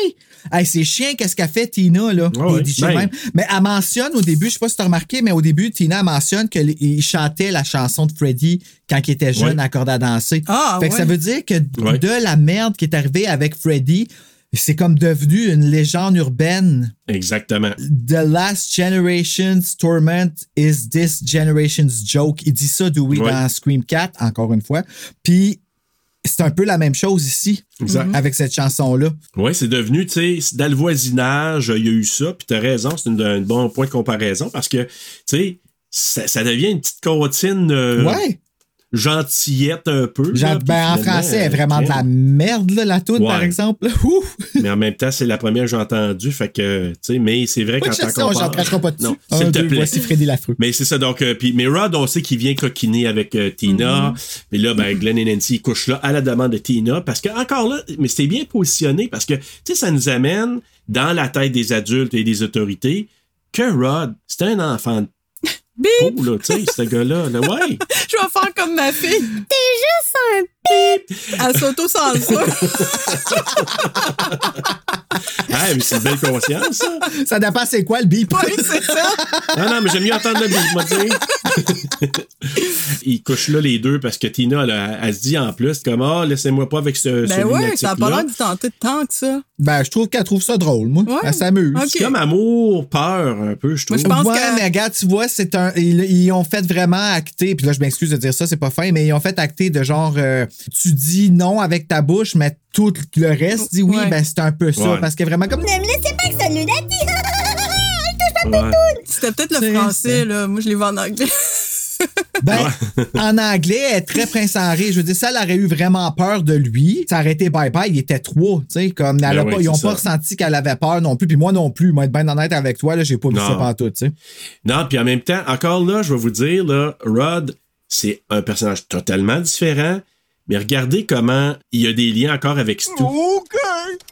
Hey, c'est chien, qu'est-ce qu'a fait Tina, là? Et ditcher Ben. même. Mais elle mentionne au début, je sais pas si tu as remarqué, mais au début, Tina mentionne qu'il chantait la chanson de Freddy quand il était jeune à corde à danser. Ah, fait que ça veut dire que de la merde qui est arrivée avec Freddy, c'est comme devenu une légende urbaine. Exactement. The last generation's torment is this generation's joke. Il dit ça, Dewey, Ouais. dans Scream 4, encore une fois. Puis c'est un peu la même chose ici, Exact. avec cette chanson-là. Oui, c'est devenu, tu sais, dans le voisinage, il y a eu ça, puis t'as raison, c'est une- un bon point de comparaison parce que, tu sais, ça, ça devient une petite comptine euh, ouais. Gentillette un peu. Là, ben, en français, elle est euh, vraiment de la merde, là, la toute, Ouais. par exemple. <laughs> Mais en même temps, c'est la première que j'ai entendue, fait que, tu sais, mais c'est vrai Pas quand t'en cracherai pas dessus. S'il te plaît. Voici Freddy Lafreux. Mais c'est ça, donc, euh, puis, mais Rod, on sait qu'il vient coquiner avec euh, Tina. Mm-hmm. Mais là, ben, Glenn et Nancy, ils couchent là à la demande de Tina. Parce que, encore là, mais c'était bien positionné parce que, tu sais, ça nous amène dans la tête des adultes et des autorités que Rod, c'était un enfant de Bip! peau, là, tu sais, ce gars-là. Là, ouais. <laughs> Je vais faire comme ma fille. T'es juste un bip. Elle s'auto-censure. <laughs> Ah, mais c'est une belle conscience, ça. Ça dépend c'est quoi le bip. Oui, c'est ça. <laughs> Non, non, mais j'aime mieux entendre le beat, moi, dire. <laughs> Ils couchent là, les deux, parce que Tina, elle, elle se dit en plus, comme, ah, laissez-moi pas avec ce, ce Ben ouais, ça a pas l'air de tenter de tant que ça. Ben, je trouve qu'elle trouve ça drôle, moi. Ouais. Elle s'amuse. C'est comme amour, peur, un peu, je trouve. Moi, je pense ouais, que- mais regarde, tu vois, c'est un. Ils, ils ont fait vraiment acter, puis là, je m'excuse de dire ça, c'est pas fin, mais ils ont fait acter de genre, euh, tu dis non avec ta bouche, mais tout le reste dit oui, Ouais. ben c'est un peu ça, Ouais. parce que vraiment comme. Ne me laissez pas avec ce lunetti. <laughs> Ouais. C'était peut-être le français, ça. là. Moi, je l'ai vu en anglais. Ben, <laughs> en anglais, elle est très Prince Henri. Je veux dire, ça, elle aurait eu vraiment peur de lui. Ça aurait été bye-bye. Il était trois, tu sais. Comme, elle a Ben pas- ils ont c'est pas ça. ressenti qu'elle avait peur non plus. Puis moi non plus. Moi, être bien honnête avec toi, là, j'ai pas vu Non. ça pantoute, tu sais. Non, puis en même temps, encore là, je vais vous dire, là, Rod, c'est un personnage totalement différent. Mais regardez comment il y a des liens encore avec Stu. OK,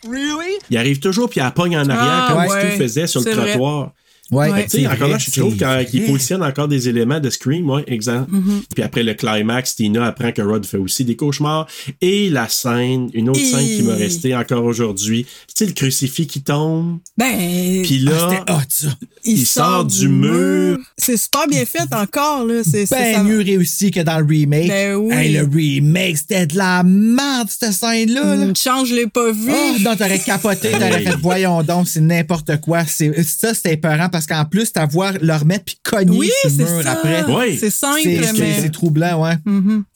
really? Il arrive toujours puis il la pogne en arrière Ah, comme ouais. Stu faisait sur le vrai. trottoir. Ouais, Ouais. Tu sais, encore là, je trouve qu'il qu'il positionne encore des éléments de Scream, ouais, exemple. Mm-hmm. Puis après le climax, Tina apprend que Rod fait aussi des cauchemars. Et la scène, une autre Et- scène qui m'a resté encore aujourd'hui, tu sais, le crucifix qui tombe. Ben, Puis là, C'était hot, ça. il sort du mur. C'est super bien fait encore, là. C'est Ben ça- mieux réussi que dans le remake. Ben oui. Hey, le remake, c'était de la merde, cette scène-là. là. Une chance, je l'ai pas vu. Oh, non, t'aurais capoté, t'aurais fait, voyons donc, c'est n'importe quoi. C'est, ça, c'était épeurant parce qu'en plus, t'as voir le remettre puis cogner oui, sur le c'est mur ça. après. Oui. C'est simple, mais c'est troublant, ouais.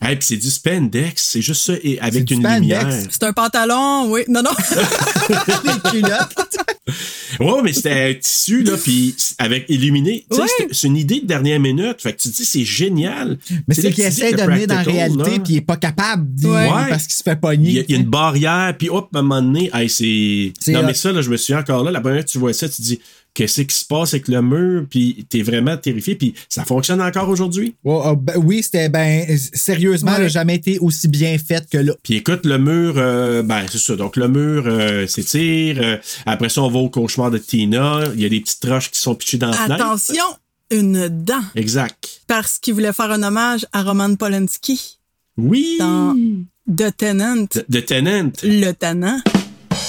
Hey, puis c'est du spandex, c'est juste ça, et avec du une spandex. lumière. c'est un pantalon, oui. Non, non. <laughs> Les culottes. Ouais, mais c'était un tissu, là, puis avec illuminé. Tu sais, Ouais. c'est- c'est une idée de dernière minute. Fait que tu te dis, c'est génial. Mais c'est qu'il essaie de mener dans la réalité, puis il est pas capable d'y Ouais. parce qu'il se fait Il y, pogner. a, il y a une barrière, puis hop, à un moment donné, hey, c'est. C'est Non, mais ça, là, je me suis encore là, la première fois que tu vois ça, tu te dis, qu'est-ce qui se passe avec le mur, puis t'es vraiment terrifié, puis ça fonctionne encore aujourd'hui? Ah, ben oui, c'était ben sérieusement, Ouais. elle a jamais été aussi bien faite que là. Puis écoute, le mur, euh, ben c'est ça. Donc le mur euh, s'étire. euh, après ça, on va au cauchemar de Tina. Il y a des petites roches qui sont pitchées dans la fenêtre. Attention, une dent. Exact. Parce qu'il voulait faire un hommage à Roman Polanski Oui. dans The Tenant, De, de Tenant. le Tannant.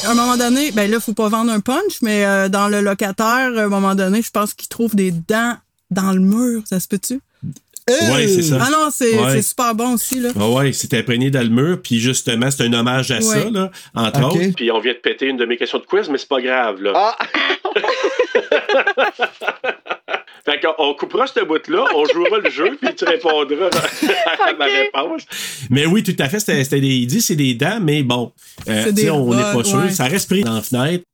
À un moment donné, ben là, faut pas vendre un punch, mais euh, dans le locataire, à un moment donné, je pense qu'il trouve des dents dans le mur. Ça se peut-tu? Ouais, c'est ça. Ah non, c'est Ouais. c'est super bon aussi, là. Ah ouais, c'était imprégné dans le mur, puis justement, c'est un hommage à ça, là, entre Ok. autres. Puis on vient de péter une de mes questions de quiz, mais c'est pas grave, là. Ah! <laughs> <laughs> Fait qu'on on coupera ce bout-là, on jouera le jeu, puis tu répondras à <laughs> ma réponse. Mais oui, tout à fait, c'était, des, il dit c'est des dents, mais bon, euh, des on n'est pas sûr, ouais. ça reste pris dans la fenêtre.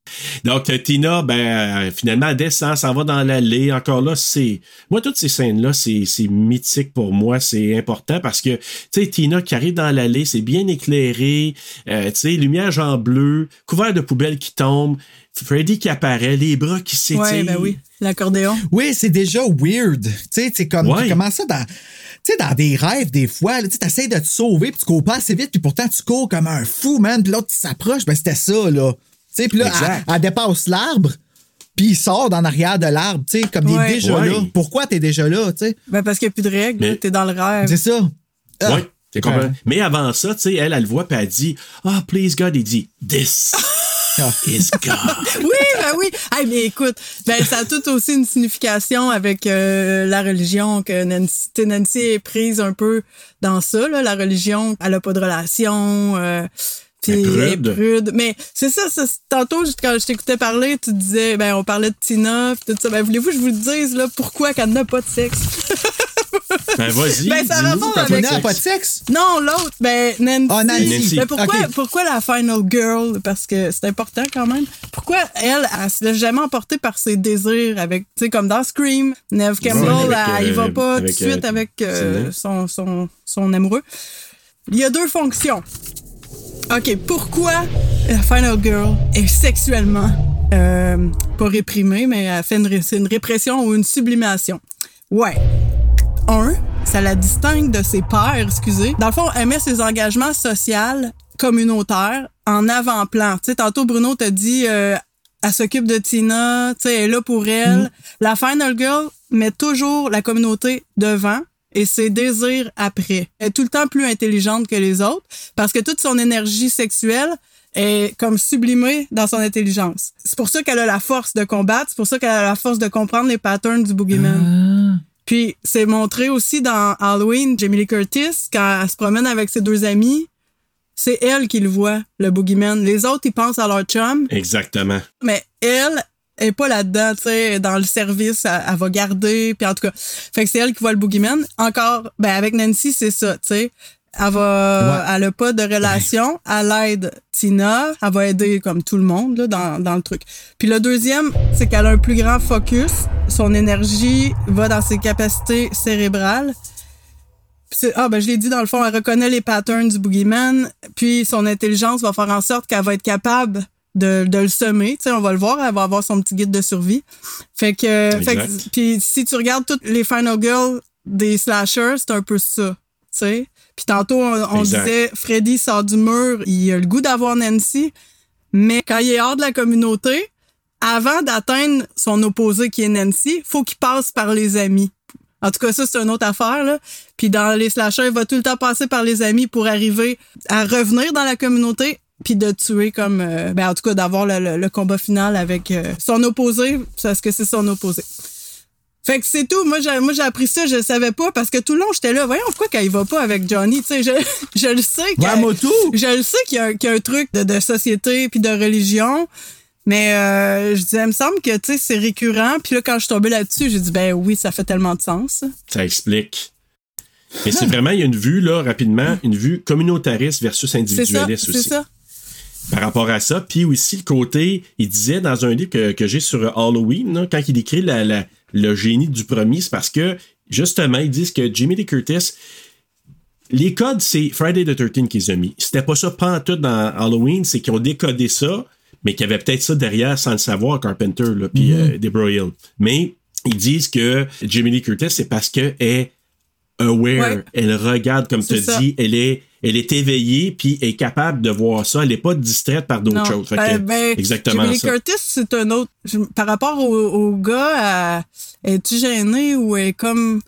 Donc, euh, Tina, ben, euh, finalement, elle descend, s'en va dans l'allée. Encore là, c'est. Moi, toutes ces scènes-là, c'est, c'est mythique pour moi. C'est important parce que, tu sais, Tina qui arrive dans l'allée, c'est bien éclairé. euh, tu sais, lumière en bleu, couvert de poubelles qui tombent. Freddy qui apparaît, les bras qui s'étirent. Ouais, ben oui. L'accordéon. Oui, c'est déjà weird. Tu sais, c'est comme Ouais. tu ça dans. Tu sais, dans des rêves, des fois, tu essaies de te sauver, puis tu cours pas assez vite, puis pourtant tu cours comme un fou, man, puis l'autre, il s'approche, ben c'était ça, là. Tu sais, puis là, elle, elle dépasse l'arbre, puis il sort dans arrière de l'arbre, tu sais, comme il Ouais. est déjà Ouais. là. Pourquoi t'es déjà là, tu sais? Ben parce qu'il n'y a plus de règles, Mais- t'es dans le rêve. C'est ça. Ah. Ouais, c'est complètement- Mais avant ça, tu sais, elle, elle le voit, puis elle dit Ah, please God, il dit This is God. <laughs> Oui, ben oui. Hey, mais écoute, ben ça a tout aussi une signification avec euh, la religion que Nancy, Nancy est prise un peu dans ça. Là, la religion, elle a pas de relation. Euh, puis prude. prude. Mais c'est ça, ça, tantôt quand je t'écoutais parler, tu disais, ben on parlait de Tina, puis tout ça. Ben voulez-vous que je vous le dise là, pourquoi qu'elle n'a pas de sexe? <laughs> Ben vas-y. Ben, ça rapporte avec- pas de sexe? Non, l'autre, ben Nancy. Ah, Nancy. Nancy. Ben, pourquoi, la final girl? Parce que c'est important quand même. Pourquoi elle, elle se laisse jamais emporter par ses désirs avec, tu sais, comme dans Scream, Neve Campbell, avec, elle, il va euh, pas tout de suite euh, avec euh, son, son, son amoureux. Il y a deux fonctions. OK, pourquoi la Final Girl est sexuellement euh, pas réprimée, mais elle fait une, ré- une répression ou une sublimation? Ouais. Un, ça la distingue de ses pairs, excusez. Dans le fond, elle met ses engagements sociaux communautaires en avant-plan. Tu sais, tantôt Bruno t'a dit, euh, elle s'occupe de Tina, tu sais, elle est là pour elle. La Final Girl met toujours la communauté devant et ses désirs après. Elle est tout le temps plus intelligente que les autres parce que toute son énergie sexuelle est comme sublimée dans son intelligence. C'est pour ça qu'elle a la force de combattre, c'est pour ça qu'elle a la force de comprendre les patterns du boogeyman. Puis c'est montré aussi dans Halloween, Jamie Lee Curtis, quand elle se promène avec ses deux amis, c'est elle qui le voit, le boogeyman. Les autres, ils pensent à leur chum, Exactement. mais elle est pas là-dedans, tu sais, dans le service, elle, elle va garder, puis en tout cas, fait que c'est elle qui voit le boogeyman. Encore, ben avec Nancy, c'est ça, tu sais. Elle va, elle a pas de relation, elle aide Tina, elle va aider comme tout le monde là, dans, dans le truc. Puis le deuxième, c'est qu'elle a un plus grand focus, son énergie va dans ses capacités cérébrales. Puis Ah, ben, je l'ai dit, dans le fond, elle reconnaît les patterns du boogeyman, puis son intelligence va faire en sorte qu'elle va être capable de, de le semer. Tu sais, on va le voir, elle va avoir son petit guide de survie. Fait que, fait que- puis si tu regardes toutes les Final Girls des slashers, c'est un peu ça, sais. Puis tantôt, on, on disait, Freddy sort du mur, il a le goût d'avoir Nancy, mais quand il est hors de la communauté, avant d'atteindre son opposé qui est Nancy, faut qu'il passe par les amis. En tout cas, ça, c'est une autre affaire. Là. Puis dans les slashers, il va tout le temps passer par les amis pour arriver à revenir dans la communauté puis de tuer comme... euh, ben, en tout cas, d'avoir le, le- le combat final avec euh, son opposé, parce que c'est son opposé. Fait que c'est tout. Moi, j'ai, moi, j'ai appris ça, je le savais pas, parce que tout le long, j'étais là, voyons, pourquoi qu'elle y va pas avec Johnny? Tu sais, je, <laughs> je le sais tout. Je le sais qu'il y a, un- qu'il y a un truc de, de société puis de religion, mais euh, je disais, il me semble que, tu sais, c'est récurrent. Puis là, quand je suis tombée là-dessus, j'ai dit, ben oui, ça fait tellement de sens. Ça explique. Mais c'est vraiment, il y a une vue, là, rapidement, une vue communautariste versus C'est ça, individualiste c'est aussi. ça. par rapport à ça. Puis aussi le côté, il disait dans un livre que, que j'ai sur Halloween, là, quand il écrit la, la- le génie du premier, c'est parce que justement, ils disent que Jimmy Lee Curtis, les codes, c'est Friday the 13 qu'ils ont mis. C'était pas ça pantoute dans Halloween, c'est qu'ils ont décodé ça, mais qu'il y avait peut-être ça derrière sans le savoir, Carpenter, là, puis euh, Deborah Hill. Mais ils disent que Jimmy Lee Curtis, c'est parce qu'elle est aware, Ouais. elle regarde, comme tu dit, elle est, elle est éveillée, puis est capable de voir ça. Elle n'est pas distraite par d'autres choses. Fait Ben, que, ben, exactement ça. Curtis, c'est un autre. par rapport au, au gars, es-tu gênée ou est comme.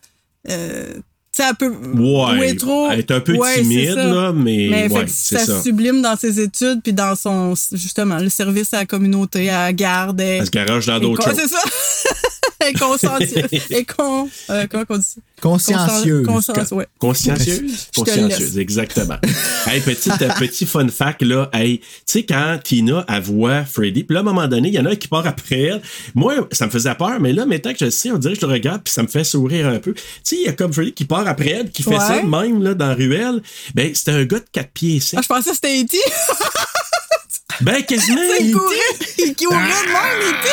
Euh, elle peut. Ouais, ou elle est trop. elle est un peu Ouais, timide, là, mais ouais, ça, ça. sublime dans ses études, puis dans son. Justement, le service à la communauté, à la garde. Elle, se garage dans d'autres choses. C'est ça. <laughs> elle est consciencieuse. <laughs> Elle est con. euh, comment on dit ça? Consciencieuse. Conscience, ouais. Consciencieuse? Consciencieuse, exactement. <laughs> hey, petit, euh, petit fun fact, là. Hey, tu sais, quand Tina, elle voit Freddy, puis là, à un moment donné, il y en a un qui part après elle. Moi, ça me faisait peur, mais là, maintenant que je le sais, on dirait que je le regarde, puis ça me fait sourire un peu. Tu sais, il y a comme Freddy qui part après elle, qui fait Ouais. ça même, là, dans la ruelle. Ben, c'était un gars de 4 pieds 7. Ah, je pensais que c'était E.T. <laughs> Ben, quasiment. il <laughs> il courait. Il courait de même, E.T.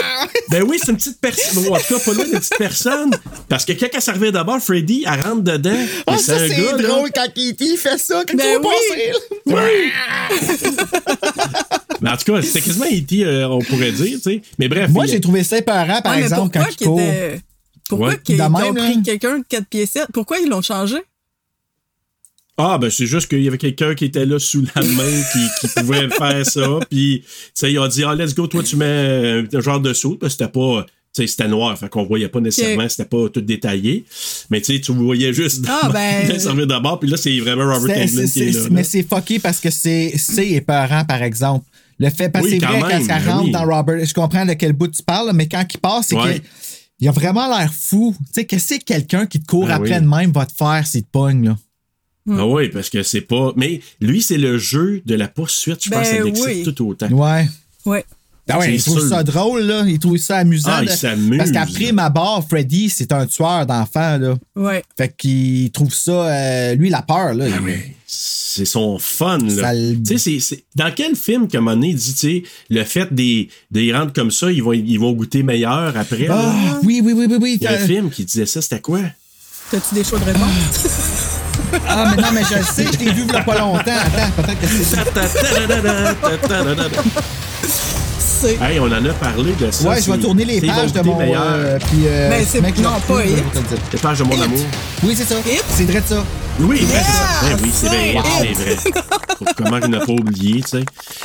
Ben oui, c'est une petite personne. En tout cas, pas loin d'une petite personne. Parce que quand elle servait d'abord, Freddy, elle rentre dedans. Ah, Mais ça, un c'est gars, là. drôle quand E.T. fait ça, quand Ben oui. passer. là. <laughs> Mais en tout cas, c'était quasiment E.T., euh, on pourrait dire, tu sais. Mais bref. Moi, il- j'ai trouvé ça épeurant, par Ouais, exemple, quand il qu'il court. était- Pourquoi Ouais. qu'ils De ont pris quelqu'un de 4 pieds 7? Pourquoi ils l'ont changé? Ah, ben c'est juste qu'il y avait quelqu'un qui était là sous la main qui, qui pouvait <laughs> faire ça. Puis, tu sais, ils ont dit, ah, let's go, toi, tu mets un genre de saut. Parce que c'était pas. Tu sais, c'était noir, fait qu'on voyait pas nécessairement, c'était pas tout détaillé. Mais tu sais, tu voyais juste Ah, ben- <laughs> il servait d'abord, puis là, c'est vraiment Robert Englund qui est là. Mais c'est fucké parce que c'est c'est épeurant, par exemple. Le fait, parce que Oui, c'est vrai, même, quand ça ben rentre oui. dans Robert, je comprends de quel bout tu parles, mais quand il passe, c'est Ouais. que il a vraiment l'air fou. Tu sais, qu'est-ce que quelqu'un qui te court Ah après oui. de même va te faire s'il te pogne, là? Ah oui, parce que c'est pas. Mais lui, c'est le jeu de la poursuite, je pense, Ben ça l'excite oui. tout autant. Ouais. Ouais. Ah ouais, il trouve sûr. ça drôle, là. Il trouve ça amusant. Ah, il. Parce qu'après ma barre, Freddy, c'est un tueur d'enfants, là. Ouais. Fait qu'il trouve ça, euh, lui, la peur, là. Ah il- oui. C'est son fun, là. Ça le- Tu sais, c'est- c'est- dans quel film, donné, il dit, tu sais, le fait des, des rendre comme ça, ils vont, ils vont goûter meilleur après. là? Ah, oui, oui, oui, oui, oui. Il y a un film qui disait ça, c'était quoi? T'as-tu des choix de réponse? <laughs> Ah, mais non, mais je le sais, je t'ai vu il y a pas longtemps. Attends, peut-être que c'est. Hey, on en a parlé de ça. Ouais, je vais tourner les pages de mon. meilleur. euh, puis, euh, Mais c'est- mec, je non, pas Hit. Les pages de mon amour. Oui, c'est ça. Hit? C'est vrai de ça. Oui, c'est ça. Ben Yeah, oui, c'est vrai, c'est c'est vrai. Comment il n'a pas oublié, tu sais.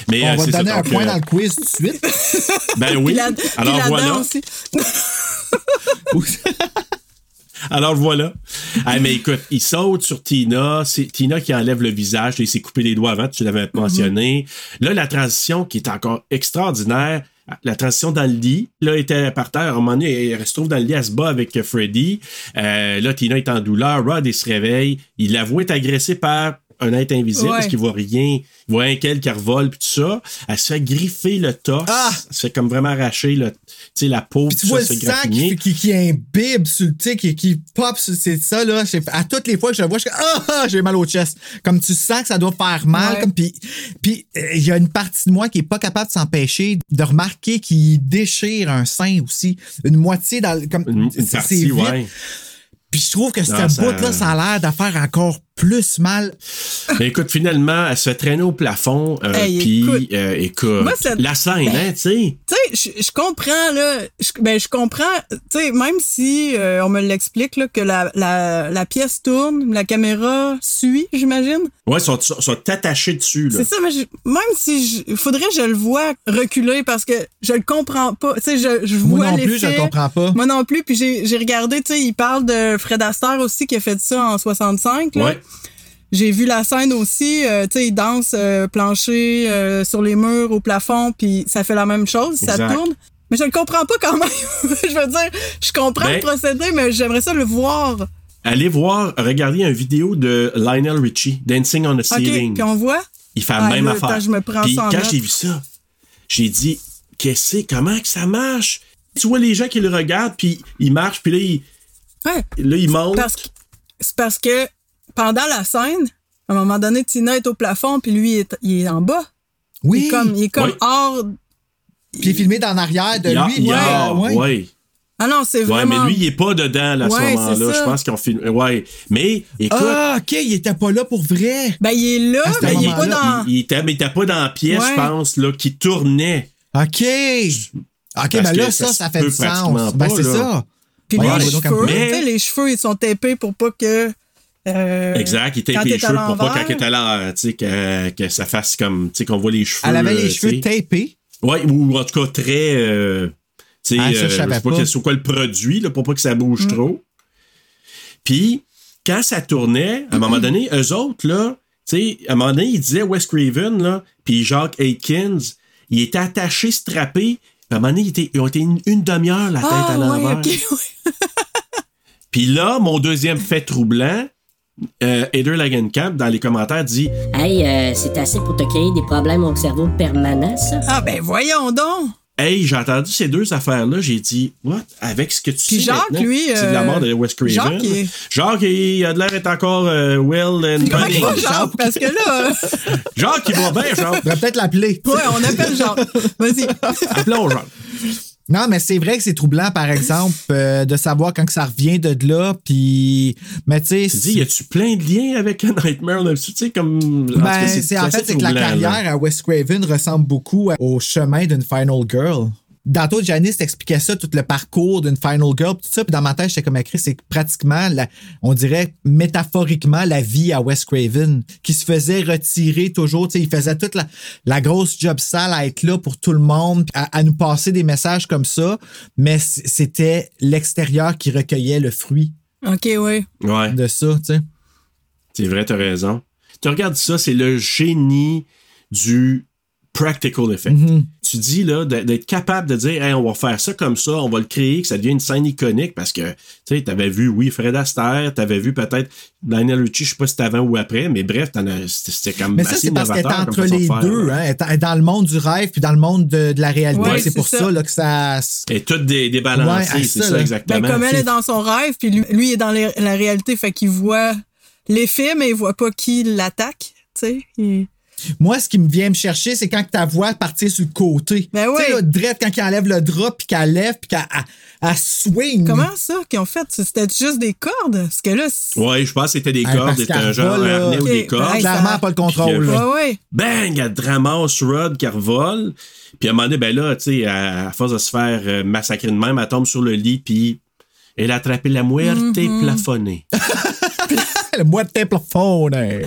Mais On euh, va te ça, donner un donc, point euh, dans le quiz tout de suite. Ben oui. Puis la- puis Alors la voilà. <laughs> Alors voilà. Ah, mais écoute, il saute sur Tina. C'est Tina qui enlève le visage. Il s'est coupé les doigts avant, tu l'avais mentionné. Là, la transition qui est encore extraordinaire. La transition dans le lit, là, elle était par terre. À un moment donné, elle se trouve dans le lit, elle se bat avec Freddy. Euh, là, Tina est en douleur. Rod, il se réveille. Il l'avoue être agressé par un être invisible Ouais. parce qu'il voit rien. Il voit un quel qui revole puis tout ça. Elle se fait griffer le torse. Ah! Elle se fait comme vraiment arracher le, tu sais, la peau. Puis tu vois le ça, sang graffiner. qui, qui, qui imbibe sur le tic et qui pop, sur- c'est ça, là. À toutes les fois que je le vois, je suis ah, ah, j'ai mal au chest. Comme tu sens que ça doit faire mal. Ouais. Comme, puis, puis euh, il y a une partie de moi qui est pas capable de s'empêcher de remarquer qu'il déchire un sein aussi. Une moitié dans le- comme, Une, une partie, ouais. Puis je trouve que ce Non, ça- bout-là, ça a l'air de faire encore plus mal. Mais écoute, finalement, elle se fait traîner au plafond. Euh, Hey, puis, écoute. euh, écoute, Moi, ça- la scène, hein, tu sais. Tu sais, je- comprends, là. Je, ben, je comprends, tu sais, même si euh, on me l'explique, là, que la, la, la pièce tourne, la caméra suit, j'imagine. Ouais, ils sont, sont, sont attachés dessus, là. C'est ça, mais je- même si je, faudrait que je le vois reculer parce que je le comprends pas. Tu sais, je, je Moi vois non plus, je le comprends pas. Moi non plus. Puis j'ai j'ai regardé, tu sais, il parle de Fred Astaire aussi qui a fait ça en 65. Là. Ouais. J'ai vu la scène aussi, euh, tu sais, il danse euh, plancher euh, sur les murs, au plafond, puis ça fait la même chose, ça tourne. Mais je le comprends pas quand même. <laughs> je veux dire, je comprends Ben- le procédé, mais j'aimerais ça le voir. Allez voir, regardez une vidéo de Lionel Richie, Dancing on the Ceiling. puis on voit? Il fait la Ah, même là, affaire. je me prends Puis ça en quand j'ai vu ça, j'ai dit, qu'est-ce que comment que ça marche? Tu vois les gens qui le regardent, puis ils marchent, puis là, ils, Ouais. là, ils montent. C'est parce que pendant la scène, à un moment donné, Tina est au plafond, puis lui, il est, il est en bas. Oui. Il est comme, il est comme Oui. hors. Puis il est filmé d'en arrière de Il lui. il y a- ouais. ouais. Ah non, c'est Ouais, vraiment. mais lui, il est pas dedans là, à ce Ouais, c'est moment-là. ça. Je pense qu'ils ont filmé. Ouais. Mais écoute. Ah, OK, il était pas là pour vrai. Ben, il est là, mais il est pas dans. Il, il était, mais il était pas dans la pièce, Ouais. je pense, là, qui tournait. OK. OK, Parce ben là, ça, ça fait du sens. Ben, c'est là. ça. Puis Ouais, les cheveux, Campbell. tu Mais- sais, les cheveux, ils sont tapés pour pas que. Euh, Exact, il tape les cheveux pour pas quand il est à l'heure, tu sais, que, que ça fasse comme, tu sais, qu'on voit les cheveux. Elle avait les euh, cheveux tapés. Ouais, ou en tout cas très. euh, tu sais, Ah, je euh, sais pas, pas. quoi le produit, là, pour pas que ça bouge Mm. trop. Puis, quand ça tournait, à un moment donné, eux autres, là, tu sais, à un moment donné, ils disaient Wes Craven, là, puis Jacques Aikins, ils étaient attachés, strappés. Puis à un moment donné, ils, étaient- ils ont été une, une demi-heure la tête Ah, à l'envers. ouais, ok, ouais. <laughs> Puis là, mon deuxième fait troublant, euh, Heather Lagenkamp, dans les commentaires, dit Hey, euh, c'est assez pour te créer des problèmes au cerveau permanents, ça? Ah, ben, voyons donc. Hey, j'ai entendu ces deux affaires-là, j'ai dit, what? Avec ce que tu Puis sais Jacques, maintenant, lui, c'est de la euh, mort de Wes Craven. Jacques, il est- Jacques, il a de l'air d'être encore euh, well and il va, Jacques? Parce que là. euh, Jacques, il va bien, Jacques. On va peut-être l'appeler. Ouais, on appelle Jacques. Vas-y. Appelons Jacques. Non, mais c'est vrai que c'est troublant, par exemple, euh, de savoir quand que ça revient de là, puis... Mais tu sais... Tu dis, y a-tu plein de liens avec Nightmare on Elm Street? Tu sais, comme. en tout cas, Ben, c'est en fait, c'est que la là. carrière à Wes Craven ressemble beaucoup au chemin d'une Final Girl. Dans toi, Janice t'expliquait ça, tout le parcours d'une Final Girl, tout ça. Puis dans ma tête, j'étais comme écrit, c'est pratiquement, la- on dirait métaphoriquement, la vie à Wes Craven, qui se faisait retirer toujours. Tu sais, il faisait toute la, la grosse job sale à être là pour tout le monde, à, à nous passer des messages comme ça. Mais c'était l'extérieur qui recueillait le fruit OK, oui. Ouais, de ça, tu sais. c'est vrai, t'as raison. Tu regardes ça, c'est le génie du practical effect. Mhm. Tu dis là d'être capable de dire Hey, on va faire ça comme ça, on va le créer, que ça devienne une scène iconique parce que tu sais, t'avais vu, oui, Fred Astaire, t'avais vu peut-être Lionel Richie, je sais pas si c'était avant ou après, mais bref, t'en as- c'était comme Mais ça, c'est parce qu'elle est entre les faire, deux, là. hein. Elle est- dans le monde du rêve puis dans le monde de, de la réalité. Ouais, c'est pour ça. ça, là, que ça. Et tout dé- débalancé, Ouais, c'est ça, exactement. Ben, comme elle est dans son rêve, puis lui, lui est dans les- la réalité, fait qu'il voit les films, mais il voit pas qui l'attaque. Tu sais. Il- Moi, ce qui me vient me chercher, c'est quand ta voix partir sur le côté. Ben Tu sais, oui. là, drette, quand il enlève le drap, puis qu'elle lève, puis qu'elle elle- elle swing. Comment ça qu'ils ont fait? C'était juste des cordes? Parce que là, c'est- Ouais, je pense que c'était des Hey, cordes, c'était qu'elle un genre un ou des cordes. ben, Clairement, ça- pas le contrôle. Puis, là. ouais, ouais. bang, elle ramasse Rod qui revole. Puis à un moment donné, ben là, tu sais, à, à force de se faire euh, massacrer de même, elle tombe sur le lit, puis elle a attrapé la muerte Mm-hmm. plafonnée. De plafond, hein.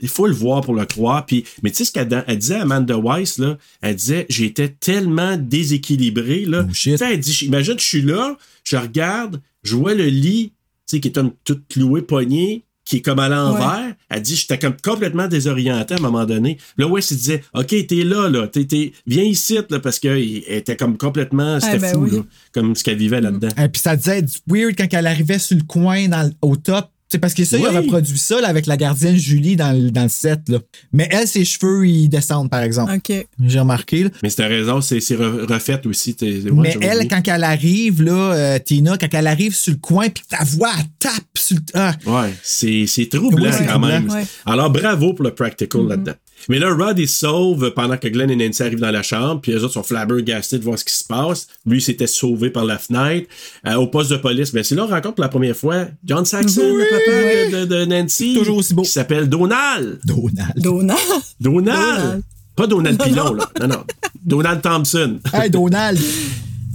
Il faut le voir pour le croire. Puis, mais tu sais ce qu'elle elle disait à Amanda Weiss, là, elle disait J'étais tellement déséquilibré. Là. Oh, shit. Tu sais, elle dit Imagine, je suis là, je regarde, je vois le lit, tu sais, qui est comme tout cloué, pogné, qui est comme à l'envers. Elle dit J'étais comme complètement désorienté à un moment donné. Là, Weiss, il disait Ok, t'es là, là, t'es, t'es- viens ici, là, parce qu'elle était comme complètement. C'était Ah, ben fou, oui. là, comme ce qu'elle vivait là-dedans. Et puis ça disait weird quand elle arrivait sur le coin dans, au top. C'est parce que ça, il a Oui. reproduit ça là, avec la gardienne Julie dans, le- dans le set. Là. Mais elle, ses cheveux, ils descendent, par exemple. OK. J'ai remarqué. Là. Mais c'était raison, c'est, c'est re- refait aussi. ouais, Mais elle, quand elle arrive, là, euh, Tina, quand elle arrive sur le coin, puis ta voix, elle tape sur le. Ah, Ouais, c'est, c'est troublant Oui, c'est quand troublant. même. Ouais. Alors, bravo pour le practical là-dedans. Mais là, Rod, il sauve pendant que Glenn et Nancy arrivent dans la chambre, puis les autres sont flabbergastés de voir ce qui se passe. Lui, il s'était sauvé par la fenêtre. Euh, au poste de police, ben, c'est là on rencontre pour la première fois John Saxon, le papa de, de- de Nancy. Toujours aussi beau. Qui s'appelle Donald. Donald. Donald. Donald. Donald. Pas Donald Pilon, là. Non, non. Donald Thompson. Hey, Donald.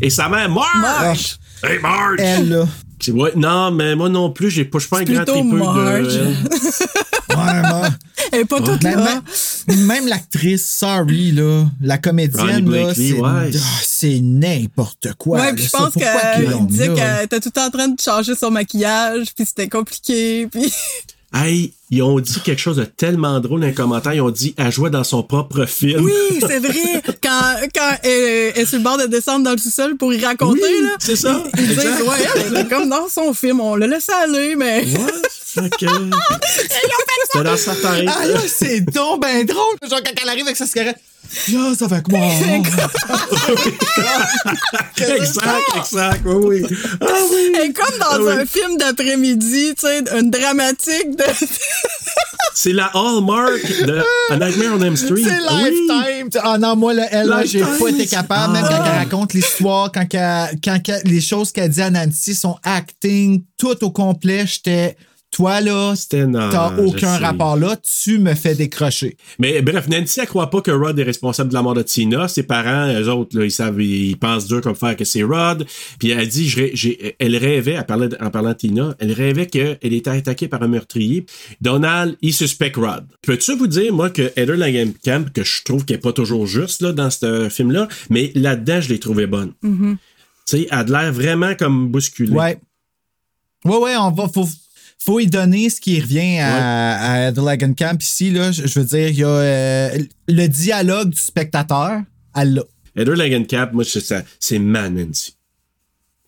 Et sa mère, Marge. Hey, Marge. Elle, là. C'est- ouais, non, mais moi non plus, j'ai pas, je suis pas un grand tripeux Marge. de. Ouais, moi. Elle est pas toute Même, là. Même- l'actrice, sorry, là, la comédienne, là, Blakely, c'est ouais. ah, c'est n'importe quoi. Ouais, puis je pense qu'elle disait qu'elle était tout le temps en train de changer son maquillage, puis c'était compliqué, <laughs> puis... Hey, ils ont dit quelque chose de tellement drôle dans les commentaires. Ils ont dit elle jouait dans son propre film. Oui, <laughs> c'est vrai. Quand, quand elle, elle est sur le bord de descendre dans le sous-sol pour y raconter, Oui, là. c'est ça. Ils disent, Exact. ouais, elle était comme dans son film, on l'a laissé aller, mais. Ouais. OK. C'était dans sa tête. Ah là, c'est donc ben drôle. Genre, quand elle arrive avec sa cigarette, là, ça fait quoi? <laughs> exact, exact. Oui, oui. Ah oui. Elle est comme dans Ah oui. un film d'après-midi, tu sais, une dramatique de. <laughs> C'est la hallmark de A Nightmare on Elm Street. C'est Oui. Lifetime. Ah non, moi, là, elle, là, j'ai pas été capable, même quand Ah. elle raconte l'histoire, quand, qu'elle- quand qu'elle- les choses qu'elle dit à Nancy, son acting, tout au complet, j'étais. Toi, là, non, t'as aucun rapport là, tu me fais décrocher. Mais bref, Nancy, elle croit pas que Rod est responsable de la mort de Tina. Ses parents, eux autres, là, ils savent, ils pensent dur comme faire que c'est Rod. Puis elle dit, je rê- j'ai- elle rêvait, elle parlait de- en parlant de Tina, elle rêvait qu'elle était attaquée par un meurtrier. Donald, il suspecte Rod. Peux-tu vous dire, moi, que Heather Langenkamp, que je trouve qu'elle est pas toujours juste, là, dans ce film-là, mais là-dedans, je l'ai trouvée bonne. Mhm. Tu sais, elle a de l'air vraiment comme bousculée. Ouais. Ouais, ouais, on va. Faut, faut y donner ce qui revient à, à The Lagan Camp ici. Là, je, veux dire, il y a euh, le dialogue du spectateur. Elle l'a. Heather Langenkamp, moi, c'est ça, c'est.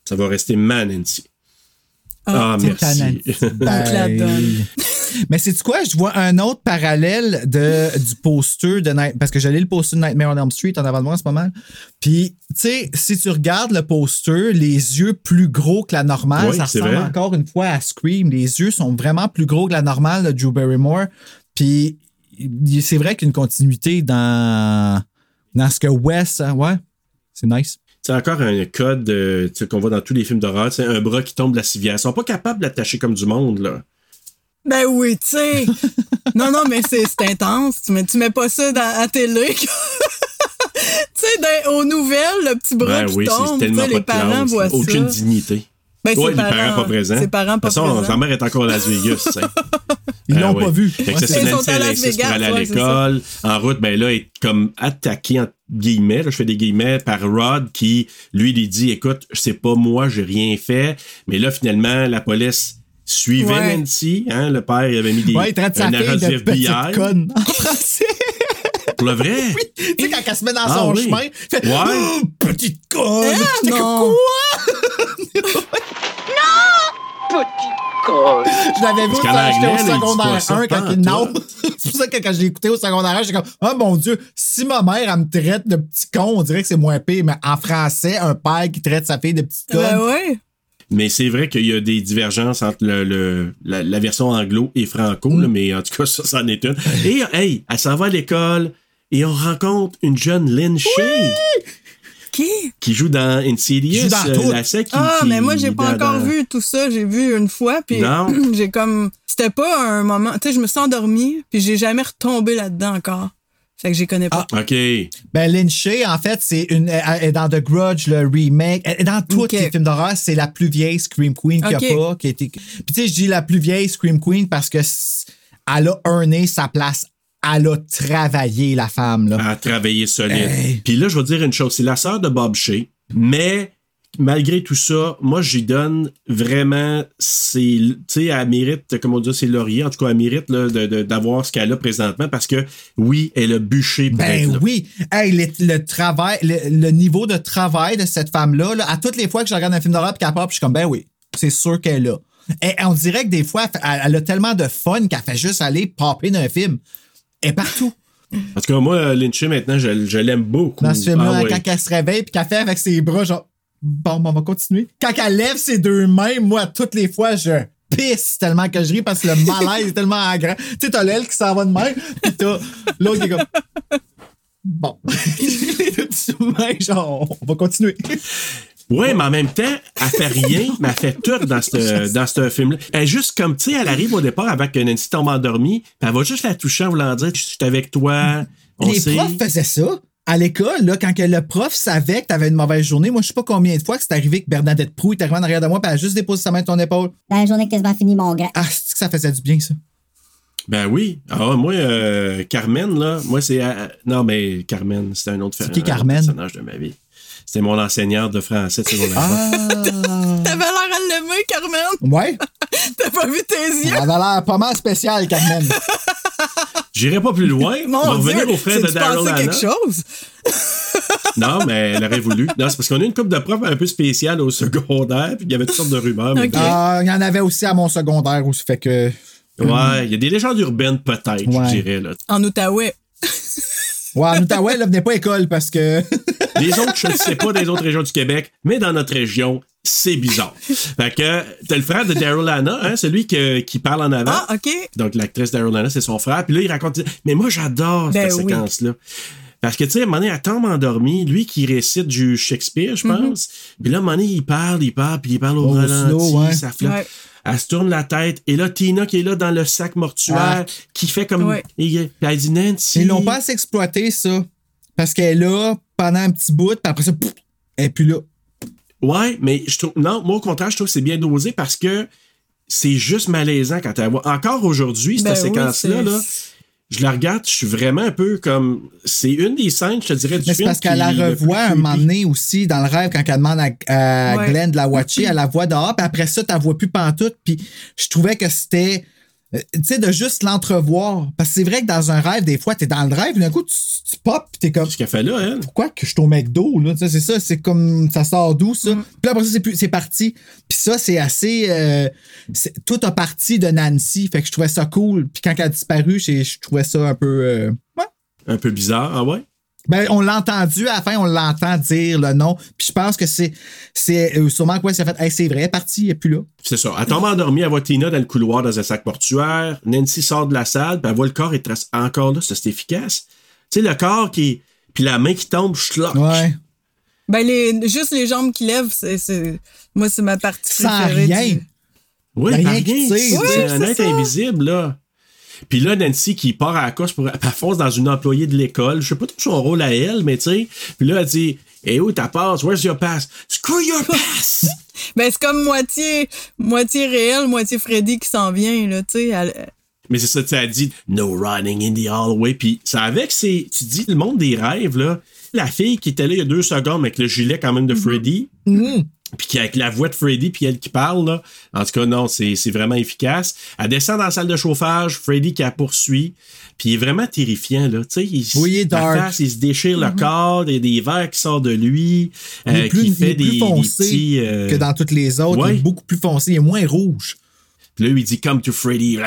Ça va rester ma Nancy. Ah, C'est ta merci. <laughs> Mais c'est quoi? Je vois un autre parallèle de, du poster de Night, parce que j'allais le poster de Nightmare on Elm Street en avant de moi en ce moment. Puis, tu sais, si tu regardes le poster, les yeux plus gros que la normale, Oui, ça c'est ressemble vrai. encore une fois à Scream. Les yeux sont vraiment plus gros que la normale de Drew Barrymore. Puis, c'est vrai qu'il y a une continuité dans, dans ce que Wes, hein, ouais, c'est nice. C'est encore un code euh, qu'on voit dans tous les films d'horreur. C'est un bras qui tombe de la civière. Ils sont pas capables de l'attacher comme du monde, là. Ben oui, tu sais. <laughs> non, non, mais c'est intense. Tu mets, tu mets pas ça dans, à télé. <laughs> tu sais, aux nouvelles, le petit bras Ben qui oui, c'est tombe, les de parents classe, voient Aucune ça. dignité. Ben, ses ouais, les parents- parents pas présents. ses parents pas De toute façon, présents. sa mère est encore à Las Vegas. Ils Ah l'ont ouais. pas vu. Fait que ça, c'est- Las insiste pour aller à l'école. En route, ben là, elle est comme attaquée, entre guillemets, là, je fais des guillemets, par Rod qui, lui, lui dit, écoute, c'est pas moi, j'ai rien fait. Mais là, finalement, la police suivait Ouais. Nancy. Hein, le père, il avait mis des, Ouais, il traite sa fille de petite FBI. conne <laughs> en français. Pour le vrai? <laughs> Tu sais, quand elle se met dans Ah son oui. chemin, elle fait Ouais. Oh, <gasps> petite conne. Comme, non. Quoi? <laughs> Petit con. Je l'avais vu quand j'étais au secondaire pas ça, 1 quand il non. <laughs> C'est pour ça que quand je l'ai écouté au secondaire 1, j'étais comme Oh mon Dieu, si ma mère elle me traite de petit con, on dirait que c'est moins pire. Mais en français, un père qui traite sa fille de petite conne. Ben ouais. Mais c'est vrai qu'il y a des divergences entre le, le- la, la version anglo et franco, Mm. là, mais en tout cas, ça, c'en est une. Et, hey, elle s'en va à l'école et on rencontre une jeune Lynn Shay Qui? qui joue dans Insidious, dans euh, tout. la qui- Ah, qui- mais moi, j'ai pas dans- encore dans- vu tout ça. J'ai vu une fois, puis Non. <clears throat> j'ai comme... C'était pas un moment... Tu sais, je me suis endormie, puis j'ai jamais retombé là-dedans encore. Fait que j'y connais pas. OK. Ben, Lynn Shay, en fait, c'est une. Elle est dans The Grudge, le remake. Elle est dans tous les films d'horreur. C'est la plus vieille Scream Queen qu'il n'y a pas. Qui a été... Puis, tu sais, je dis la plus vieille Scream Queen parce que elle a earné sa place. Elle a travaillé, la femme, là. à travailler solide. Hey. Puis là, je vais te dire une chose, c'est la sœur de Bob Shea, mais malgré tout ça, moi, j'y donne vraiment. Tu sais, elle mérite, comme on dit, ses lauriers. En tout cas, elle mérite là, de- de- d'avoir ce qu'elle a présentement parce que, oui, elle a bûché pour Ben oui. Hey, le, le travail, le, le niveau de travail de cette femme-là, là, à toutes les fois que je regarde un film d'horreur puis qu'elle pop, je suis comme, ben oui, c'est sûr qu'elle est là. Et on dirait que des fois, elle, elle- elle a tellement de fun qu'elle fait juste aller popper d'un film. Est partout. Tout cas, moi, Lynch, maintenant, je, je l'aime beaucoup. Dans ce film-là, Ah ouais. quand elle se réveille puis qu'elle fait avec ses bras, genre, bon, on va continuer. Quand elle lève ses deux mains, moi, toutes les fois, je pisse tellement que je ris parce que le malaise est tellement grand. Tu sais, t'as l'aile qui s'en va de même, puis t'as l'autre qui est comme. Bon. <laughs> les deux mains, genre, on va continuer. Ouais, mais en même temps, elle fait rien, <laughs> mais elle fait tout dans ce dans ce film-là. Elle est juste comme, tu sais, elle arrive au départ avec que Nancy tombe endormie, puis elle va juste la toucher en voulant dire, je suis avec toi, on les sait. profs faisaient ça. À l'école, là, quand que le prof savait que t'avais une mauvaise journée, moi, je sais pas combien de fois que c'est arrivé que Bernadette Proux est arrivée en arrière de moi, puis elle a juste déposé sa main sur ton épaule. Dans la journée quasiment finie, mon grand. Ah, c'est que ça faisait du bien, ça? Ben oui. Ah, moi, euh, Carmen, là, moi, c'est. euh, non, mais Carmen, c'était un autre C'est qui, un Carmen? personnage de ma vie. C'était mon enseignante de français de secondaire. Ah! <laughs> T'avais l'air à l'aimer, Carmen. Ouais. <laughs> T'as pas vu tes yeux? Elle avait l'air pas mal spécial, Carmen. <laughs> J'irai pas plus loin. Mon on va Dieu, revenir au frère de Daryl Hannah. quelque chose? Non, mais elle aurait voulu. Non, c'est parce qu'on a une couple de profs un peu spéciale au secondaire, puis il y avait toutes sortes de rumeurs. Ah, il y en avait aussi à mon secondaire aussi, fait que. Ouais, il y a des légendes urbaines peut-être, Ouais. je dirais. Là. En Outaouais. Ouais, en Outaouais, là, venez pas à école parce que. Les autres, je ne sais pas des autres régions du Québec, mais dans notre région, c'est bizarre. Fait que t'as le frère de Daryl Hannah, hein, celui que- qui parle en avant. Ah, OK. Donc l'actrice Daryl Hannah, c'est son frère. Puis là, il raconte. Mais moi, j'adore Ben cette oui. séquence-là. Parce que, tu sais, à un moment donné, elle tombe endormie, lui qui récite du Shakespeare, je Mhm. pense. Puis là, à un moment donné, il parle, il parle, puis il parle au Au ralenti, slow, ouais. ça flotte. Ouais. Elle se tourne la tête. Et là, Tina qui est là dans le sac mortuaire, Ah. qui fait comme. Ouais. Et, puis elle dit Nancy. Ils l'ont pas assez exploité, ça. Parce qu'elle est là pendant un petit bout, puis après ça, pouf, elle est plus là. Ouais, mais je trouve. Non, moi, au contraire, je trouve que c'est bien dosé parce que c'est juste malaisant quand elle voit. Encore aujourd'hui, cette Ben oui, séquence-là, c'est- là, je la regarde, je suis vraiment un peu comme. C'est une des scènes, je te dirais, du Mais c'est film. parce qu'elle la revoit un moment donné aussi dans le rêve quand elle demande à, à Ouais. Glenn de la watcher, elle la voit dehors, puis après ça, tu la vois plus pantoute, puis je trouvais que c'était. Euh, Tu sais, de juste l'entrevoir. Parce que c'est vrai que dans un rêve, des fois, t'es dans le rêve, puis d'un coup, tu, tu pop, t'es comme. Ce qu'elle fait là, elle? Pourquoi que je suis au McDo, là? Tu sais, C'est ça, c'est comme. Ça sort d'où, ça? Puis après ça, c'est plus- c'est parti. Puis ça, c'est assez. euh, c'est- tout a parti de Nancy. Fait que je trouvais ça cool. Puis quand elle a disparu, j'ai- je trouvais ça un peu. euh, ouais. Un peu bizarre, ah ouais? Ben, on l'a entendu, à la fin, on l'entend dire le nom. Puis je pense que c'est c'est euh, sûrement quoi, ça fait, hey, c'est vrai, elle est partie, elle est plus là. C'est ça. Elle tombe endormie, elle voit Tina dans le couloir dans un sac mortuaire. Nancy sort de la salle, puis elle voit le corps, il reste encore là, ça c'est efficace. Tu sais, le corps qui. Puis la main qui tombe, schlock. Ouais. Ben, les, juste les jambes qui lèvent, c'est, c'est- moi, c'est ma partie Sans préférée. rien. du- Oui, Rien rien. C'est un être ça. invisible, là. Puis là, Nancy qui part à la course pour. Elle fonce dans une employée de l'école. Je sais pas trop son rôle à elle, mais tu sais. Puis là, elle dit Eh où ta passe? Where's your pass? Screw your <laughs> pass! Ben, c'est comme moitié, moitié réel, moitié Freddy qui s'en vient, là, tu sais. elle- mais c'est ça, tu elle dit No running in the hallway. Puis ça avec, c'est. Tu dis le monde des rêves, là. La fille qui était là il y a deux secondes avec le gilet quand même de Freddy. Puis qui avec la voix de Freddy, puis elle qui parle, là. En tout cas, non, c'est c'est vraiment efficace. Elle descend dans la salle de chauffage, Freddy qui la poursuit. Puis il est vraiment terrifiant, là. Tu sais, il, Oui, il face, se déchire le corps, il y a des verres qui sortent de lui, Il est euh, plus, qui il fait est des, plus des petits. euh, que dans toutes les autres. ouais. Il est beaucoup plus foncé, il est moins rouge. Puis là, il dit Come to Freddy. Tu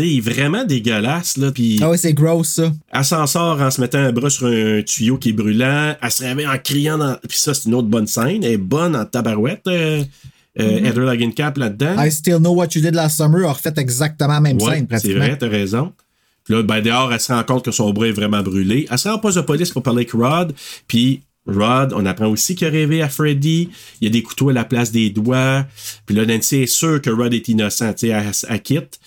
sais, il est vraiment dégueulasse, là. Puis Ah ouais, c'est gross, ça. elle s'en sort en se mettant un bras sur un tuyau qui est brûlant. Elle se réveille en criant. Dans... Puis ça, c'est une autre bonne scène. Elle est bonne en tabarouette. Euh, euh, Heather Langenkamp là-dedans. I still know what you did last summer a refait exactement la même Ouais, scène, c'est pratiquement. vrai, t'as raison. Puis là, ben dehors, elle se rend compte que son bras est vraiment brûlé. Elle se rend en poste de police pour parler avec Rod. Puis Rod, on apprend aussi qu'il a rêvé à Freddy. Il y a des couteaux à la place des doigts. Puis là, Nancy est sûre que Rod est innocent. Tu sais, elle, elle quitte.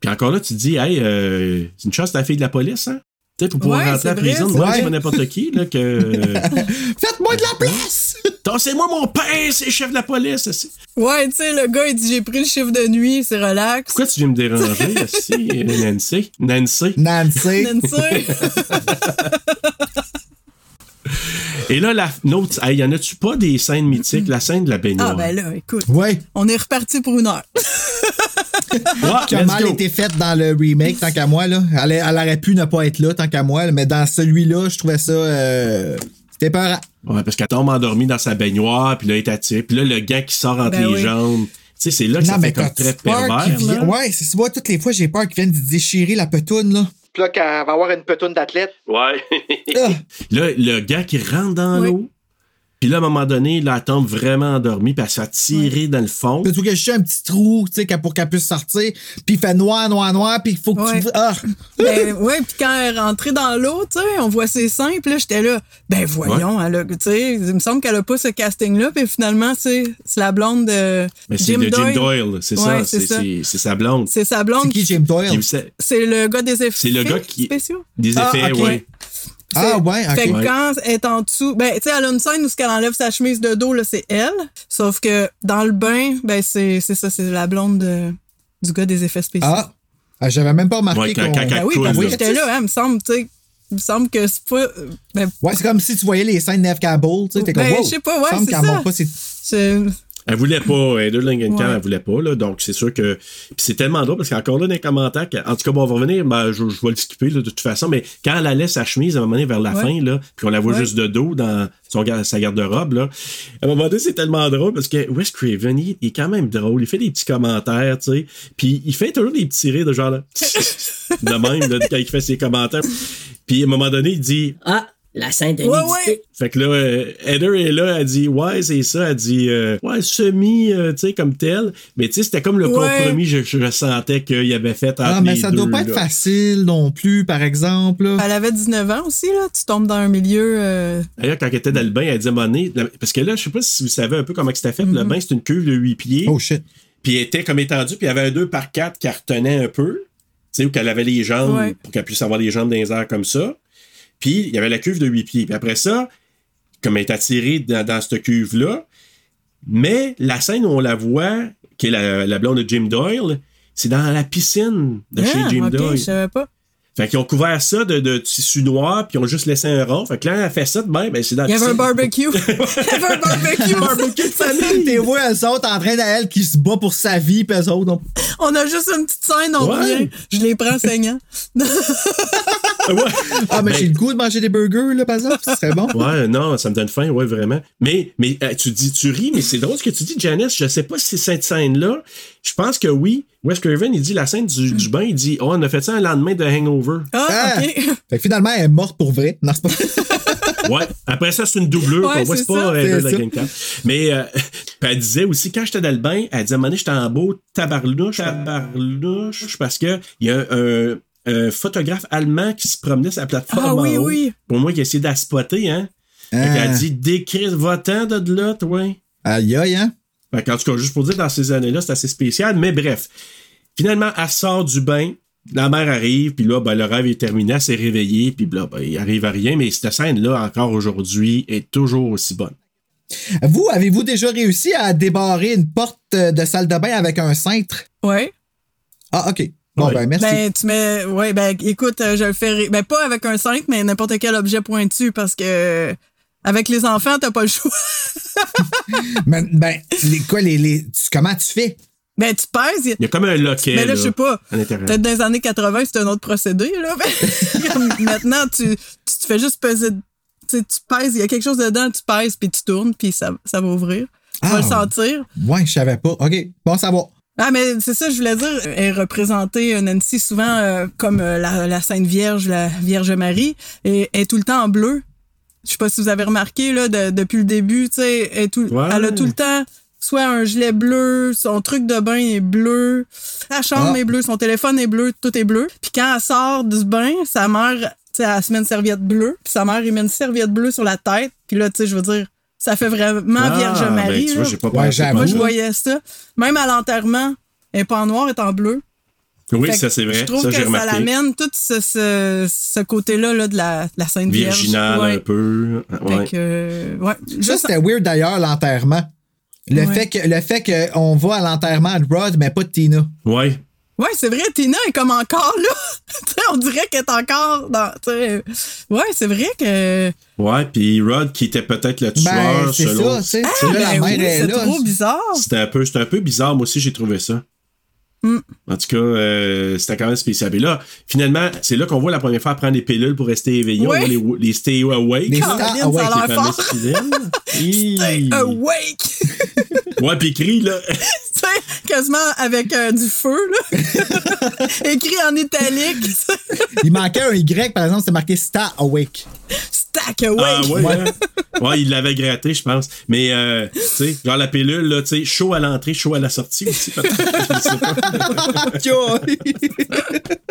Puis encore là, tu te dis, hey, euh, c'est une chance, la fille de la police, hein? Tu sais, pour pouvoir Ouais, rentrer à vrai, prison, moi, c'est pas n'importe qui, là, que. <laughs> Faites-moi de la place! Tassez-moi mon père, c'est le chef de la police. c'est- Ouais, tu sais, le gars, il dit J'ai pris le chiffre de nuit, c'est relax. Pourquoi tu viens me déranger, aussi, <laughs> Nancy? Nancy? Nancy? Nancy. <laughs> Et là, la note, hey, y en a-tu pas des scènes mythiques? La scène de la baignoire. Ah, ben là, écoute. Ouais. On est reparti pour une heure. <laughs> Ouais, Qui a mal go. été faite dans le remake, tant qu'à moi, là. Elle, elle aurait pu ne pas être là, tant qu'à moi, mais dans celui-là, je trouvais ça. euh, C'était peur. Ouais, parce qu'elle tombe endormie dans sa baignoire, puis là, elle est attirée. Puis là, le gars qui sort entre Ben les oui. jambes. Tu sais, c'est là que ça fait comme très pervers. vient- là. Ouais, c'est moi, toutes les fois, j'ai peur qu'il vienne de déchirer la petoune, là. Puis là, qu'elle va avoir une petoune d'athlète. Ouais. Là, le gars qui rentre dans Oui. l'eau. Puis là, à un moment donné, là, elle tombe vraiment endormie, puis elle se fait tirer dans le fond. Puis faut que je un petit trou, tu sais, pour qu'elle puisse sortir. Puis il fait noir, noir, noir, puis il faut que Ouais. tu. Ah! <laughs> ben, ouais, puis quand elle est rentrée dans l'eau, tu sais, on voit ses seins, puis là, j'étais là, ben voyons, elle a, tu sais, il me semble qu'elle a pas ce casting-là, puis finalement, tu sais, c'est la blonde de Mais c'est Jim de Jim Doyle. Doyle, c'est Ouais, ça. c'est sa blonde. C'est sa blonde. C'est qui Jim Doyle? C'est- le gars des effets C'est le gars qui- spéciaux. Des Ah, effets, ok. Ah, ouais, ok. Fait que quand elle est en dessous, ben, tu sais, elle a une scène où ce qu'elle enlève sa chemise de dos, là, c'est elle. Sauf que dans le bain, ben, c'est c'est ça, c'est la blonde de- du gars des effets spéciaux. Ah! Ah, J'avais même pas remarqué Ouais, quand- qu'on. Ben oui, parce que j'étais là, hein, me semble, tu sais, me semble que c'est pas. Ben, Ouais, c'est comme si tu voyais les scènes de Neve Campbell, tu sais, t'es comme, Ben, wow, je sais pas, ouais, semble c'est ça. pas Elle voulait pas, Heather Langenkamp, Ouais. elle voulait pas, là. Donc, c'est sûr que. Puis c'est tellement drôle parce qu'encore là, dans les commentaires, que- en tout cas, bon, on va revenir, ben, je, je vais le skipper, là, de toute façon, mais quand elle allait sa chemise, à un moment donné, vers la Ouais. fin, là, puis on la voit Ouais. juste de dos dans son, sa garde-robe, là. À un moment donné, c'est tellement drôle parce que Wes Craven, il, il est quand même drôle. Il fait des petits commentaires, tu sais. Puis il fait toujours des petits rires de genre, là. <laughs> de même, là, quand il fait ses commentaires. Puis à un moment donné, il dit, Ah, la scène de Ouais, ouais. fait que là, euh, Heather est là, elle dit Ouais, c'est ça. Elle dit euh, Ouais, semi, euh, tu sais, comme tel. Mais tu sais, c'était comme le Ouais. compromis, je, je sentais qu'il avait fait entre Ah, mais les ça deux, doit pas être facile non plus, par exemple. là. Elle avait 19 ans aussi, là. Tu tombes dans un milieu. euh, D'ailleurs, quand elle était dans le bain, elle donné, la- parce que là, je sais pas si vous savez un peu comment c'était fait. Le bain, c'est une cuve de 8 pieds. Oh shit. Puis elle était comme étendue, puis il y avait un 2 par 4 qui retenait un peu. Tu sais, où qu'elle avait les jambes, Ouais. pour qu'elle puisse avoir les jambes dans les airs comme ça. Puis il y avait la cuve de 8 pieds. Puis après ça, comme elle est attirée dans, dans cette cuve-là, mais la scène où on la voit, qui est la, la blonde de Jim Doyle, c'est dans la piscine de chez ah, Jim ok, Doyle. je savais pas. Fait qu'ils ont couvert ça de, de tissu noir, puis ils ont juste laissé un rond. Fait que là, elle fait ça de même, ben c'est dans Il y la avait un piscine. barbecue. <laughs> Il y avait un barbecue. barbecue de famille. T'es vois eux autres en train d'elle qui se bat pour sa vie, pis eux autres. on- On a juste une petite scène, on Ouais. Je les prends saignants. <laughs> <laughs> Ouais. Ah, mais Ben, j'ai le goût de manger des burgers, là, par exemple. Ce serait bon. Ouais, non, ça me donne faim, ouais, vraiment. Mais, mais euh, tu dis, tu ris, mais c'est drôle ce que tu dis, Janice. Je sais pas si cette scène-là, je pense que oui. Wes Craven, il dit la scène du, du bain, il dit, oh, on a fait ça un lendemain de Hangover. Ah, Ah! ok. Fait que finalement, elle est morte pour vrai. Non, c'est pas <laughs> Ouais. Après ça, c'est une doublure Ouais, qu'on voit, c'est c'est pas C'est ça. Langenkamp. Mais euh, <laughs> elle disait aussi, quand j'étais dans le bain, elle disait, à un moment donné, j'étais en beau tabarnouche, tabarnouche, parce que il y a un, un photographe allemand qui se promenait sur la plateforme Ah en oui, haut. oui. Pour moi, qui a essayé d'aspoter, hein. Fait Ah. qu'elle dit, décris votant de là, toi. Aïe, aïe, hein. Fait qu'en tout cas, juste pour dire, dans ces années-là, c'est assez spécial. Mais bref, finalement, elle sort du bain. La mère arrive, puis là, ben, le rêve est terminé, elle s'est réveillée, puis là, ben, il arrive à rien. Mais cette scène-là, encore aujourd'hui, est toujours aussi bonne. Vous, avez-vous déjà réussi à débarrer une porte euh, de salle de bain avec un cintre? Ouais. Ah, OK. Bon, Ouais. ben, merci. Ben, tu mets. Ouais, ben, écoute, euh, je le fais. Ben, pas avec un 5, mais n'importe quel objet pointu parce que. Avec les enfants, t'as pas le choix. <laughs> Ben, ben, les, quoi, les, les, tu- comment tu fais? Ben, tu pèses. il- Il y a comme un loquet. Mais là, je sais pas. Peut-être dans les années 80, c'était un autre procédé, là. <laughs> Maintenant, tu, tu te fais juste peser. Tu, sais, tu pèses, il y a quelque chose dedans, tu pèses, puis tu tournes, puis ça, ça va ouvrir. Tu vas Ah. le sentir. Ouais, je savais pas. OK. Bon, ça va. Ah, mais c'est ça, je voulais dire. Elle est représentée, euh, Nancy, souvent euh, comme euh, la, la Sainte Vierge, la Vierge Marie, et elle est tout le temps en bleu. Je sais pas si vous avez remarqué, là, de- depuis le début, tu sais, elle, est tout- Ouais. elle a tout le temps soit un gilet bleu, son truc de bain est bleu, sa chambre Ah. est bleue, son téléphone est bleu, tout est bleu. Puis quand elle sort du bain, sa mère, tu sais, elle se met une serviette bleue, puis sa mère, il met une serviette bleue sur la tête. Puis là, tu sais, je veux dire, ça fait vraiment Ah, Vierge ben, Marie. tu vois, là. j'ai pas Ouais. Moi, je voyais ça. Même à l'enterrement, elle est pas en noir, elle est en bleu. Oui, Fait ça, c'est vrai. Je trouve Ça, que ça l'amène tout ce, ce, ce côté-là là, de la, de la Sainte Vierge. Virginal Ouais. un peu. Fait Ouais. que, euh, ouais. Ça, Juste- c'était weird d'ailleurs, l'enterrement. Le Ouais. fait que le fait qu'on va à l'enterrement de Rod, mais pas de Tina. Ouais. Ouais, c'est vrai, Tina est comme encore là. <laughs> Tu sais, on dirait qu'elle est encore dans. tu sais, Ouais, c'est vrai que. Ouais, puis Rod, qui était peut-être le tueur, Ben, c'est selon. ça. Ah, ben oui, est c'est trop bizarre. C'était un peu, c'était un peu bizarre. Moi aussi, j'ai trouvé ça. Mm. En tout cas, euh, c'était quand même spécial. Et là, finalement, c'est là qu'on voit la première fois prendre des pilules pour rester éveillé. On voit les, les Stay Awake. Les Stay Awake, les. Hi. Awake! Ouais, puis écrit, là. <laughs> tu sais, quasiment avec euh, du feu, là. <laughs> Écrit en italique. Il manquait un Y, par exemple, c'est marqué Star Awake. Ah ouais, hein? ouais, il l'avait gratté, je pense. Mais, euh, tu sais, genre la pilule, là, tu sais, chaud à l'entrée, chaud à la sortie aussi, peut-être. <laughs>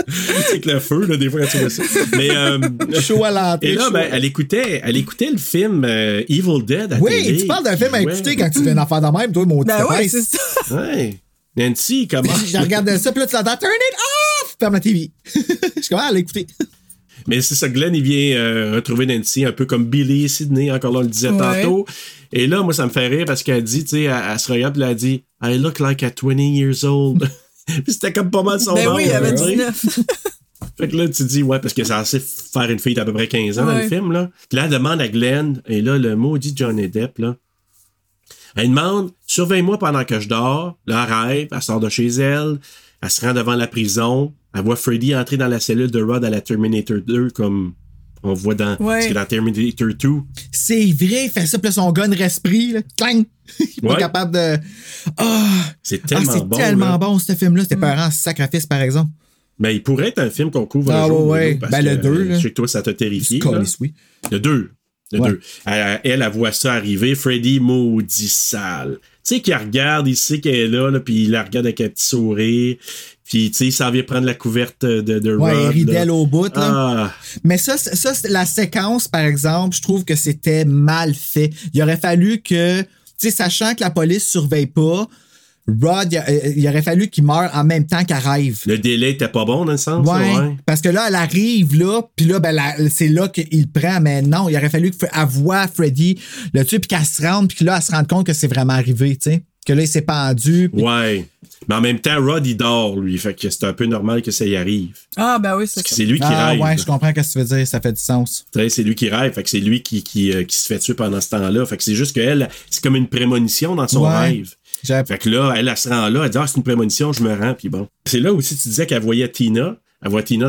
<laughs> Sais que le feu, là, des fois, quand tu vois ça. Mais, euh, Chaud à l'entrée. Et là, ben, elle écoutait, elle écoutait le film euh, Evil Dead à Oui, télé. tu parles d'un film à écouter quand tu fais une affaire de même, toi, mon Ben ouais, c'est ça. Ouais. Nancy, comment? <laughs> Je regardais ça, puis là, tu l'entends, turn it off! Ferme la TV. Je suis comment à l'écouter. Mais c'est ça, Glenn, il vient euh, retrouver Nancy, un peu comme Billy et Sidney, encore là, on le disait Ouais. tantôt. Et là, moi, ça me fait rire parce qu'elle dit, tu sais, elle, elle se regarde, puis elle dit, I look like at 20 years old. <laughs> puis c'était comme pas mal son Ben âge, oui, il avait tu sais. 19. Fait que là, tu dis, ouais, parce que c'est censé faire une fille d'à peu près 15 ans dans le film, là. Puis là, elle demande à Glenn, et là, le maudit Johnny Depp, là. Elle demande Surveille-moi pendant que je dors. Là, elle rêve, elle sort de chez elle, elle se rend devant la prison, elle voit Freddy entrer dans la cellule de Rod à la Terminator 2, comme on voit dans, parce que dans Terminator 2. C'est vrai, il fait ça, puis son gun respire, là, clang! <laughs> Il est pas Ouais. capable de. Ah! C'est Ah, tellement c'est bon. tellement là. bon, ce film-là. C'était pas un sacrifice, par exemple. Mais il pourrait être un film qu'on couvre Ah, un jour. ouais, parce ben, le que, deux, euh, là. Je sais que toi, ça t'a terrifié. C'est là. oui. Le 2. Le Ouais. 2. Elle, elle, elle voit ça arriver. Freddy, maudit sale. Tu sais, qu'il regarde, il sait qu'elle est là, là puis il la regarde avec un petit sourire. Puis, tu sais, il s'en vient prendre la couverte de, de Ouais, Rod, là. au bout, là. Ah, Mais ça, la séquence, par exemple, je trouve que c'était mal fait. Il aurait fallu que, tu sais, sachant que la police surveille pas, Rod, il, il aurait fallu qu'il meure en même temps qu'elle rêve. le délai était pas bon dans le sens. Ouais. Parce que là, elle arrive là, puis là, ben, c'est là qu'il prend. Mais non, il aurait fallu qu'elle voit Freddy le tuer, puis qu'elle se rende, puis que là, elle se rende compte que c'est vraiment arrivé, tu sais. Que là, il s'est pendu. Ouais. Mais en même temps, Rod, il dort, lui. Fait que c'est un peu normal que ça y arrive. Ah, ben oui, c'est ça. c'est lui qui ah rêve. ouais, je comprends ce que tu veux dire, ça fait du sens. C'est lui qui rêve. Fait que c'est lui qui, qui, euh, qui se fait tuer pendant ce temps-là. Fait que c'est juste qu'elle, c'est comme une prémonition dans son Ouais. rêve. Fait que là, elle, elle se rend là, elle dit, ah, c'est une prémonition, je me rends, puis bon. C'est là aussi, tu disais qu'elle voyait Tina.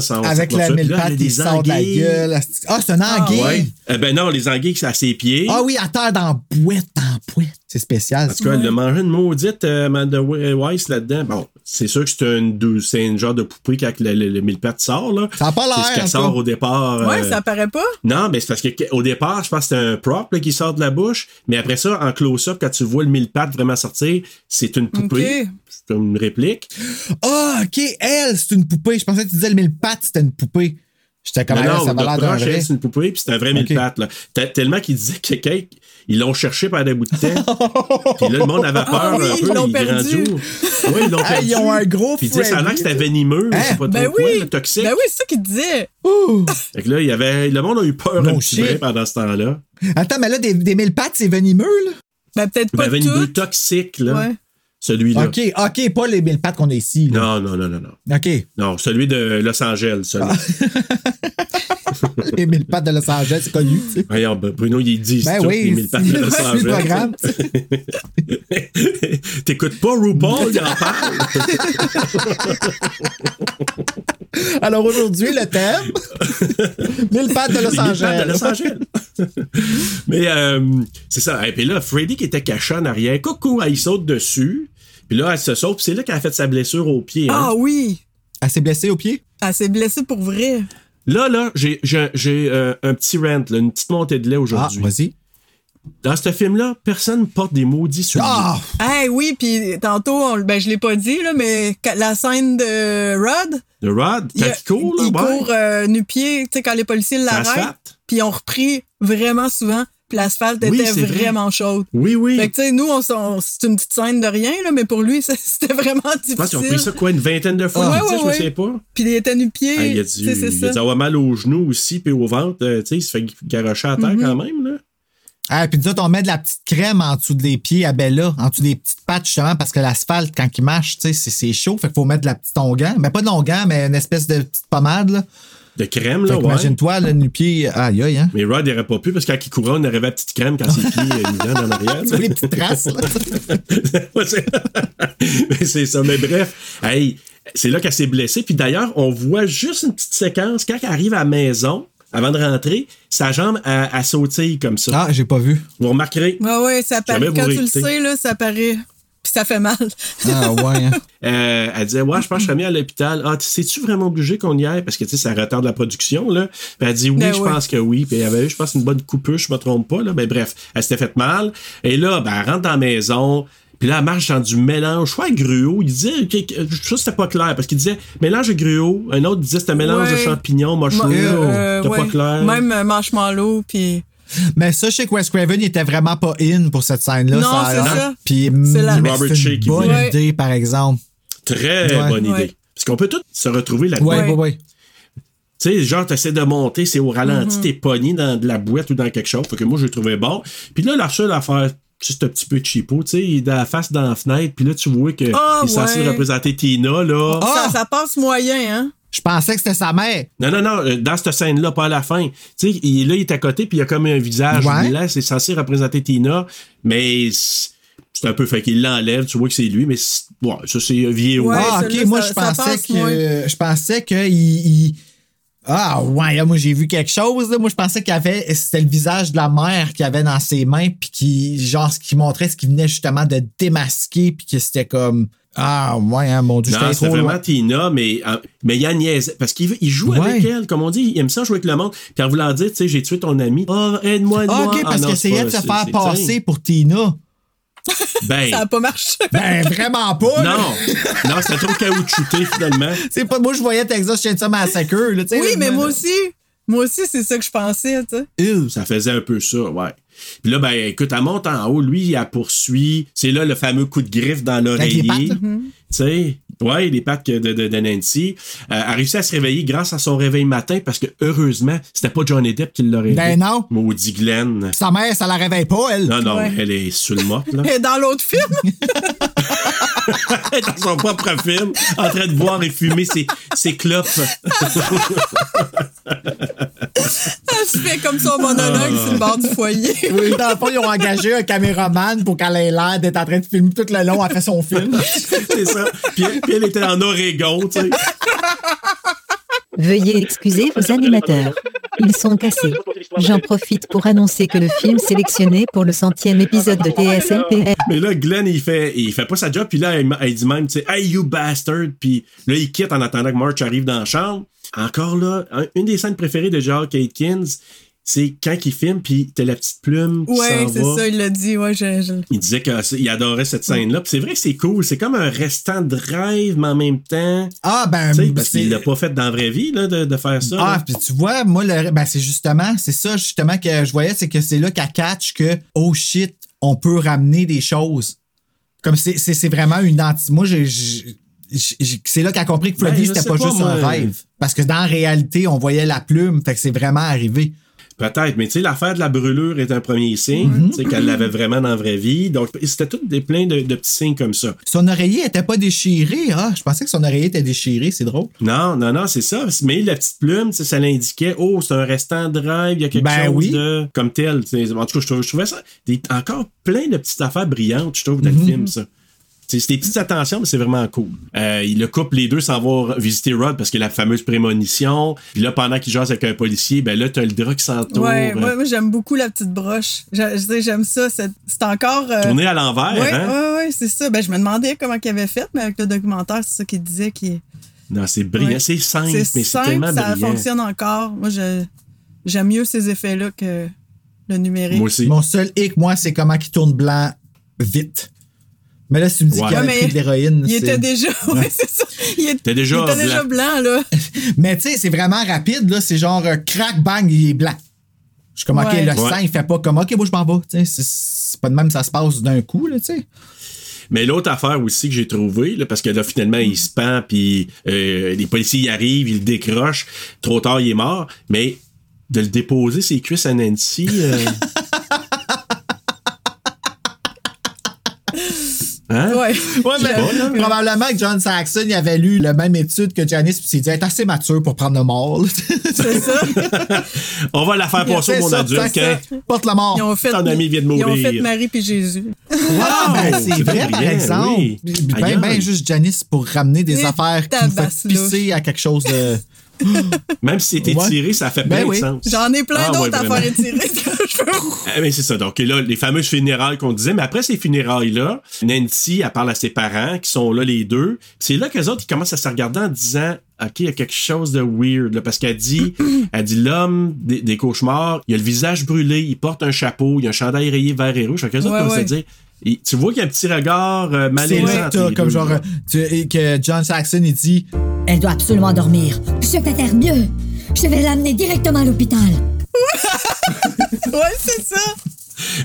Sans Avec la mille pattes des sort de la anguilles. gueule. Ah, c'est un anguille. Ouais. Eh ben non, les anguilles, c'est à ses pieds. Ah oui, à terre dans boîte, dans boîte. C'est spécial. En tout cas, elle a mangé une maudite euh, Amanda Weiss là-dedans. Bon, c'est sûr que c'est un, dou- c'est une genre de poupée quand le, le, le mille pattes sort, là. Ça a pas C'est ce l'air. qu'elle sort au départ. Ouais, euh, ça paraît pas? Non, mais c'est parce qu'au départ, je pense que c'est un prop là, qui sort de la bouche. Mais après ça, en close-up, quand tu vois le mille pattes vraiment sortir, c'est une poupée. Ok. C'est une réplique. Ah, OK, elle, c'est une poupée. Je pensais que tu disais le mille pattes, c'était une poupée. J'étais comme, non, ah, non, ça va l'air vrai. c'est une poupée, puis c'est un vrai mille Ok. pattes. Là. Te- Tellement qu'ils disaient que quelqu'un, ils l'ont cherché pendant un bout de temps. <laughs> puis là, le monde avait peur Ah oui, un peu. ils l'ont perdu. Oui, ils l'ont <laughs> perdu. ils ont un gros Puis tu sais, ça a l'air que c'était venimeux, je sais pas Ben trop quoi, oui. le toxique. Ben oui, c'est ça qu'il disait. <laughs> Fait que là, il y avait, le monde a eu peur No un petit peu pendant ce temps-là. Attends, mais là, des, des mille pattes, c'est venimeux, là? Ben peut-être pas Ben, venimeux toxique, là. Ouais. Celui-là. OK, OK, pas les mille pattes qu'on a ici. Là. Non, non, non, non, non. OK. Non, celui de Los Angeles, celui. <laughs> les mille pattes de Los Angeles, c'est connu, tu sais. Voyons, ben, Bruno, il dit Ben oui, les mille pattes de Los Angeles. <laughs> <laughs> T'écoutes pas RuPaul, il en parle. <laughs> Alors aujourd'hui, le thème, <laughs> mille pattes de Los mille de Angeles. Angeles. <laughs> Mais euh, c'est ça. Et puis là, Freddy qui était caché en arrière, coucou, elle il saute dessus. Puis là, elle se saute. Puis c'est là qu'elle a fait sa blessure au pied. hein. Ah oui. Elle s'est blessée au pied? Elle s'est blessée pour vrai. Là, là, j'ai, euh, un petit rant, là, une petite montée de lait Ah, aujourd'hui. vas-y. Dans ce film-là, personne porte des maudits souliers. Ah! Hey, oui, puis tantôt, on, ben je l'ai pas dit, là, mais la scène de Rod, De Rod, il, quand il court, là, il ouais. court euh, nu-pied, tu sais, quand les policiers l'arrêtent, puis ils ont repris vraiment souvent, puis l'asphalte Oui, était c'est vrai. vraiment chaude. Oui, oui. Fait que, tu sais, nous, on, s'en- c'est une petite scène de rien, là, mais pour lui, <laughs> c'était vraiment Je pense qu'ils ont pris difficile. ça, quoi, une vingtaine de fois. Ouais, tu sais, ouais, je me ouais. souviens pas. Puis il était nu-pied, Ah, il a sais, il dû avoir mal aux genoux aussi, puis au ventre. euh, tu sais, il se fait garocher à terre Mhm. quand même, là. Ah, puis nous autres, on met de la petite crème en dessous des pieds à Bella, en dessous des petites pattes, justement, parce que l'asphalte, quand il marche, tu sais, c'est- chaud. Fait qu'il faut mettre de la petite onguent. Mais pas de l'onguent, mais une espèce de petite pommade, là. De crème, là, ouais. qu'imagine-toi, le nu-pied, aïe, aïe, hein. Mais Rod, il aurait pas pu parce que quand il courait, on arrivait à la petite crème quand ses <laughs> pieds euh, évidents en arrière. Tu vois les petites traces, là. <laughs> <laughs> Mais c'est ça. Mais bref, hey, c'est là qu'elle s'est blessée. Puis d'ailleurs, on voit juste une petite séquence. Quand elle arrive à la maison, avant de rentrer, sa jambe, elle, elle sautille comme ça. Ah, j'ai pas vu. Vous remarquerez. Ouais, ouais, ça paraît. Quand tu le sais, là, ça paraît. Puis ça fait mal. Ah, ouais, hein. <laughs> Euh, elle disait, ouais, je pense que je serais mis à l'hôpital. Ah, tu- c'est-tu vraiment obligé qu'on y aille? Parce que, tu sais, ça retarde la production, là. Puis elle dit, oui, Ben je ouais. pense que oui. Puis elle avait eu, je pense, une bonne coupuche, je me trompe pas, là. Mais bref, elle s'était fait mal. Et là, ben, elle rentre dans la maison. Puis là, elle marche dans du mélange. Je crois, gruau. Il disait, ça, c'était pas clair. Parce qu'il disait, mélange de gruau. Un autre disait, c'était un mélange de champignons, mushroom. Euh, C'était ouais. pas clair. Même euh, marshmallow, puis. Mais ça, je sais que Wes Craven, il était vraiment pas in pour cette scène-là. Non, c'est ça. Puis, C'est la- mais Robert c'est Shea une qui bonne voulait. idée, par exemple. Très Ouais. bonne Ouais. idée. Parce qu'on peut tous se retrouver là-dedans. Ouais, Ouais. ouais, ouais. Tu sais, genre, t'essaies de monter, c'est au ralenti, Mhm. t'es pogné dans de la boîte ou dans quelque chose. Fait que moi, je le trouvais bon. Puis là, la seule affaire, juste un petit peu cheapo, tu sais, il est dans la face dans la fenêtre, puis là, tu vois qu'il Ah, est censé ouais. représenter Tina, là. Ah! Ça, ça passe moyen, hein? Je pensais que c'était sa mère. Non, non, non, euh, dans cette scène-là, pas à la fin. Tu sais, il, là, il est à côté, puis il y a comme un visage Ouais. blanc, c'est censé représenter Tina, mais c'est un peu fait qu'il l'enlève, tu vois que c'est lui, mais ouais, ça c'est vieux. ah, ok, moi, je pensais que. Je pensais que. il- il- Ah, ouais, là, moi, j'ai vu quelque chose. là. Moi, je pensais qu'il y avait. C'était le visage de la mère qu'il avait dans ses mains, puis qui. Genre, ce qui montrait ce qui venait justement de démasquer, puis que c'était comme. Ah, ouais, hein, mon Dieu, Non, c'était vraiment loin. Tina, mais, euh, mais il y a niaise. Parce qu'il il joue Ouais. avec elle, comme on dit, il aime ça jouer avec le monde. Puis en voulant dire, tu sais, j'ai tué ton ami. Oh, aide-moi, Ah, aide-moi. ok, parce non, qu'il c'est essayait pas- de se faire passer pour Tina. Ben, <laughs> Ça a pas marché. Ben, vraiment pas. là. non. non, c'était trop caoutchouté, finalement. C'est pas. Moi, je voyais Texas Chainsaw Massacre, là, tu sais. Oui, là, mais moi aussi. Moi aussi, c'est ça que je pensais, tu sais. Ça faisait un peu ça, ouais. Puis là, ben, écoute, elle monte en haut, lui, il la poursuit. C'est là le fameux coup de griffe dans l'oreiller. pattes, Tu sais, ouais, les pattes de, de, de Nancy. Euh, elle a réussi à se réveiller grâce à son réveil matin parce que, heureusement, c'était pas Johnny Depp qui l'aurait Ben aidé. non. Maudit Glenn. Sa mère, ça la réveille pas, elle. Non, non, Ouais. elle est sous le mop, là. Et dans l'autre film, Elle <laughs> <laughs> est dans son propre film, en train de boire et fumer ses, ses clopes. <laughs> elle se fait comme son monologue sur le bord du foyer. Oui, dans le fond, ils ont engagé un caméraman pour qu'elle ait l'air d'être en train de filmer tout le long. Elle fait son film. C'est ça. Puis, puis elle était en Oregon, tu sais. <laughs> Veuillez excuser vos animateurs. Ils sont cassés. J'en profite pour annoncer que le film sélectionné pour le centième épisode de TSLP Mais là, Glenn, il fait, il fait pas sa job, puis là, elle, elle dit même, tu sais, hey, you bastard, puis là, il quitte en attendant que March arrive dans la chambre. Encore là, un- une des scènes préférées de George Atkins, c'est quand il filme, puis t'as la petite plume qui Ouais, s'en c'est va. ça, il l'a dit. Ouais, je, je- Il disait qu'il adorait cette scène-là. Puis c'est vrai que c'est cool. C'est comme un restant de rêve, mais en même temps. Ah, ben, Tu sais, parce c'est- qu'il l'a pas fait dans la vraie vie, là, de, de faire ça. Ah, puis tu vois, moi, le, ben, c'est justement, c'est ça, justement, que je voyais, c'est que c'est là qu'elle catch que, oh shit, on peut ramener des choses. Comme c'est, c'est, c'est vraiment une anti. Moi, j'ai, c'est là qu'elle a compris que Ben, Freddy, je c'était pas, pas, juste moi. un rêve. Parce que dans la réalité, on voyait la plume, fait que c'est vraiment arrivé. Peut-être, mais tu sais, l'affaire de la brûlure est un premier signe, Mhm. tu sais, qu'elle l'avait vraiment dans la vraie vie. Donc, c'était tout des, plein de, de petits signes comme ça. Son oreiller était pas déchiré. Ah, je pensais que son oreiller était déchiré, c'est drôle. Non, non, non, c'est ça. Mais la petite plume, ça l'indiquait, oh, c'est un restant de rêve, il y a quelque Ben chose oui. de. comme tel. En tout cas, je trouvais, ça des- encore plein de petites affaires brillantes, je trouve, dans Mhm. le film, ça. C'est des petites attentions, mais c'est vraiment cool. Euh, il le couple les deux sans voir visiter Rod parce qu'il a la fameuse prémonition. Puis là, pendant qu'il jase avec un policier, ben là, t'as le drap qui s'entoure. Ouais, euh, moi, moi, j'aime beaucoup la petite broche. Je- je sais, J'aime ça. C'est encore. euh, Tourné à l'envers, Ouais, hein? ouais, ouais, c'est ça. Ben, je me demandais comment il avait fait, mais avec le documentaire, c'est ça qu'il disait. Qui... Non, c'est brillant. Ouais. C'est simple, mais c'est simple, tellement ça brillant. fonctionne encore. Moi, je- j'aime mieux ces effets-là que le numérique. Moi aussi. Mon seul hic, moi, c'est comment il tourne blanc vite. Mais là, si tu me dis Ouais. qu'il a Ouais, mais pris de l'héroïne. Il c'est- était déjà. <laughs> Ouais, c'est ça. Il, est- T'es déjà il était déjà blanc, là. <laughs> Mais tu sais, c'est vraiment rapide, là. C'est genre euh, crack, bang, il est blanc. Je suis comme, OK, le Ouais. sang, il fait pas comme, OK, moi, je m'en vais. Tu sais, c'est- c'est pas de même, ça se passe d'un coup, là, tu sais. Mais l'autre affaire aussi que j'ai trouvé, là, parce que là, finalement, il se pend, puis euh, les policiers y arrivent, ils le décrochent. Trop tard, il est mort. Mais de le déposer ses cuisses à Nancy. euh, <laughs> Hein? Ouais. Ouais, <laughs> mais probablement que John Saxon, il avait lu la même étude que Janice, puis il s'est dit, est assez mature pour prendre le mort. <laughs> C'est ça. <laughs> On va la faire passer au monde ça, adulte. hein? Porte la mort. Ils ont fait, Ton ami vient de Ils ont mourir. fait Marie puis Jésus. Ah, ben, c'est c'est vrai, par brillant, exemple. oui. Ben, ben, juste Janice pour ramener des Et affaires qui me fait pisser à quelque chose de. <laughs> Même si c'était Ouais. tiré, ça fait Ben plein oui. de sens. J'en ai plein Ah, ouais, d'autres à faire étirer <laughs> que je veux. Ah, mais c'est ça. Donc là, les fameuses funérailles qu'on disait, mais après ces funérailles-là, Nancy, elle parle à ses parents qui sont là les deux. C'est là qu'eux autres, ils commencent à se regarder en disant OK, il y a quelque chose de weird. là, parce qu'elle dit <clears throat> elle dit l'homme des, des cauchemars, il a le visage brûlé, il porte un chapeau, il a un chandail rayé vert et rouge. Autres Ouais, commencent à ouais. dire et tu vois qu'il y a un petit regard euh, C'est malaisant. les comme genre, euh, tu- et que John Saxon, il dit Elle doit absolument dormir. Je vais faire mieux. Je vais l'amener directement à l'hôpital. <laughs> Ouais, c'est ça.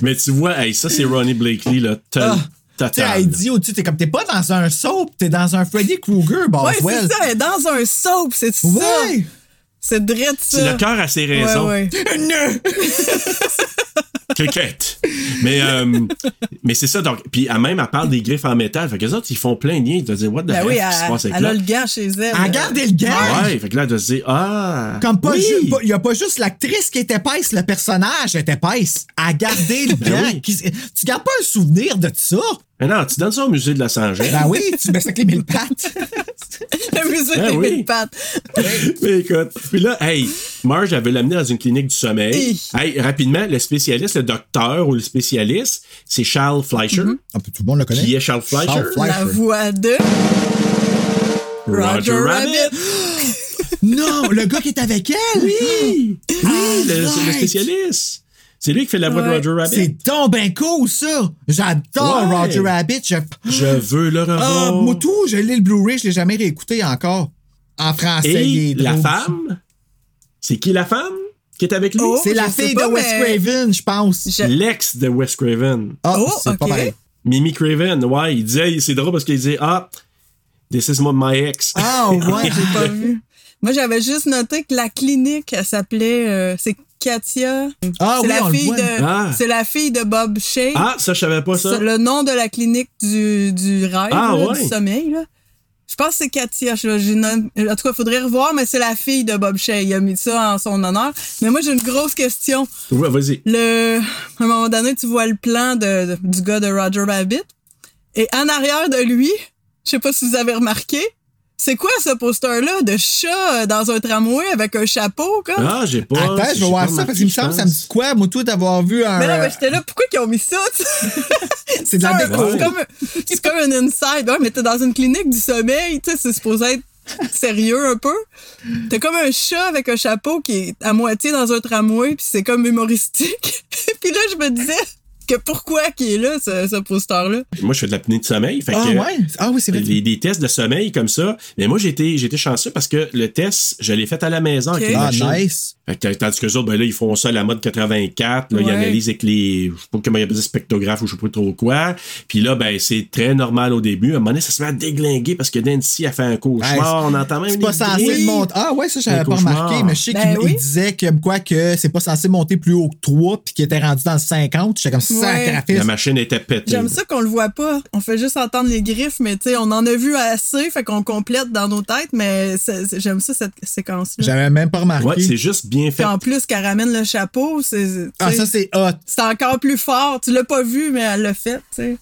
Mais tu vois, hey, ça, c'est Ronnie Blakely, là. Ah. Total. Tu sais, elle dit au-dessus, t'es comme, t'es pas dans un soap, t'es dans un Freddy Krueger, Ouais, Boswell. c'est ça. Elle est dans un soap, c'est ça. Ouais. C'est drette ça. C'est le cœur à ses raisons. Ouais, ouais. <laughs> Cricket. mais euh, mais c'est ça. Donc, puis elle même, elle parle des griffes en métal. Fait que les autres, ils font plein de liens. Ils te disent, what the Ben heck, oui, qui se passe elle, avec elle a là? le gant chez elle. Elle a gardé le gant. Ouais, fait que là, elle doit se dire, ah. Comme pas oui. ju- pas- il y a pas juste l'actrice qui est épaisse, le personnage est épaisse. Elle a gardé le Ben gant. oui. Qui- Tu gardes pas un souvenir de ça? Mais non, tu donnes ça au musée de la Sangère. Ben oui, tu mets ça avec les mille pattes. Le musée Ben des oui. mille pattes. Mais écoute, puis là, hey, Marge avait l'amené dans une clinique du sommeil. Hey, rapidement, le spécialiste, le docteur ou le spécialiste, c'est Charles Fleischer. Ah, tout le monde le connaît. Qui est Charles Fleischer? Charles Fleischer. La voix de Roger Rabbit. <gasps> Non, le gars qui est avec elle. Oui! Oui, le, le right. spécialiste. C'est lui qui fait la voix de. Roger Rabbit. C'est donc ben cool, ça. J'adore Ouais. Roger Rabbit. Je... Je veux le revoir. Ah, moi tout, je l'ai le Blu-ray, je l'ai jamais réécouté encore. En français, il Et est la drôle. femme? C'est qui la femme qui est avec lui? Oh, C'est la fille pas, de Wes mais- Craven, je pense. Je- L'ex de Wes Craven. Ah, Oh, c'est pas ok. pareil. Mimi Craven, ouais, il disait, c'est drôle parce qu'il disait, ah, this is my ex. Ah, ouais. J'ai <laughs> pas vu. Moi, j'avais juste noté que la clinique, elle s'appelait. euh, c'est Katia. Ah c'est oui, la on le fille voit. de. Ah. C'est la fille de Bob Shea. Ah, ça, je savais pas ça. C'est le nom de la clinique du, du rêve, Ah, là, ouais. du sommeil. Là. Je pense que c'est Katia. Je- en tout cas, il faudrait revoir, mais c'est la fille de Bob Shea. Il a mis ça en son honneur. Mais moi, j'ai une grosse question. Ouais, vas-y. Le, à un moment donné, tu vois le plan de, de- du gars de Roger Rabbit. Et en arrière de lui, je sais pas si vous avez remarqué, c'est quoi ce poster-là de chat euh, dans un tramway avec un chapeau, comme? Ah, j'ai pas. Attends, je vais voir ça parce qu'il me je semble que ça me dit quoi, moi, tout d'avoir vu un. mais non, mais j'étais là, pourquoi ils ont mis ça? <laughs> C'est de la déco. un- c'est comme, c'est comme un inside. Ouais, mais t'es dans une clinique du sommeil, tu sais, c'est supposé être sérieux un peu. T'as comme un chat avec un chapeau qui est à moitié dans un tramway, puis c'est comme humoristique. <laughs> puis là, je me disais que pourquoi qu'il est là, ce, ce poster-là? Moi, je fais de l'apnée de sommeil. Fait Ah, que, ouais? Ah, oui, c'est vrai. Les, des tests de sommeil comme ça. Mais moi, j'ai été, j'ai été chanceux parce que le test, je l'ai fait à la maison avec Ok. les Ah, machines. nice. Tandis que autres, ben là, ils font ça à la mode 84. Là, Ils Ouais. analysent avec les, je sais pas comment ils appellent ça, spectrographes ou je sais pas trop quoi. Puis là, ben, c'est très normal au début. À un moment donné, ça se met à déglinguer parce que Nancy a fait un cauchemar. on entend même C'est pas censé monter. Ah, ouais, ça, j'avais pas remarqué, mais je sais Ben qu'il oui. disait que, quoi, que c'est pas censé monter plus haut que 3 puis qu'il était rendu dans le 50. J'étais comme ça, Ouais. La machine était pétée. J'aime ça qu'on le voit pas. On fait juste entendre les griffes, mais tu sais, on en a vu assez, fait qu'on complète dans nos têtes, mais j'aime ça, cette séquence-là. J'avais même pas remarqué. Ouais, c'est juste bien fait. Puis en plus, qu'elle ramène le chapeau, c'est. Ah, ça, c'est hot. C'est encore plus fort. Tu l'as pas vu, mais elle l'a fait, tu sais.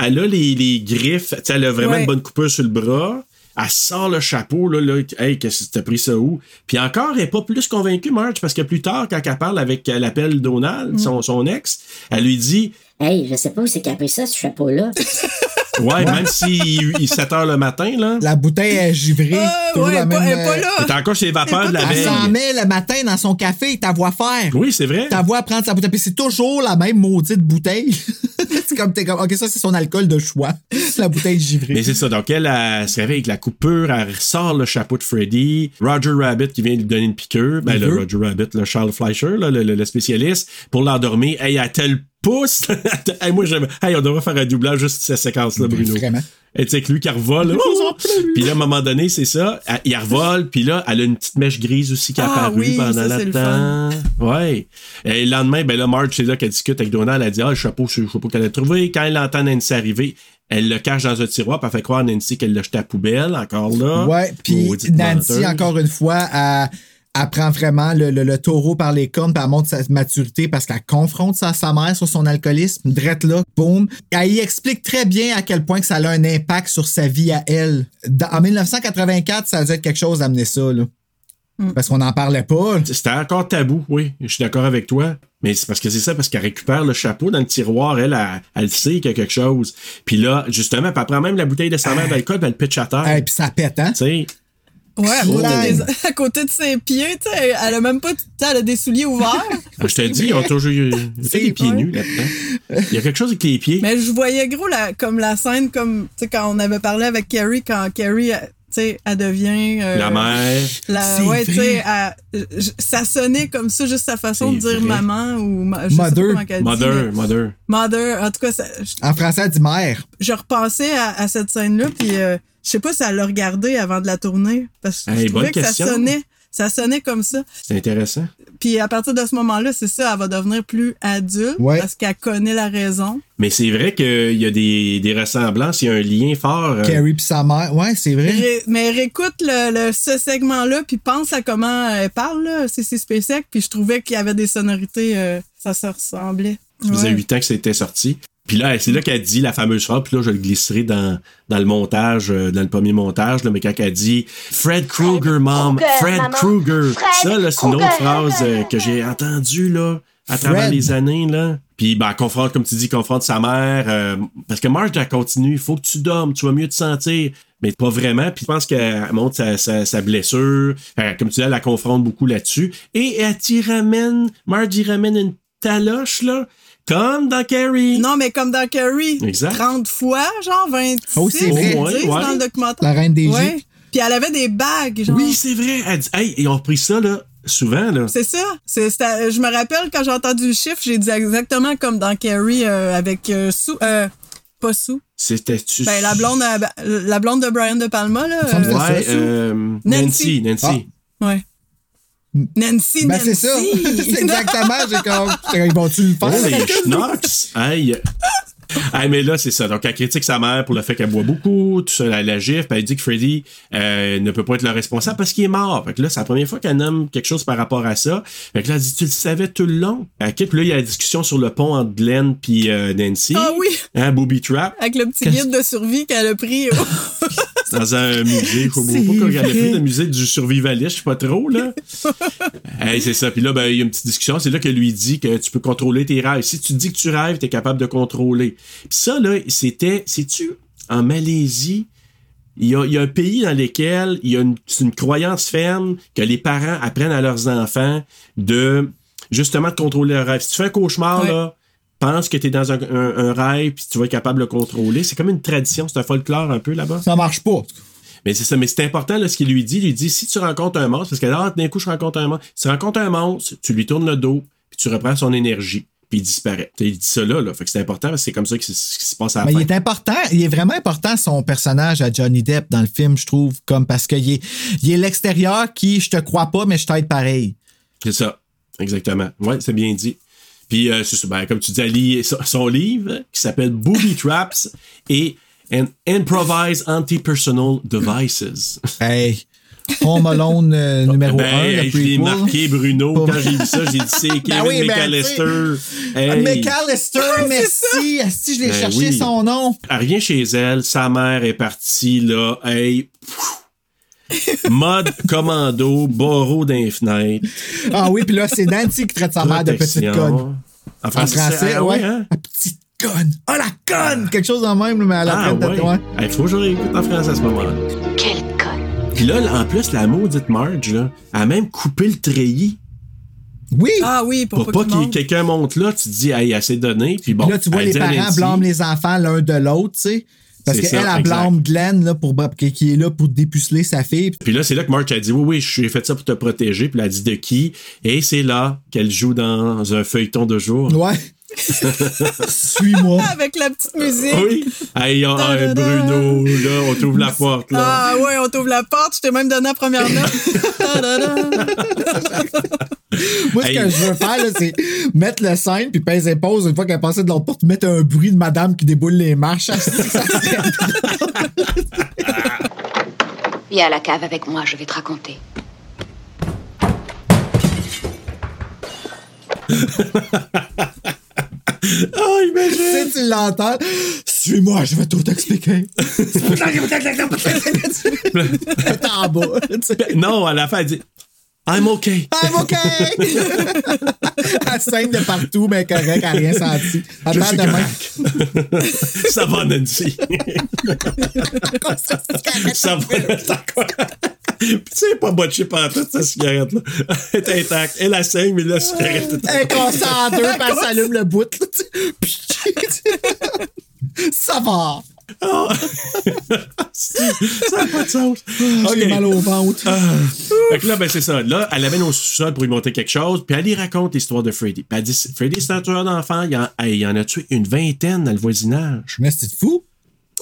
Elle a les, les griffes, tu sais, elle a vraiment Ouais. une bonne coupure sur le bras. Elle sort le chapeau, là, là. Hey, qu'est-ce que t'as pris ça où? Puis encore, elle est pas plus convaincue, Marge, parce que plus tard, quand elle parle avec euh, l'appel Donald, Mm. son, son ex, elle lui dit, Hey, je sais pas où c'est qu'il a pris ça, ce chapeau-là. <laughs> ouais, même s'il il 7 heures le matin, là. La bouteille est givrée. Ah, toujours ouais, la elle est pas- même, elle est pas euh, là. T'as encore ses vapeurs de la Elle veille. s'en met le matin dans son café, ta voix faire. Oui, c'est vrai. Ta voix prendre sa bouteille. Puis c'est toujours la même maudite bouteille. <laughs> c'est comme, t'es comme, ok, ça, c'est son alcool de choix. la bouteille givrée. Mais c'est ça. Donc, elle, elle se réveille avec la coupure, elle sort le chapeau de Freddy. Roger Rabbit qui vient lui donner une piqûre. Ben, le. Roger Rabbit, le Charles Fleischer, là, le, le- le spécialiste, pour l'endormir. Hey, elle te le pousse. <laughs> hey, moi, j'aime. Hey, on devrait faire un doublage juste cette séquence-là, Bruno. Vraiment. Et tu sais, que lui qui revole. <laughs> <laughs> puis là, à un moment donné, c'est ça. elle- Il revole, puis là, elle a une petite mèche grise aussi qui a Ah apparu oui, pendant le temps. Ouais. Et le lendemain, ben là, Marge, c'est là qu'elle discute avec Donald. Elle dit Ah, le chapeau, je sais pas qu'elle a trouvé. Quand elle entend Nancy arriver, elle le cache dans un tiroir, puis elle fait croire à Nancy qu'elle l'a jeté à la poubelle, encore là. Ouais, puis Nancy, encore une fois, elle, elle prend vraiment le, le- le taureau par les cornes, puis elle montre sa maturité parce qu'elle confronte sa, sa mère sur son alcoolisme. Drette là, boum. Elle y explique très bien à quel point que ça a un impact sur sa vie à elle. Dans- en 1984, ça a dû être quelque chose d'amener ça, là. Parce qu'on n'en parlait pas. C'était encore tabou, oui. Je suis d'accord avec toi. Mais c'est parce que c'est ça, parce qu'elle récupère le chapeau dans le tiroir, elle, elle, elle sait qu'il y a quelque chose. Puis là, justement, elle prend même la bouteille de sa mère d'alcool, puis elle le pitch à terre. Et puis ça pète, hein? Tu sais. Ouais, à côté, Clang. des- <laughs> à côté de ses pieds, tu sais, elle a même pas, elle a des souliers ouverts. Ah, <laughs> Je te dis, ils ont toujours eu fait des pieds nus là-dedans. Il y a quelque chose avec les pieds. Mais je voyais gros la, comme la scène, comme, tu sais, quand on avait parlé avec Carrie, quand Carrie, elle, tu sais, elle devient. euh, La mère. La, ouais, tu sais, ça sonnait comme ça, juste sa façon de dire vrai. maman ou ma- je sais pas Mother. dit, Mother, mother. Mother, en tout cas, ça- je, En français, elle dit mère. je repensais à, à cette scène-là, puis euh, je sais pas si elle l'a regardée avant de la tourner, parce que Hey, je trouvais bonne que question. ça sonnait, ça sonnait comme ça. C'est intéressant. Puis à partir de ce moment-là, c'est ça, elle va devenir plus adulte Ouais. parce qu'elle connaît la raison. Mais c'est vrai qu'il y a des, des ressemblances, il y a un lien fort. euh, Carrie pis sa mère. Ouais, c'est vrai. Ré- mais réécoute le, le- ce segment-là, puis pense à comment elle parle, là, CC Spacek, puis je trouvais qu'il y avait des sonorités, euh, ça se ressemblait. Ça faisait huit ans que c'était sorti. Puis là, c'est là qu'elle dit la fameuse phrase, puis là, je le glisserai dans, dans le montage, euh, dans le premier montage, là, mais quand elle dit Fred Krueger, mom, Fred. Krueger. Ça, là, c'est une autre phrase euh, que j'ai entendue, là, à travers les années, là. Puis, ben, confronte, comme tu dis, confronte sa mère. euh, parce que Marge, elle continue. Il faut que tu dormes, tu vas mieux te sentir. Mais pas vraiment. Puis, je pense qu'elle montre sa, sa, sa blessure. Euh, comme tu dis, elle la confronte beaucoup là-dessus. Et elle t'y ramène, Marge y ramène une taloche, là. Comme dans Carrie. Non, mais comme dans Carrie, Exact. 30 fois, genre 26, Oh, c'est vrai. Ouais, dans le documentaire. La reine des Ouais. Puis elle avait des bagues, genre. Oui, c'est vrai. Elle dit, hey, ils ont pris ça, là, souvent, là. C'est ça. C'est, c'était- je me rappelle quand j'ai entendu le chiffre, j'ai dit exactement comme dans Carrie euh, avec euh, Sue. euh, pas Sue. C'était-tu. Ben, la blonde, à- la blonde de Brian De Palma, là. euh, Ouais, euh, Nancy, Nancy. Nancy. ouais. Nancy, Ben, Nancy. c'est ça. <laughs> c'est exactement. J'ai comme. Ils vont-tu le Oh, faire? les <laughs> schnocks! Aïe! Hey, mais là, c'est ça. Donc, elle critique sa mère pour le fait qu'elle boit beaucoup, tout ça, elle la gifle, puis elle dit que Freddy euh, ne peut pas être le responsable parce qu'il est mort. Fait que là, c'est la première fois qu'elle nomme quelque chose par rapport à ça. Fait que là, elle dit, tu le savais tout le long? OK, puis là, il y a la discussion sur le pont entre Glenn puis euh, Nancy. Ah oui, Hein, Booby Trap, avec le petit guide de survie qu'elle a pris. <laughs> dans un musée. Je sais C'est pas qu'elle a pris le musée du survivaliste, je sais pas trop, là. <laughs> hey, c'est ça. Puis là, ben, il y a une petite discussion. C'est là qu'elle lui dit que tu peux contrôler tes rêves. Si tu dis que tu rêves, tu es capable de contrôler. Puis ça, là, c'était, sais-tu, en Malaisie, il y, a, il y a un pays dans lequel il y a une, croyance ferme que les parents apprennent à leurs enfants de, justement, de contrôler leurs rêves. Si tu fais un cauchemar, là, pense que tu es dans un, un- un rêve puis tu vas être capable de le contrôler. C'est comme une tradition, c'est un folklore un peu là-bas. Ça marche pas. Mais c'est ça, mais c'est important là, ce qu'il lui dit. Il lui dit si tu rencontres un monstre, parce que là, d'un coup, je rencontre un monstre. Si tu rencontres un monstre, tu lui tournes le dos, puis tu reprends son énergie, puis il disparaît. Il dit ça là, là. Fait que c'est important parce que c'est comme ça que c'est ce qui se passe à la Mais fin. il est important, il est vraiment important son personnage à Johnny Depp dans le film, je trouve, comme parce qu'il est, il est l'extérieur qui, je te crois pas, mais je t'aide pareil. C'est ça. Exactement. Ouais, c'est bien dit. Puis, euh, ben, comme tu dis, son, son livre qui s'appelle Booby Traps et An Improvised Anti-Personal Devices. Hey, Home Alone euh, numéro Ben, 1, hey, le je l'ai marqué, Bruno. Pour- Quand j'ai vu ça, j'ai dit c'est <laughs> Kevin Ben oui, ben, McAllister. Hey. McAllister, merci. Asti, je l'ai Ben cherché oui. son nom. Elle revient chez elle, sa mère est partie, là, hey, pfff. mode commando, barreau d'un fenêtre. Ah oui, puis là, c'est Nancy qui traite sa mère de petite conne. En En français, français, ah ouais. hein? La petite conne. Ah, la conne! Quelque chose en même, mais à la Ah, traite de ouais. toi. Il faut que je réécoute en français à ce moment-là. Quelle. Puis là, en plus, la maudite Marge, là, a même coupé le treillis. Oui! Ah oui, pour, Pour pas monte. quelqu'un monte là, tu te dis, hey, assez donné. Puis bon. Puis là, tu vois les parents blâment les enfants l'un de l'autre, tu sais. Parce qu'elle, elle blâme Glenn là, pour, qui qui est là pour dépuceler sa fille. Puis là, c'est là que Marge a dit Oui, oui, j'ai fait ça pour te protéger. Puis elle a dit de qui? Et c'est là qu'elle joue dans un feuilleton de jour. Ouais. <laughs> Suis-moi. Avec la petite musique. Oui. Hey. Bruno, là, on t'ouvre la porte, là. Ah ouais, on t'ouvre la porte, je t'ai même donné la première note. <laughs> <laughs> Moi, ce Hey. que je veux faire, là, c'est mettre le scène puis peser pause une fois qu'elle est passée de l'autre porte, mettre un bruit de madame qui déboule les marches. Viens à la cave avec moi, je vais te raconter. Ah, imagine. tu sais, tu l'entends. Suis-moi, je vais tout t'expliquer. T'es en bas. tu sais. Non, à la fin, elle dit I'm okay. I'm okay! Elle saigne de partout, mais correct, elle a rien senti. Je suis demain. correct. Ça va, Nancy. <laughs> ça va, quoi? Puis tu sais, pas botché par toute sa cigarette, là. <laughs> Elle est intacte. Elle a saigne, mais la cigarette est Elle est cassée en deux, puis elle s'allume le bout. là. <laughs> Ça va. Ah. <laughs> ça n'a pas de sens. J'ai Ok. mal au ventre. Ah. Fait que là, ben, c'est ça. Là, elle l'amène au sous-sol pour lui montrer quelque chose, puis elle lui raconte l'histoire de Freddy. Puis elle dit Freddy, c'est un tueur d'enfants. Il en a tué une vingtaine dans le voisinage? Mais c'est fou.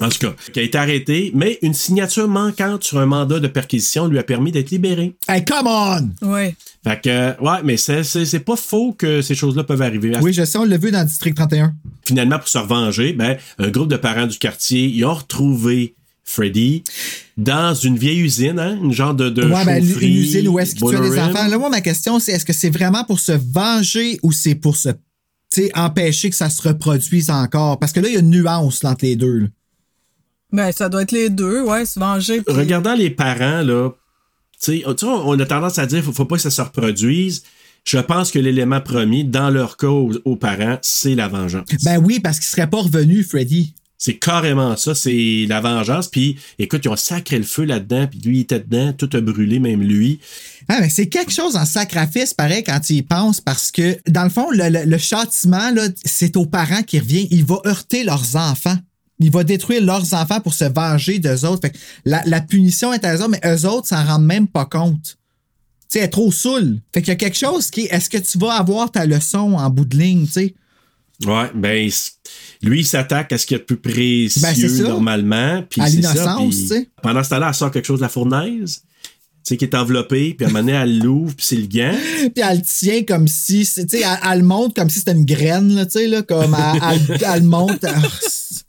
En tout cas, qui a été arrêté, mais une signature manquante sur un mandat de perquisition lui a permis d'être libéré. Hey, come on! Ouais. Fait que, ouais, mais c'est, c'est, c'est pas faux que ces choses-là peuvent arriver. Oui, je sais, on l'a vu dans le District 31. Finalement, pour se revenger, ben, un groupe de parents du quartier, ils ont retrouvé Freddy dans une vieille usine, hein, une genre de, de ouais, ben, chaufferie, une usine où est-ce qu'il tue des enfants. Là, moi, ma question, c'est est-ce que c'est vraiment pour se venger ou c'est pour se empêcher que ça se reproduise encore? Parce que là, il y a une nuance entre les deux. là. Ben, ça doit être les deux, ouais, se venger. puis- Regardant les parents, là, tu sais, on a tendance à dire faut, faut pas que ça se reproduise. Je pense que l'élément premier, dans leur cas aux, aux parents, c'est la vengeance. Ben oui, parce qu'il serait pas revenu, Freddy. C'est carrément ça, c'est la vengeance. Puis, écoute, ils ont sacré le feu là-dedans, puis lui, il était dedans, tout a brûlé, même lui. Ah, mais c'est quelque chose en sacrifice, pareil, quand tu y penses, parce que, dans le fond, le, le- le châtiment, là, c'est aux parents qui revient. Il va heurter leurs enfants. Il va détruire leurs enfants pour se venger d'eux autres. Fait que la, la punition est à eux autres, mais eux autres s'en rendent même pas compte. Tu sais, elle est trop saoule. Fait qu'il y a quelque chose qui est, est-ce que tu vas avoir ta leçon en bout de ligne, tu sais? Ouais, ben, lui, il s'attaque à ce qu'il y a de plus précieux Ben, normalement. Puis À l'innocence, tu sais. Pendant ce temps-là, elle sort quelque chose de la fournaise, tu sais, qui est enveloppé, puis à un moment donné, elle l'ouvre, puis c'est le gant. <laughs> Puis elle le tient comme si, tu sais, elle, elle le monte comme si c'était une graine, là, tu sais, là, comme elle, elle- elle le monte. <laughs>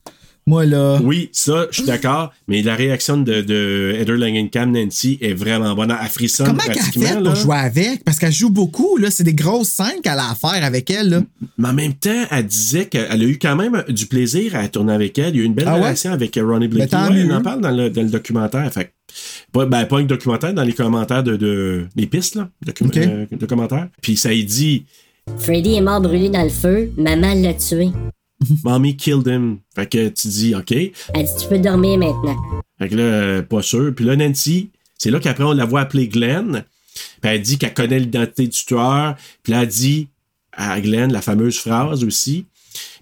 C'est- moi, là. Oui, ça, je suis d'accord, mais la réaction de, de Heather Langenkamp, Nancy, est vraiment bonne. Elle frissonne Comment qu'elle pratiquement. fait là. pour jouer avec? Parce qu'elle joue beaucoup, là. C'est des grosses scènes qu'elle a à faire avec elle, là. Mais en même temps, elle disait qu'elle a eu quand même du plaisir à tourner avec elle. Il y a eu une belle Ah ouais? relation avec Ronnie Blakey. Ouais, on en parle dans le, dans le documentaire. Fait pas, ben, pas un documentaire, dans les commentaires de, de les pistes, là, euh, de commentaires. Puis ça y dit, Freddy est mort brûlé dans le feu, maman l'a tué. <laughs> Mommy killed him. Fait que tu dis, OK. Elle dit Tu peux dormir maintenant. Fait que là, pas sûr. Puis là, Nancy, c'est là qu'après, on la voit appeler Glenn. Puis elle dit qu'elle connaît l'identité du tueur. Puis là, elle dit à Glenn la fameuse phrase aussi.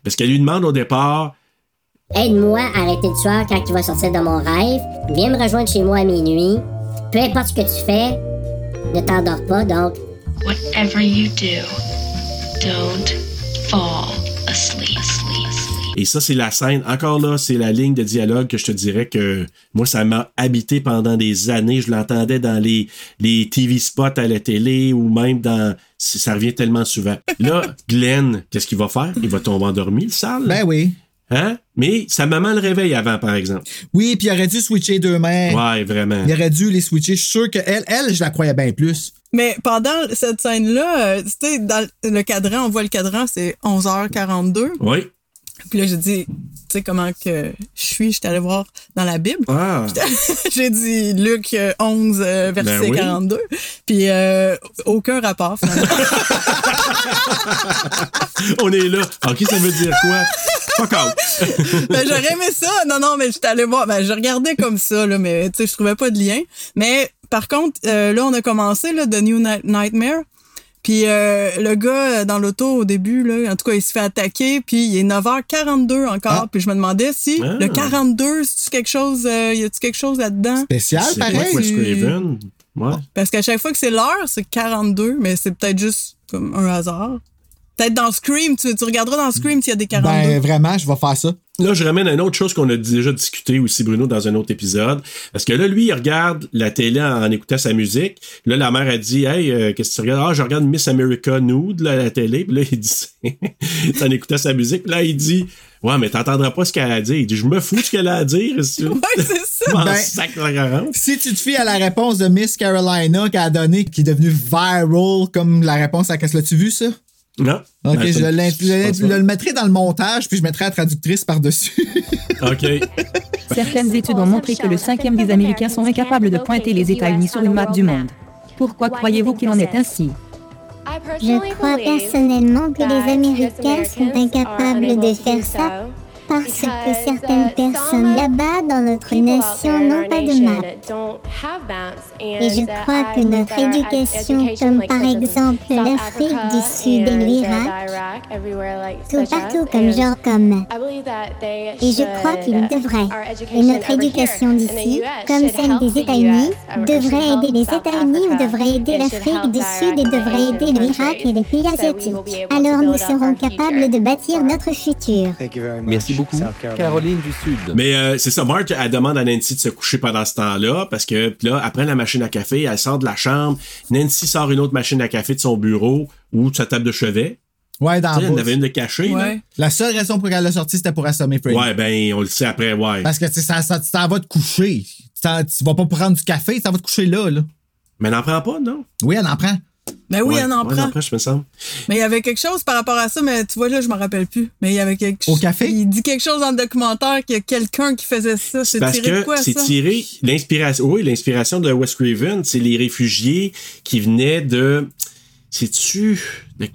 Parce qu'elle lui demande au départ Aide-moi à arrêter le tueur quand il va sortir de mon rêve. Viens me rejoindre chez moi à minuit. Peu importe ce que tu fais, ne t'endors pas donc. Whatever you do, don't fall. Et ça, c'est la scène. Encore là, c'est la ligne de dialogue que je te dirais que moi, ça m'a habité pendant des années. Je l'entendais dans les, les TV spots à la télé ou même dans. Ça revient tellement souvent. Là, Glenn, qu'est-ce qu'il va faire? Il va tomber endormi, le sale. Ben oui. Hein? Mais sa maman le réveille avant, par exemple. Oui, puis il aurait dû switcher deux mains. Ouais, vraiment. Il aurait dû les switcher. Je suis sûr qu'elle, elle, je la croyais bien plus. Mais pendant cette scène-là, euh, tu sais, dans le cadran, on voit le cadran, c'est 11h42. Oui. Puis là, j'ai dit, tu sais comment que je suis, j'étais allé voir dans la Bible. Ah. <laughs> j'ai dit Luc euh, 11, euh, verset Ben oui. 42. Puis euh, aucun rapport, finalement. <laughs> On est là. OK, ça veut dire quoi? Fuck out. <laughs> ben, j'aurais aimé ça. Non, non, mais j'étais allé voir. Ben, je regardais comme ça, là, mais tu sais, je trouvais pas de lien. Mais par contre, euh, là, on a commencé, là, The New Night- Nightmare. Puis euh, le gars euh, dans l'auto au début, là, en tout cas, il se fait attaquer, puis il est 9h42 encore. Puis je me demandais si Ah. le 42, c'est quelque chose, euh, y a-tu quelque chose là-dedans? Spécial, Craven? Ouais. Parce qu'à chaque fois que c'est l'heure, c'est 42, mais c'est peut-être juste comme un hasard. Peut-être dans Scream, tu, tu regarderas dans Scream s'il y a des 42. Ben vraiment, je vais faire ça. Là, je ramène à une autre chose qu'on a déjà discuté aussi, Bruno, dans un autre épisode. Parce que là, lui, il regarde la télé en, en écoutant sa musique. Là, la mère a dit Hey, euh, qu'est-ce que tu regardes? Ah, je regarde Miss America Nude, là, à la télé. Puis là, il dit <laughs> En écoutant sa musique. Puis là, il dit Ouais, mais t'entendras pas ce qu'elle a à dire. Il dit Je me fous de ce qu'elle a à dire. <laughs> Ouais, c'est <laughs> ça. Ben, sac la garante. Si tu te fies à la réponse de Miss Carolina qu'elle a donnée, qui est devenue viral comme la réponse à qu'est-ce l'as-tu vu ça? Non? Ok, Ben, je, le mettrai dans le montage, puis je mettrai la traductrice par-dessus. <laughs> OK. Certaines études ont montré que le cinquième des Américains sont incapables de pointer les États-Unis sur une map du monde. Pourquoi croyez-vous qu'il en est ainsi? Je crois personnellement que les Américains sont incapables de faire ça parce que certaines personnes là-bas dans notre nation n'ont pas de map. Et je crois que notre éducation, comme par exemple l'Afrique du Sud et l'Irak, tout partout comme genre comme. Et je crois qu'ils devraient. Et notre éducation d'ici, comme celle des États-Unis, devrait aider les États-Unis ou devrait aider l'Afrique du Sud et devrait aider l'Irak et les pays asiatiques. Alors nous serons capables de bâtir notre futur. Merci beaucoup. Caroline du Sud. Mais euh, c'est ça, Marge, elle demande à Nancy de se coucher pendant ce temps-là, parce que là, après la machine à café, elle sort de la chambre. Nancy sort une autre machine à café de son bureau ou de sa table de chevet. Ouais, dans Tu sais, la il y en avait une de cachée. Ouais. La seule raison pour qu'elle l'a sorti, c'était pour assommer Freddy. Ouais, ben, on le sait après, ouais. Parce que tu sais, ça, ça, tu t'en vas te coucher. Tu vas pas prendre du café, tu t'en vas te coucher là, là. Mais elle n'en prend pas, non? Oui, elle en prend. Ben oui, Ouais, elle en ouais, je me semble. Mais il y avait quelque chose par rapport à ça, mais tu vois, là, je me rappelle plus. Mais il y avait quelque Au café? Il dit quelque chose dans le documentaire qu'il y a quelqu'un qui faisait ça. C'est tiré de quoi, c'est tiré, l'inspiration, oui, l'inspiration de Wes Craven, c'est les réfugiés qui venaient de, c'est-tu,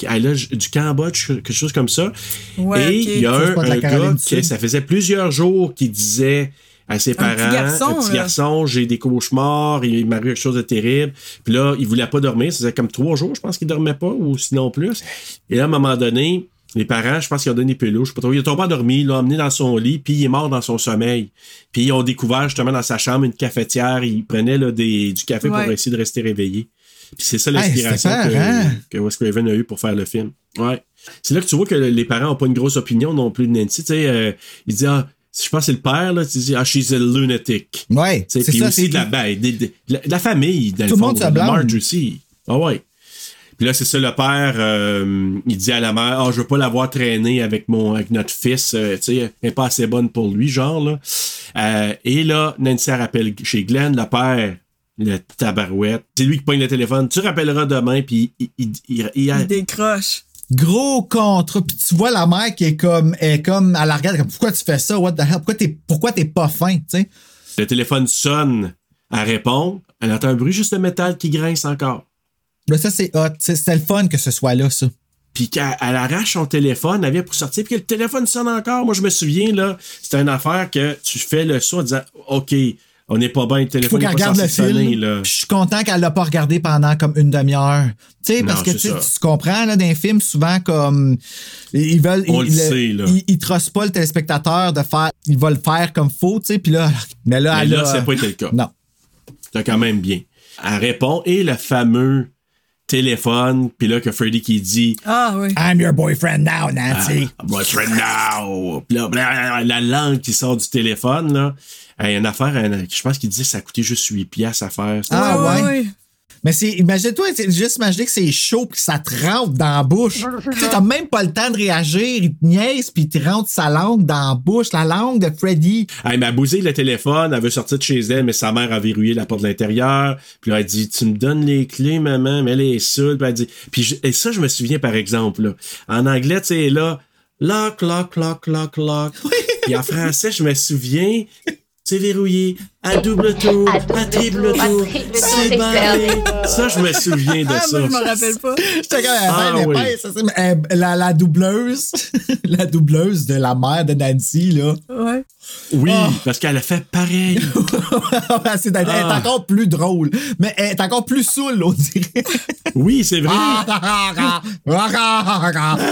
ah, du Cambodge, quelque chose comme ça. Ouais, Et il y a un, un gars qui, ça faisait plusieurs jours qu'il disait à ses parents, petit garçon, un petit garçon, j'ai des cauchemars, il m'arrive quelque chose de terrible. Puis là, il voulait pas dormir, ça faisait comme trois jours, je pense qu'il dormait pas, ou sinon plus. Et là, à un moment donné, les parents, je pense qu'ils ont donné des peluches, je sais pas trop, il a tombé endormi, ils l'ont emmené dans son lit, puis il est mort dans son sommeil. Puis ils ont découvert justement dans sa chambre une cafetière, il prenait là, des, du café Ouais. pour essayer de rester réveillé. Puis c'est ça l'inspiration peur, hein? que, que Wes Craven a eu pour faire le film. Ouais. C'est là que tu vois que les parents ont pas une grosse opinion non plus de Nancy. Tu sais, euh, il dit, ah, je pense que c'est le père, là, tu dis, ah, she's a lunatic. Ouais, c'est Puis ça. aussi c'est- de la, ben, de, de- de la, de la famille, dans Tout le monde fond, se blâme. Marge aussi. Ah ouais. Puis là, c'est ça, le père, euh, il dit à la mère, ah, je veux pas l'avoir traîné avec mon, avec notre fils, euh, tu sais, elle est pas assez bonne pour lui, genre, là. Euh, et là, Nancy elle rappelle chez Glenn, le père, le tabarouette, c'est lui qui pogne le téléphone, tu rappelleras demain, puis il, il, il- il- Il décroche. Gros contre. Puis tu vois la mère qui est comme, est comme, elle la regarde comme, pourquoi tu fais ça? What the hell? Pourquoi t'es, pourquoi t'es pas fin? Tu sais? le téléphone sonne, elle répond, elle entend un bruit juste de métal qui grince encore. Là, ça, c'est hot. C'est- C'était le fun que ce soit là, ça. Puis qu'elle elle arrache son téléphone, elle vient pour sortir, puis que le téléphone sonne encore. Moi, je me souviens, là, c'était une affaire que tu fais le son en disant OK, on n'est pas bien, le Il faut téléphone n'est pas le film. là. Je suis content qu'elle l'a pas regardé pendant comme une demi-heure. Tu sais, parce que tu, ça. comprends, là, dans les films, souvent, comme, ils veulent, On ils, le sait, là. Ils, ils trossent pas le téléspectateur de faire, ils vont le faire comme faux, tu sais, puis là, mais là, Mais elle là, a- c'est pas été le cas. Non. C'est quand même bien. Elle répond, et le fameux téléphone, puis là, que Freddy qui dit Ah oui. I'm your boyfriend now, Nancy. Ah, boyfriend now! Puis là, la langue qui sort du téléphone, là. Il y a une affaire, un- je pense qu'il dit que ça a coûté juste 8 piastres à faire. Ah, ouais. ouais. Mais c'est, imagine-toi, c'est juste imaginer que c'est chaud puis que ça te rentre dans la bouche. <laughs> tu sais, t'as même pas le temps de réagir, il te niaise puis il te rentre sa langue dans la bouche, la langue de Freddy. Elle m'a bousé le téléphone, elle veut sortir de chez elle, mais sa mère a verrouillé la porte de l'intérieur. Puis là, elle dit Tu me donnes les clés, maman, mais elle est seule. Puis elle dit. Puis je- et ça, je me souviens par exemple, là. En anglais, tu sais, là, lock, lock, lock, lock, lock. Puis en français, je me souviens. C'est verrouillé, à double tour, à, triple tour, c'est. Ça, je me souviens de Ah, ça. moi, je me rappelle pas. J'étais comme, Ah, ben, oui. épaisse, c'est- euh, la, la doubleuse, <laughs> la doubleuse de la mère de Nancy, là. Ouais. Oui, Ah. parce qu'elle a fait pareil. <laughs> c'est, elle est Ah. encore plus drôle, mais elle est encore plus saoule, on dirait. Oui, c'est vrai. À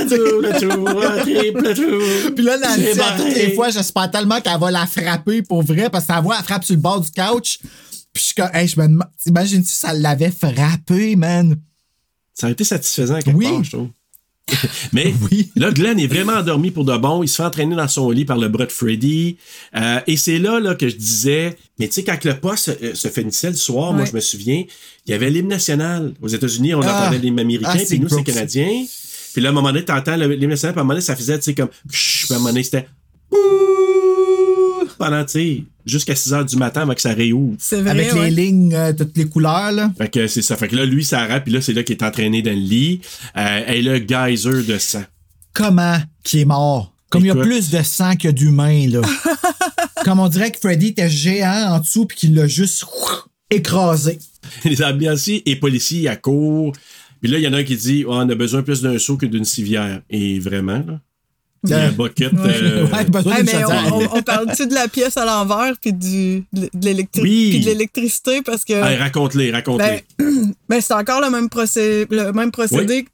double tour, à triple tour. Puis là, Nancy, les fois, j'espère tellement qu'elle va la frapper pour vrai, parce que sa voix, elle frappe sur le bord du couch. Puis je suis comme, hey, je me demande, imagine si ça l'avait frappé, man. Ça a été satisfaisant à quelque Oui. part, je trouve. <laughs> Mais là, Glenn est vraiment endormi pour de bon. Il se fait entraîner dans son lit par le bras de Freddy. Euh, et c'est là, là que je disais, mais tu sais, quand le poste se, se finissait le soir, moi, je me souviens, il y avait l'hymne national. Aux États-Unis, on Ah. entendait l'hymne américain, Ah, puis nous, c'est canadien. Puis là, à un moment donné, t'entends l'hymne national, puis à un moment donné, ça faisait, tu sais, comme, puis à un moment donné, c'était pendant, tu sais, jusqu'à 6 heures du matin avant que ça réouvre. C'est vrai. Avec ouais. les lignes, euh, toutes les couleurs, là. Fait que c'est ça. Fait que là, lui, ça arrête, puis là, c'est là qu'il est entraîné dans le lit. Euh, et le geyser de sang. Comment qui est mort? Comme il y a plus de sang que d'humains, là. <laughs> Comme on dirait que Freddy était géant en dessous puis qu'il l'a juste écrasé. <laughs> Les ambulanciers et policiers à court. Puis là, il y en a un qui dit Ah, on a besoin plus d'un seau que d'une civière. Et vraiment, là. Il y a un bucket. euh, Ouais, besoin Ouais, d'une mais chaudière. on, on, on parle-tu de la pièce à l'envers puis du, de l'électri- Oui. puis de l'électricité parce que hey, raconte-les, raconte-les. ben, <clears throat> ben, c'est encore le même, procé- le même procédé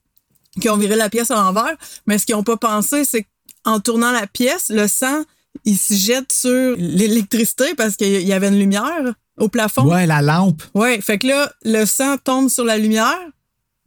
qui ont viré la pièce à l'envers, mais ce qu'ils n'ont pas pensé, c'est qu'en tournant la pièce, le sang, il se jette sur l'électricité parce qu'il y avait une lumière au plafond. Ouais, la lampe. Ouais, fait que là, le sang tombe sur la lumière,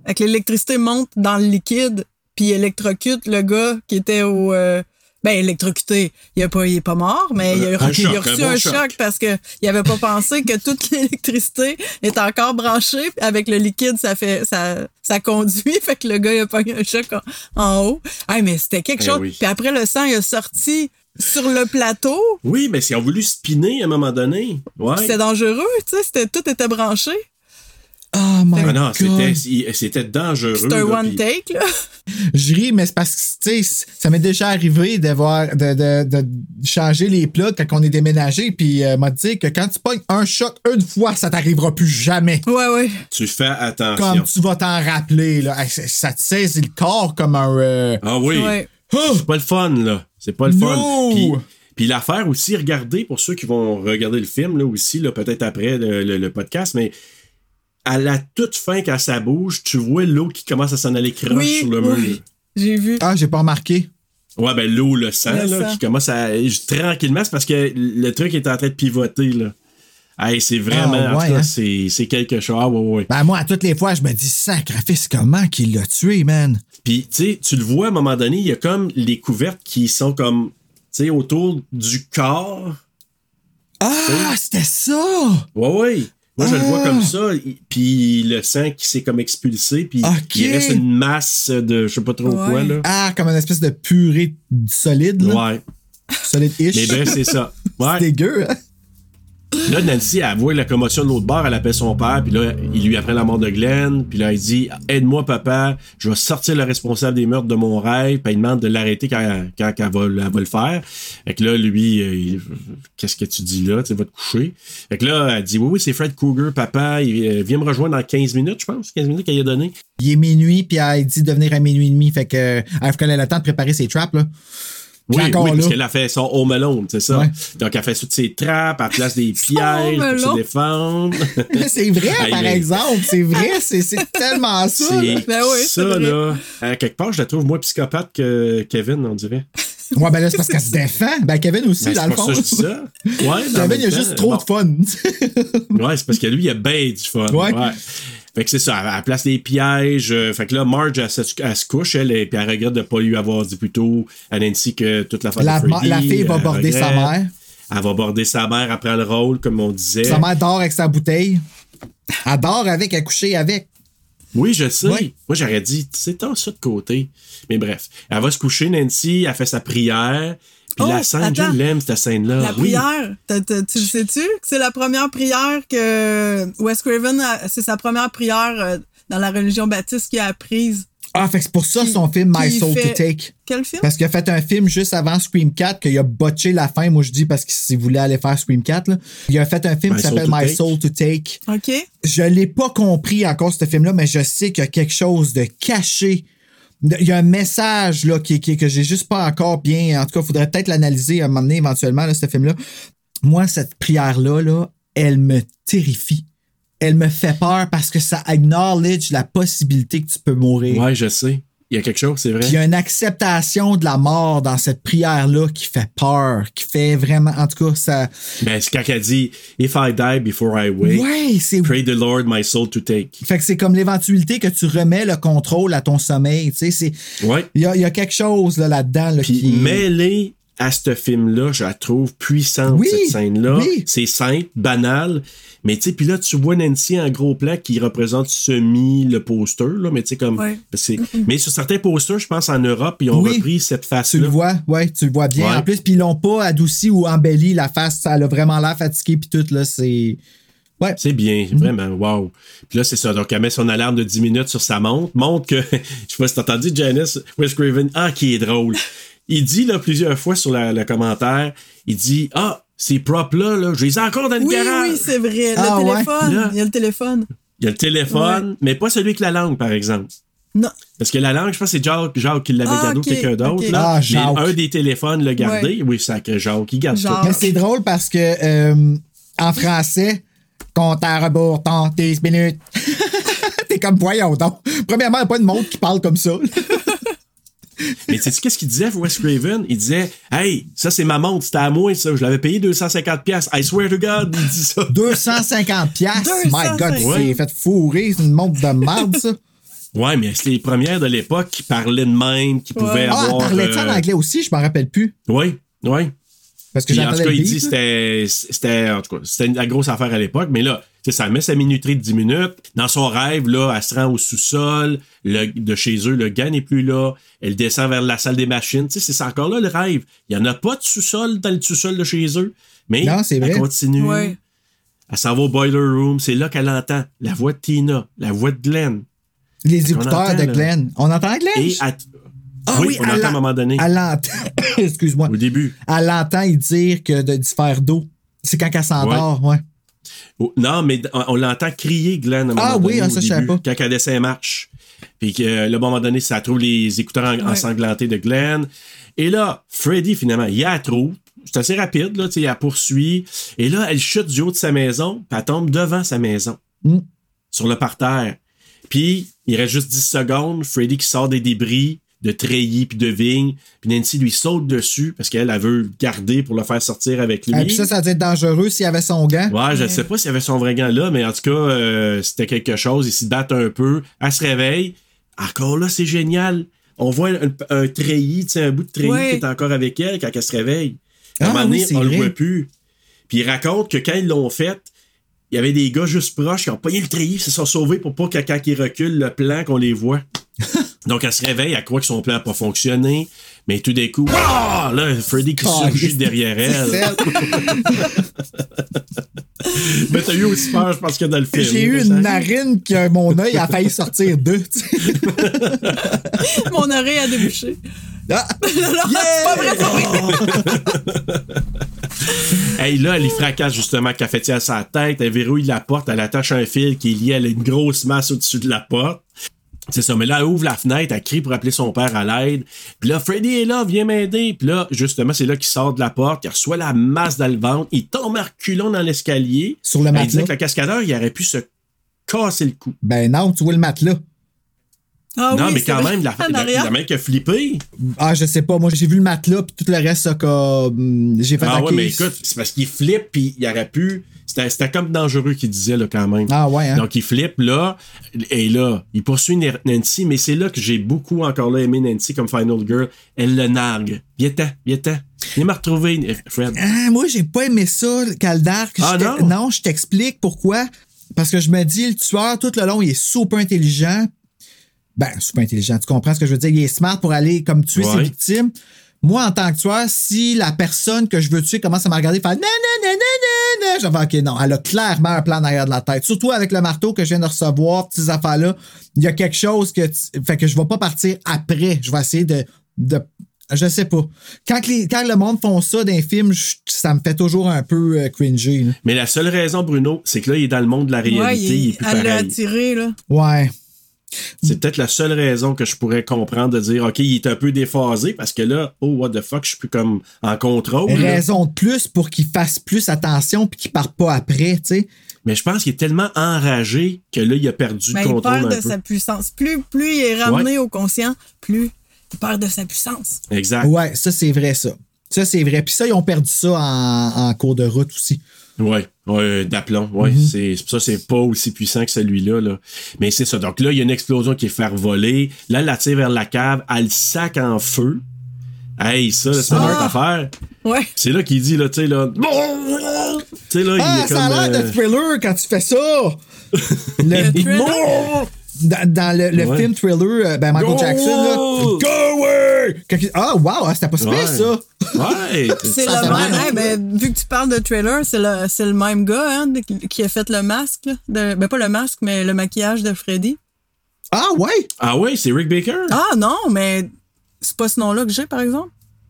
avec l'électricité monte dans le liquide, puis électrocute le gars qui était au. euh, ben, électrocuté. Il, a pas, il est pas mort, mais il a, il reçu un bon un choc. choc parce que il avait pas pensé que toute <laughs> l'électricité est encore branchée. Avec le liquide, ça fait, ça, ça conduit. <laughs> Fait que le gars, il a pogné un choc en, en haut. Ah, mais c'était quelque Eh chose. oui. Puis après, le sang, il a sorti sur le plateau. Oui, mais s'ils ont voulu spinner à un moment donné. Ouais. C'était dangereux, tu sais. Tout était branché. Oh my Ah non, c'était, dangereux. C'était un là, one take, là. <laughs> Je ris, mais c'est parce que, tu sais, ça m'est déjà arrivé de, voir, de, de, de changer les plugs quand on est déménagé, puis euh, m'a dit que quand tu pognes un choc une fois, ça t'arrivera plus jamais. Ouais, ouais. Tu fais attention. Comme tu vas t'en rappeler, là. Ça- te saisit le corps comme un. euh, Ah oui. Ouais. C'est pas le fun, là. C'est pas le fun. No! Puis, puis l'affaire aussi, regardez, pour ceux qui vont regarder le film, là aussi, là, peut-être après le, le- le podcast, mais à la toute fin, quand ça bouge, tu vois l'eau qui commence à s'en aller croche Oui, sur le oui. mur. J'ai vu. Ah, j'ai pas remarqué. Ouais, ben l'eau, le sang, Le là, sang. qui commence à. Tranquillement, c'est parce que le truc est en train de pivoter, là. Hey, c'est vraiment. Ah, en ouais, tout cas, hein? c'est, c'est quelque chose. Ah, ouais, ouais. Ben, moi, à toutes les fois, je me dis, sacrifice, comment qu'il l'a tué, man? Puis, tu sais, tu le vois à un moment donné, il y a comme les couvertes qui sont comme, tu sais, autour du corps. Ah, c'était ça! Ouais, ouais. Moi, je le vois Ah. comme ça, il- puis le sang qui s'est comme expulsé, puis il reste une masse de je sais pas trop quoi, là. Ah, comme une espèce de purée solide, là. Ouais. Solide-ish. Mais ben, c'est ça. <laughs> Ouais. C'est dégueu, hein? Là, Nancy, elle voit la commotion de l'autre bord, elle appelle son père, puis là, il lui apprend la mort de Glenn, puis là, il dit Aide-moi, papa, je vais sortir le responsable des meurtres de mon rêve, puis il demande de l'arrêter quand, quand, elle, va, le faire. Fait que là, lui, euh, Qu'est-ce que tu dis là Tu sais, va te coucher. Fait que là, elle dit Oui, oui, c'est Fred Cougar, papa, il euh, vient me rejoindre dans 15 minutes, je pense, 15 minutes qu'elle a donné. Il est minuit, puis elle dit de venir à minuit et demi. Fait que, euh, elle ait le temps de préparer ses traps, là. Oui, encore oui, parce qu'elle a fait son home alone, c'est ça. Ouais. Donc, elle fait toutes ses trappes, elle place des pièges pour se défendre. <laughs> c'est vrai, Hey, par mais- exemple. C'est vrai, c'est c'est tellement ça. là. C'est Ben oui, c'est ça, vrai. là. À quelque part, je la trouve moins psychopathe que Kevin, on dirait. <laughs> Ouais, ben là, c'est parce qu'elle se défend. Ben, Kevin aussi, Ben, dans c'est le pour fond. ça que je dis ça. Ouais, <laughs> Kevin, il a juste trop bon. de fun. Ouais, c'est parce que lui, il a bien du fun. Ouais. Fait que c'est ça, elle, elle place des pièges. euh, Fait que là, Marge, elle, se- elle se couche, elle, et puis elle regrette de pas lui avoir dit plus tôt à Nancy que toute la famille La, de Freddy. la fille va border sa mère. Elle va border sa mère, prend le rôle, comme on disait. Sa mère dort avec sa bouteille. Elle dort avec, elle couché avec. Oui, je sais. Moi, j'aurais dit, c'est tant ça de côté. Mais bref, elle va se coucher, Nancy, elle fait sa prière. Puis Oh, la scène, attends. je l'aime, cette scène-là. La Ah Oui. prière, t'as- t'as- tu le sais-tu? Que c'est la première prière que Wes Craven, a- c'est sa première prière euh, dans la religion baptiste qu'il a apprise. Ah, fait que c'est pour ça son film My Soul fait- to Take. Quel film? Parce qu'il a fait un film juste avant Scream 4, qu'il a botché la fin, moi je dis parce qu'il voulait aller faire Scream 4. Là. Il a fait un film My qui s'appelle My Take. Soul to Take. OK. Je l'ai pas compris encore ce film-là, mais je sais qu'il y a quelque chose de caché. Il y a un message là, qui, que j'ai juste pas encore bien. En tout cas, il faudrait peut-être l'analyser à un moment donné éventuellement, ce film-là. Moi, cette prière-là, là, elle me terrifie. Elle me fait peur parce que ça acknowledge la possibilité que tu peux mourir. Ouais, je sais. Il y a quelque chose, c'est vrai? Puis il y a une acceptation de la mort dans cette prière-là qui fait peur, qui fait vraiment. En tout cas, ça. Ben, c'est quand elle dit If I die before I wake, Ouais, c'est. pray the Lord my soul to take. Fait que c'est comme l'éventualité que tu remets le contrôle à ton sommeil. Tu sais, c'est. Ouais. Il y a, il y a quelque chose là, là-dedans là, Puis qui. mêlée à ce film-là, je la trouve puissante, Oui, cette scène-là. oui. C'est simple, banal. Mais tu sais, puis là, tu vois Nancy en gros plan qui représente semi le poster, là, mais tu sais, comme. Ouais. c'est- Mais sur certains posters, je pense en Europe, ils ont Oui. repris cette Tu face-là. le vois, ouais, tu le vois bien. Ouais. En plus, puis ils l'ont pas adouci ou embelli la face, ça a vraiment l'air fatigué puis tout là, c'est. Ouais. C'est bien, vraiment, wow. Puis là, c'est ça. Donc, elle met son alarme de 10 minutes sur sa montre. Montre que, <laughs> je sais pas si t'as entendu Janice Wes Craven, ah, qui est drôle. Il dit, là, plusieurs fois sur la- le commentaire, il dit, ah, ces props-là, là, je les ai encore dans le Oui, garage. oui, c'est vrai. Le Ah, ouais. téléphone. Là. Il y a le téléphone. Il y a le téléphone, mais pas celui avec la langue, par exemple. Non. Parce que la langue, je pense que c'est Jacques, Jacques qui l'avait Ah, gardé ou quelqu'un d'autre. ok. là. Ah, un des téléphones l'a gardé. Ouais. Oui, sacré Jacques, il garde Jacques. tout. Mais c'est drôle parce que euh, en français, compte à rebours, tant 10 minutes. <laughs> T'es comme voyons donc. Premièrement, il n'y a pas de monde qui parle comme ça. <laughs> Mais sais-tu qu'est-ce qu'il disait, Wes Craven? Il disait, hey, ça c'est ma montre, c'était à moi, ça. Je l'avais payé 250$. piastres. I swear to God, il dit ça. <laughs> 250 piastres? My God, 250. c'est fait fourrer. C'est une montre de merde, ça. Ouais, mais c'est les premières de l'époque qui parlaient de même, qui pouvaient Ah, avoir. de ça en euh, anglais aussi, je m'en rappelle plus. Oui, oui. Parce que en tout cas, il dit c'était c'était en tout cas, c'était la grosse affaire à l'époque, mais là, tu sais, ça met sa minuterie de 10 minutes. Dans son rêve, là, elle se rend au sous-sol de chez eux, le gars n'est plus là. Elle descend vers la salle des machines. Tu sais, c'est encore là le rêve. Il n'y en a pas de sous-sol dans le sous-sol de chez eux. Mais Non, elle vrai. continue. Ouais. Elle s'en va au boiler room. C'est là qu'elle entend la voix de Tina, la voix de Glenn. Les écouteurs entend, de là. Glenn. On entend Glenn? Et elle- Ah oui, oui, on elle entend à un moment donné. Elle l'entend. <coughs> Excuse-moi. Au début. Elle l'entend y dire que de diffère d'eau. C'est quand elle s'endort, ouais. Oh, non, mais on, on l'entend crier, Glenn. À un moment Ah oui, donné, ah, au ça, je savais pas. Quand elle descend les marches. Puis que, euh, le moment donné, ça trouve les écouteurs en- Ouais. ensanglantés de Glenn. Et là, Freddy, finalement, il la trouve. C'est assez rapide, là, tu sais, il la poursuit. Et là, elle chute du haut de sa maison, puis elle tombe devant sa maison, Mm. sur le parterre. Puis, il reste juste 10 secondes. Freddy qui sort des débris de treillis puis de vignes. Puis Nancy lui saute dessus parce qu'elle, elle veut garder pour le faire sortir avec lui. Et puis ça, ça doit être dangereux s'il avait son gant. Ouais, je ne sais pas s'il y avait son vrai gant là, mais en tout cas, euh, c'était quelque chose. Il s'y date un peu. Elle se réveille. Encore là, c'est génial. On voit un, un treillis, tu sais, un bout de treillis Ouais. qui est encore avec elle quand elle se réveille. À un Ah moment oui, donné, c'est on le voit plus. Puis il raconte que quand ils l'ont fait, il y avait des gars juste proches qui ont pogné le treillis, ils se sont sauvés pour pas que quand ils reculent le plan qu'on les voit. <laughs> Donc elle se réveille, elle croit que son plan n'a pas fonctionné, mais tout d'un coup, Wouah! là, Freddy qui surgit derrière elle. <laughs> Mais t'as eu aussi peur, je pense que dans le film. J'ai eu une narine que mon œil a failli sortir d'eux. tu sais. <laughs> Mon oreille a débouché. Ah! <laughs> C'est pas vrai. Hey, là, elle y fracasse justement cafetière à sa tête, elle verrouille la porte, elle attache un fil qui est lié à une grosse masse au-dessus de la porte. C'est ça, mais là, elle ouvre la fenêtre, elle crie pour appeler son père à l'aide. Puis là, Freddy est là, viens m'aider. Puis là, justement, c'est là qu'il sort de la porte, il reçoit la masse dans le ventre, il tombe à reculons dans l'escalier. Sur le Elle matelas. disait que le cascadeur, il aurait pu se casser le cou. Ben non, tu vois le matelas. Ah non, oui, mais quand vrai. même, la, la, la mec a flippé. Ah, je sais pas. Moi, j'ai vu le matelas, puis tout le reste, ça, comme. J'ai fait Ah ouais, mais écoute, c'est parce qu'il flippe, puis il aurait pu. C'était comme dangereux qu'il disait, là, quand même. Ah ouais, hein? Donc, il flippe, là, et là, il poursuit Nancy, mais c'est là que j'ai beaucoup encore là aimé Nancy comme Final Girl. Elle le nargue. Viens-t'en, viens-t'en. Viens me retrouver, Fred. Ah, moi, j'ai pas aimé ça, le Caldark. Ah, te- non? je t'explique pourquoi. Parce que je me dis, le tueur, tout le long, il est super intelligent. Ben, super intelligent, tu comprends ce que je veux dire? Il est smart pour aller comme tuer ses victimes. Moi, en tant que tueur, si la personne que je veux tuer commence à me regarder et faire non, non, non, non, non, non, je vais faire, OK, non, elle a clairement un plan derrière de la tête. Surtout avec le marteau que je viens de recevoir, ces affaires-là. Il y a quelque chose que. tu- Fait que je vais pas partir après. Je vais essayer de. de je sais pas. Quand, les- quand le monde font ça dans les films, je- ça me fait toujours un peu euh, cringy. là. Mais la seule raison, Bruno, c'est que là, il est dans le monde de la réalité, Ouais, il, il, est plus elle l'a attiré, là. Ouais. C'est peut-être la seule raison que je pourrais comprendre de dire, OK, il est un peu déphasé parce que là, oh, what the fuck, je suis plus comme en contrôle. là. Raison de plus pour qu'il fasse plus attention puis qu'il parte pas après, tu sais. Mais je pense qu'il est tellement enragé que là, il a perdu Ben, le il contrôle perd un de peu. sa puissance. Plus, plus il est ramené au conscient, plus il perd de sa puissance. Exact. Ouais, ça, c'est vrai, ça. Ça, c'est vrai. Puis ça, ils ont perdu ça en, en cours de route aussi. Ouais, ouais, d'aplomb, ouais. Mhm. C'est ça, c'est pas aussi puissant que celui-là, là. Mais c'est ça. Donc là, il y a une explosion qui est faire voler. Là, elle la tire vers la cave, elle le sac en feu. Hey, ça, c'est une Ah! autre affaire. Ouais. C'est là qu'il dit, là, tu sais, là. Tu sais, là, il Ah, est ça a l'air euh, de thriller quand tu fais ça! <laughs> Le, thriller? dans, dans le, le Ouais. film thriller, euh, ben Michael Go! Jackson, là. Go away! Quand il- Ah, wow, ah, c'était pas Ouais. ça! Ouais. <laughs> C'est Ça le même. hey, ben, vu que tu parles de trailer, c'est le, c'est le même gars hein, de- qui- qui a fait le masque. là, de, ben, pas le masque, mais le maquillage de Freddy. Ah, ouais! Ah ouais, c'est Rick Baker? Ah non, mais c'est pas ce nom-là que j'ai, par exemple.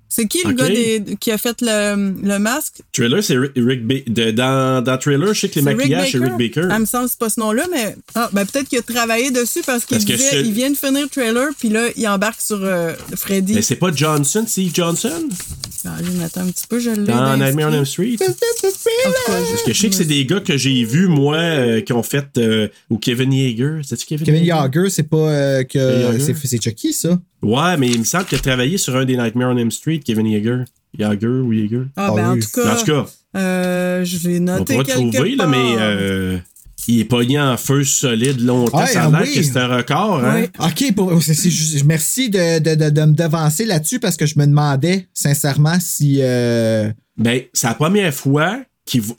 C'est qui le gars des- qui a fait le, le masque? Trailer, c'est Rick, Rick Ba- de- dans, dans Trailer, je sais que les maquillages, c'est Rick Baker? Ah, il me semble que c'est pas ce nom-là, mais ah, ben, peut-être qu'il a travaillé dessus parce qu'il disait il vient de finir le trailer, puis là, il embarque sur euh, Freddy. Mais c'est pas Johnson, Steve Johnson? Ah, je attends un petit peu, je l'ai. Dans. Nightmare on Elm Street? Parce que je sais que c'est des gars que j'ai vus, moi, euh, qui ont fait. euh, ou Kevin Yeager. C'est-tu Kevin, Kevin Yager, c'est pas euh, que. C'est Chucky, ça. Ouais, mais il me semble qu'il a travaillé sur un des Nightmare on Elm Street, Kevin Yeager. Yeager ou Yeager? Ah, Ah ben, oui. en tout cas, En tout cas, euh, je vais on noter pourra quelque trouver, là, mais. euh, il est pogné en feu solide longtemps. Ouais, ça a ah l'air oui. que c'est un record, hein? OK, pour- juste- merci de, de- de- de me devancer là-dessus parce que je me demandais sincèrement si. euh, Ben, c'est la première fois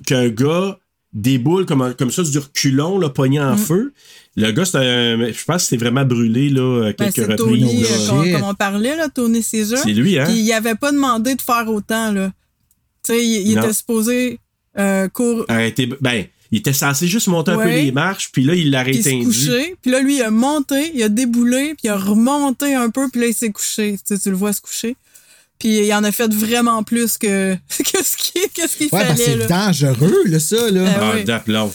qu'un gars déboule comme, comme ça du reculon, là, pogné en Mm. feu. Le gars, c'est un- je pense que c'était vraiment brûlé là, à Ben, quelques c'est reprises. Tony, là. euh, comme, comme on parlait, là, Tony Caesar. C'est lui, hein? Puis il avait pas demandé de faire autant, là. Tu sais, il, il était supposé euh, cour- Arrêtez- ben, il était censé juste monter un peu les marches, puis là, il l'a puis se rééteint. coucher. Puis là, lui, il a monté, il a déboulé, puis il a remonté un peu, puis là, il s'est couché. Tu, sais, tu le vois se coucher. Puis il en a fait vraiment plus que, <laughs> que ce qu'il qu'est-ce qu'il Ouais, ben, fallait. c'est là. dangereux, là, ça, là. Ah Ah, oui. d'aplomb.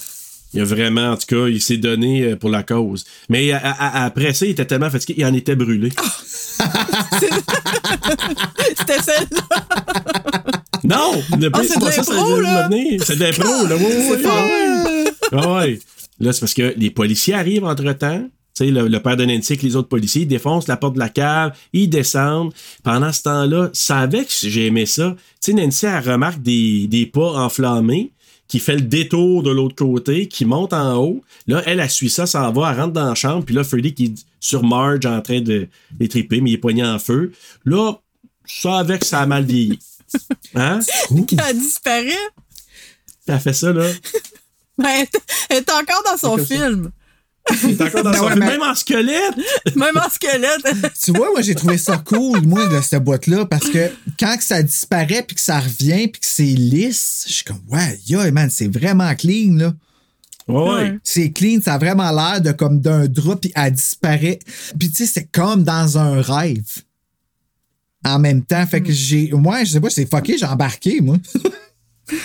Il a vraiment, en tout cas, il s'est donné euh, pour la cause. Mais à- à- après ça, il était tellement fatigué, il en était brûlé. <laughs> C'était celle-là. Non! Le Ah, pire, c'est de l'impro, là. C'est de l'impro, là. Oui, oui, C'est oui. fort. Ah ouais. Là, c'est parce que les policiers arrivent entre-temps. Tu sais, le, le père de Nancy avec les autres policiers, ils défoncent la porte de la cave, ils descendent. Pendant ce temps-là, ça avec j'ai aimé ça. Tu sais, Nancy, elle remarque des, des pas enflammés qui fait le détour de l'autre côté, qui monte en haut. Là, elle, elle suit ça, s'en va, elle rentre dans la chambre. Puis là, Freddy qui est sur Marge en train de les triper, mais il est poigné en feu. Là, ça avec, ça a mal vieilli. <laughs> Hein? Elle disparaît. Elle fait ça, là. <laughs> Ben, elle est- encore dans son ça. Encore dans Ben son ouais, film, mais- même en squelette. <laughs> Même en squelette. Tu vois, moi, j'ai trouvé ça cool, moi, de cette boîte-là, parce que quand que ça disparaît, puis que ça revient, puis que c'est lisse, je suis comme, ouais, yo, man, c'est vraiment clean, là. Ouais. C'est clean, ça a vraiment l'air de comme d'un drap, puis elle disparaît. Puis tu sais, c'est comme dans un rêve. En même temps, fait que j'ai. Moi, je sais pas, c'est fucké, j'ai embarqué, moi. <laughs>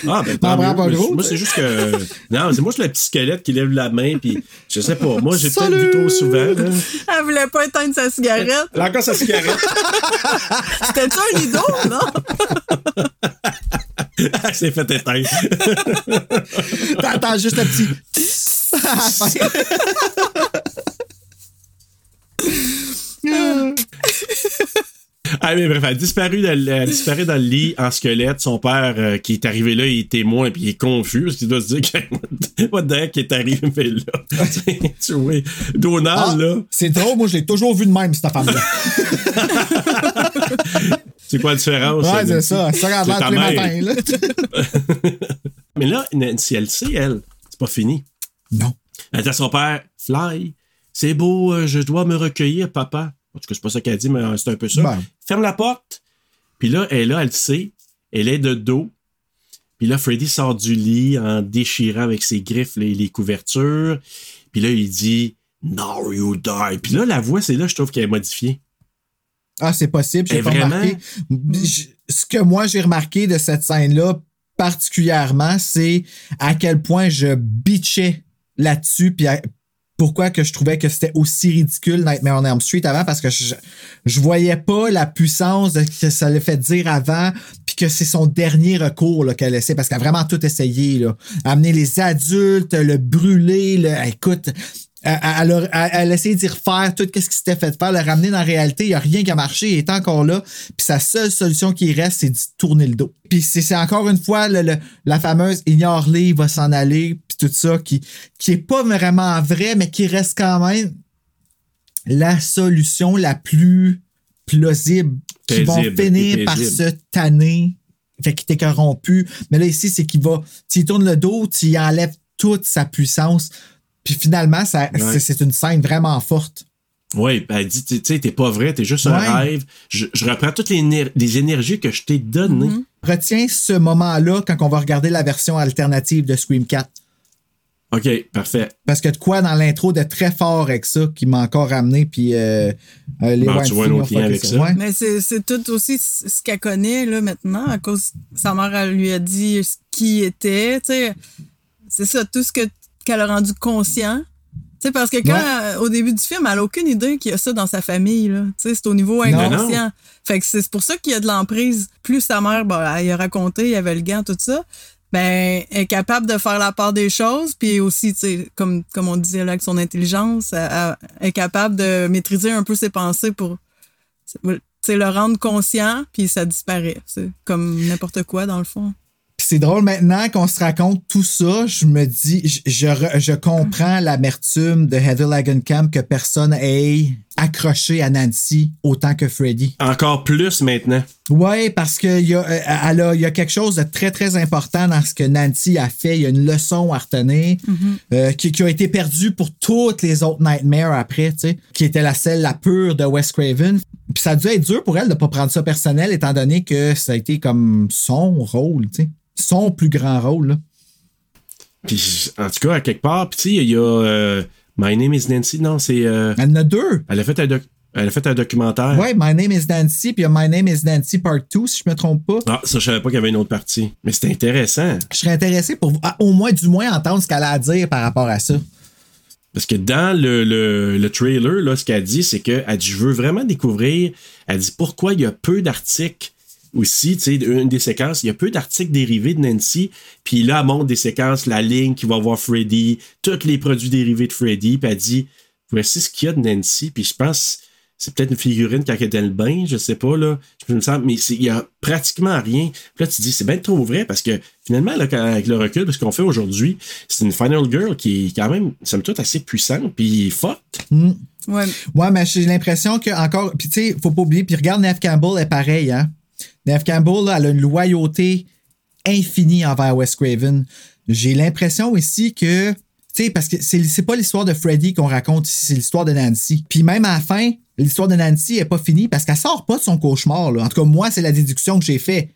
Ah, ben, T'en prends mieux. pas Moi, gros, Moi, c'est juste que. Non, c'est moi, c'est le petit squelette qui lève la main, puis je sais pas. Moi, j'ai peut-être vu trop souvent. là. <laughs> Elle voulait pas éteindre sa cigarette. Elle a encore sa cigarette. <laughs> C'était-tu un lido, non? <laughs> Elle s'est fait éteindre. T'entends juste le petit. Ah, mais bref, elle disparu disparu dans le lit en squelette. Son père, euh, qui est arrivé là, il est témoin, puis il est confus, parce qu'il doit se dire que, <laughs> what the heck est arrivé là? <laughs> tu vois, Donald, Ah, là, c'est drôle, moi, je l'ai toujours vu de même, cette femme-là. <laughs> c'est quoi la différence? ouais, c'est ça. Ça tous les matins, là. Mais là, Nancy, elle sait, elle, c'est pas fini. Non. Elle dit à son père, Fly, c'est beau, euh, je dois me recueillir, papa. En tout cas, c'est pas ça qu'elle dit, mais euh, c'est un peu ça. Ben. Ferme la porte. Puis là, elle est là, elle sait. Elle est de dos. Puis là, Freddy sort du lit en déchirant avec ses griffes les, les couvertures. Puis là, il dit, Now you die. Puis là, la voix, c'est là, je trouve qu'elle est modifiée. Ah, c'est possible, j'ai pas vraiment? remarqué. Ce que moi, j'ai remarqué de cette scène-là, particulièrement, c'est à quel point je bitchais là-dessus, puis à- pourquoi que je trouvais que c'était aussi ridicule Nightmare on Elm Street avant, parce que je, je voyais pas la puissance que ça l'a fait dire avant, puis que c'est son dernier recours qu'elle essaie, parce qu'elle a vraiment tout essayé. Là. Amener les adultes, le brûler, le, écoute, elle, elle, a- elle- elle a essayé d'y refaire tout ce qui s'était fait faire, le ramener dans la réalité. Il n'y a rien qui a marché, il est encore là. Puis sa seule solution qui reste, c'est d'y tourner le dos. Puis c'est encore une fois le- le- la fameuse ignore-les, il va s'en aller, puis tout ça, qui, qui est pas vraiment vrai, mais qui reste quand même la solution la plus plausible, qui vont finir par se tanner, fait qu'il t'écœureront plus. Mais là, ici, c'est qu'il va, tu tournes le dos, tu y enlèves toute sa puissance. Puis finalement, ça, Ouais. c'est- c'est une scène vraiment forte. Oui, ben, elle dit, tu sais, t'es pas vrai, t'es juste un rêve. Je, je reprends toutes les, éner- les énergies que je t'ai données. Retiens ce moment-là quand on va regarder la version alternative de Scream 4. OK, parfait. Parce que de quoi dans l'intro de très fort avec ça qui m'a encore ramené, puis euh, euh, les Bon, tu vois avec ça. Ouais. Mais c'est c'est tout aussi ce qu'elle connaît là maintenant à cause sa mère elle lui a dit ce qui était, tu sais. C'est ça tout ce que qu'elle a rendu conscient. Sais parce que quand Ouais. euh, au début du film, elle a aucune idée qu'il y a ça dans sa famille c'est au niveau Non. inconscient. Fait que c'est pour ça qu'il y a de l'emprise. Plus sa mère bon, elle a raconté, il y avait le gant tout ça. Ben, elle est capable de faire la part des choses, puis aussi, tu sais, comme, comme on disait là, avec son intelligence, elle, elle est capable de maîtriser un peu ses pensées pour tu sais, le rendre conscient, puis ça disparaît. C'est comme n'importe quoi, dans le fond. C'est drôle maintenant qu'on se raconte tout ça, je me dis, je, je, je comprends l'amertume de Heather Langenkamp que personne ait accroché à Nancy autant que Freddy. Encore plus maintenant. Ouais, parce que il y a, euh, elle a- il y a quelque chose de très très important dans ce que Nancy a fait. Il y a une leçon à retenir euh, qui, qui a été perdue pour toutes les autres Nightmares après, tu sais, qui était la celle la pure de Wes Craven. Puis ça a dû être dur pour elle de pas prendre ça personnel, étant donné que ça a été comme son rôle, tu sais, son plus grand rôle. Là. Puis, en tout cas, à quelque part, puis tu sais, il y a euh, My Name is Nancy. Non, c'est. euh, Elle en a deux. elle, a fait un doc- elle a fait un documentaire. Ouais, My Name is Nancy, puis il y a My Name is Nancy Part 2, si je me trompe pas. Ah, ça, je savais pas qu'il y avait une autre partie. Mais c'était intéressant. Je serais intéressé pour ah, au moins, du moins, entendre ce qu'elle a à dire par rapport à ça. Parce que dans le, le, le trailer, là, ce qu'elle dit, c'est qu'elle dit Je veux vraiment découvrir. Elle dit pourquoi il y a peu d'articles aussi, tu sais, une des séquences, il y a peu d'articles dérivés de Nancy. Puis là, elle montre des séquences, la ligne qui va voir Freddy, tous les produits dérivés de Freddy. Puis elle dit Voici ce qu'il y a de Nancy. Puis je pense. C'est peut-être une figurine quand elle est dans le bain, je sais pas, là. Je me sens, mais il y a pratiquement rien. Puis là, tu te dis, c'est bien trop vrai parce que finalement, là, quand- avec le recul de ce qu'on fait aujourd'hui, c'est une Final Girl qui est quand même, somme toute, assez puissante puis forte. Hmm. Ouais. Ouais, mais j'ai l'impression que encore. Puis tu sais, faut pas oublier. Puis regarde, Neve Campbell est pareil, hein. Neve Campbell, a une loyauté infinie envers Wes Craven. J'ai l'impression aussi que. Tu sais, parce que c'est pas l'histoire de Freddy qu'on raconte ici, c'est l'histoire de Nancy. Puis même à la fin, l'histoire de Nancy est pas finie parce qu'elle sort pas de son cauchemar. En tout cas, moi, c'est la déduction que j'ai fait.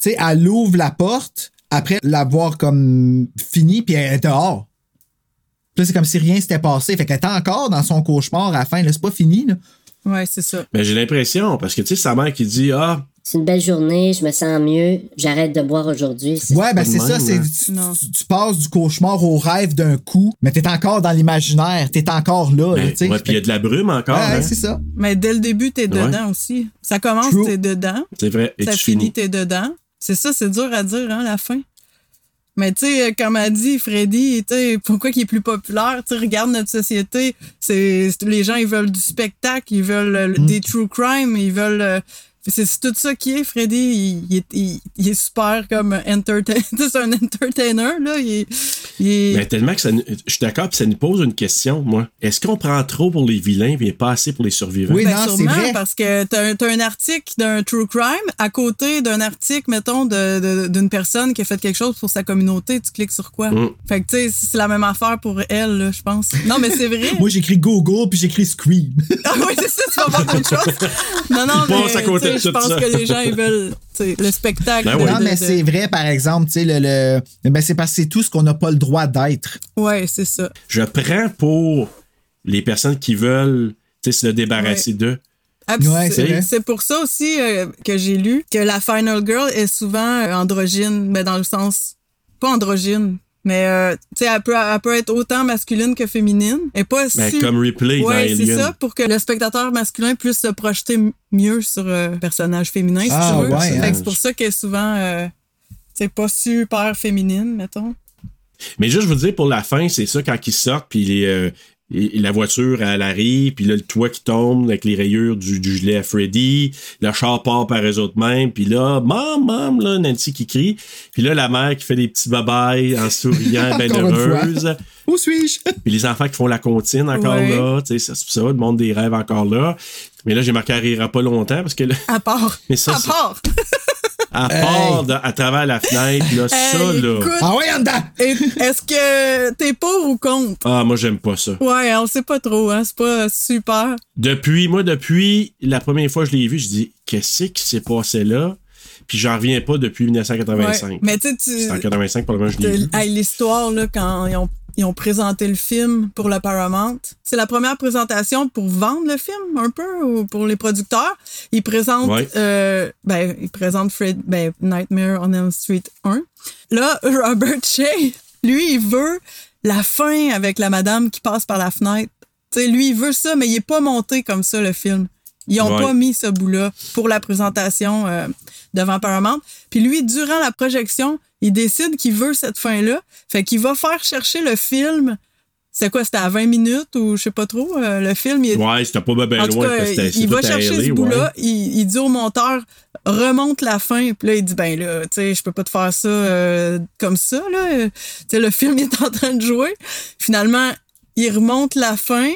Tu sais, elle ouvre la porte après l'avoir comme fini, puis elle est dehors. Puis là, c'est comme si rien s'était passé. Fait qu'elle est encore dans son cauchemar à la fin. C'est pas fini. Là. Ouais, c'est ça. Mais j'ai l'impression, parce que tu sais, sa mère qui dit Ah, C'est une belle journée, je me sens mieux, j'arrête de boire aujourd'hui. Ouais, ben c'est ça. c'est hein. tu, tu- tu passes du cauchemar au rêve d'un coup, mais t'es encore dans l'imaginaire. T'es encore là. ben, tu sais. ouais, puis il y a de la brume encore. Ouais, hein. c'est ça. Mais dès le début, t'es Ouais. dedans aussi. Ça commence, True. t'es dedans. C'est vrai. Et ça tu finit, finis. t'es dedans. C'est ça, c'est dur à dire, hein, la fin. Mais tu sais, comme a dit Freddy, tu sais, pourquoi il est plus populaire? Tu regarde notre société. C'est c'est- les gens, ils veulent du spectacle, ils veulent euh, Mm. des true crime, ils veulent. euh, c'est tout ça qui est, Freddy. Il, il est, il- il est super comme entertain. tu sais, <laughs> c'est un entertainer, là. Mais tellement que ça. nous- Je suis d'accord, puis ça nous pose une question, moi. Est-ce qu'on prend trop pour les vilains et pas assez pour les survivants? Oui, Ben, non, c'est sûrement, vrai. parce que t'as un, t'as un article d'un true crime à côté d'un article, mettons, d'une personne qui a fait quelque chose pour sa communauté. Tu cliques sur quoi? Mm. Fait que, tu sais, c'est la même affaire pour elle, là, je pense. Non, mais c'est vrai. <laughs> Moi, j'écris Google puis j'écris Scream. ah oui, c'est ça, tu vas voir d'autres <laughs> choses. Non, non, mais à côté je pense ça. que les gens, ils veulent le spectacle. Ben de- oui. non, mais de- c'est vrai, par exemple, tu sais, le, le- ben, c'est parce que c'est tout ce qu'on n'a pas le droit d'être. Ouais, c'est ça. Je prends pour les personnes qui veulent tu sais, se le débarrasser d'eux. Ouais, c'est- pour ça aussi euh, que j'ai lu que la Final Girl est souvent euh, androgyne, mais dans le sens pas androgyne, mais euh, tu sais elle peut elle peut être autant masculine que féminine, et pas Ben, si comme dans Ouais, c'est ça pour que le spectateur masculin puisse se projeter mieux sur euh, le personnage féminin si Ah, tu veux. ouais, hein. c'est pour ça qu'elle est souvent euh, c'est pas super féminine, mettons. Mais juste vous dire, pour la fin, c'est ça, quand ils sortent, puis les, euh, et- la voiture, elle arrive, puis là, le toit qui tombe avec les rayures du, du gilet à Freddy, le char part par eux autres mêmes, puis là, mam, mam, là, Nancy qui crie, puis là, la mère qui fait des petits babayes en souriant, <laughs> ben fois. heureuse, <laughs> Où suis-je? <laughs> puis les enfants qui font la comptine encore Ouais. là, tu sais, c'est ça, le monde des rêves encore là. Mais là, j'ai marqué, elle rira pas longtemps, parce que là, À part. Mais ça, à part. À part de- à travers la fenêtre, là, ça, là. écoute, Ah ouais, en dedans! Est-ce que t'es pour ou contre? Ah, moi, j'aime pas ça. Ouais, on sait pas trop, hein. C'est pas super. Depuis, moi, depuis la première fois que je l'ai vu, je dis, qu'est-ce qui s'est passé là? Puis j'en reviens pas depuis 1985. Ouais. Mais tu sais, tu- C'est en 85, pour le moment, je l'ai vu. l'histoire, là, quand ils ont, ils ont présenté le film pour le Paramount, c'est la première présentation pour vendre le film, un peu, ou pour les producteurs. Ils présentent, Ouais. euh, ben, ils présentent Fred, ben, Nightmare on Elm Street 1. Là, <laughs> Robert Shea, lui, il veut la fin avec la madame qui passe par la fenêtre. Tu sais, lui, il veut ça, mais il est pas monté comme ça, le film. Ils ont Ouais. pas mis ce bout-là pour la présentation euh, devant Paramount. Puis lui, durant la projection, il décide qu'il veut cette fin-là. Fait qu'il va faire chercher le film c'est quoi, c'était à 20 minutes ou je sais pas trop, euh, le film. Il, Ouais, c'était pas bien loin. cas, il va chercher ce bout-là, ouais. il, il dit au monteur, remonte la fin. Puis là, il dit, ben là, tu sais, je peux pas te faire ça euh, comme ça, là. Tu sais, le film il <laughs> est en train de jouer. Finalement, il remonte la fin.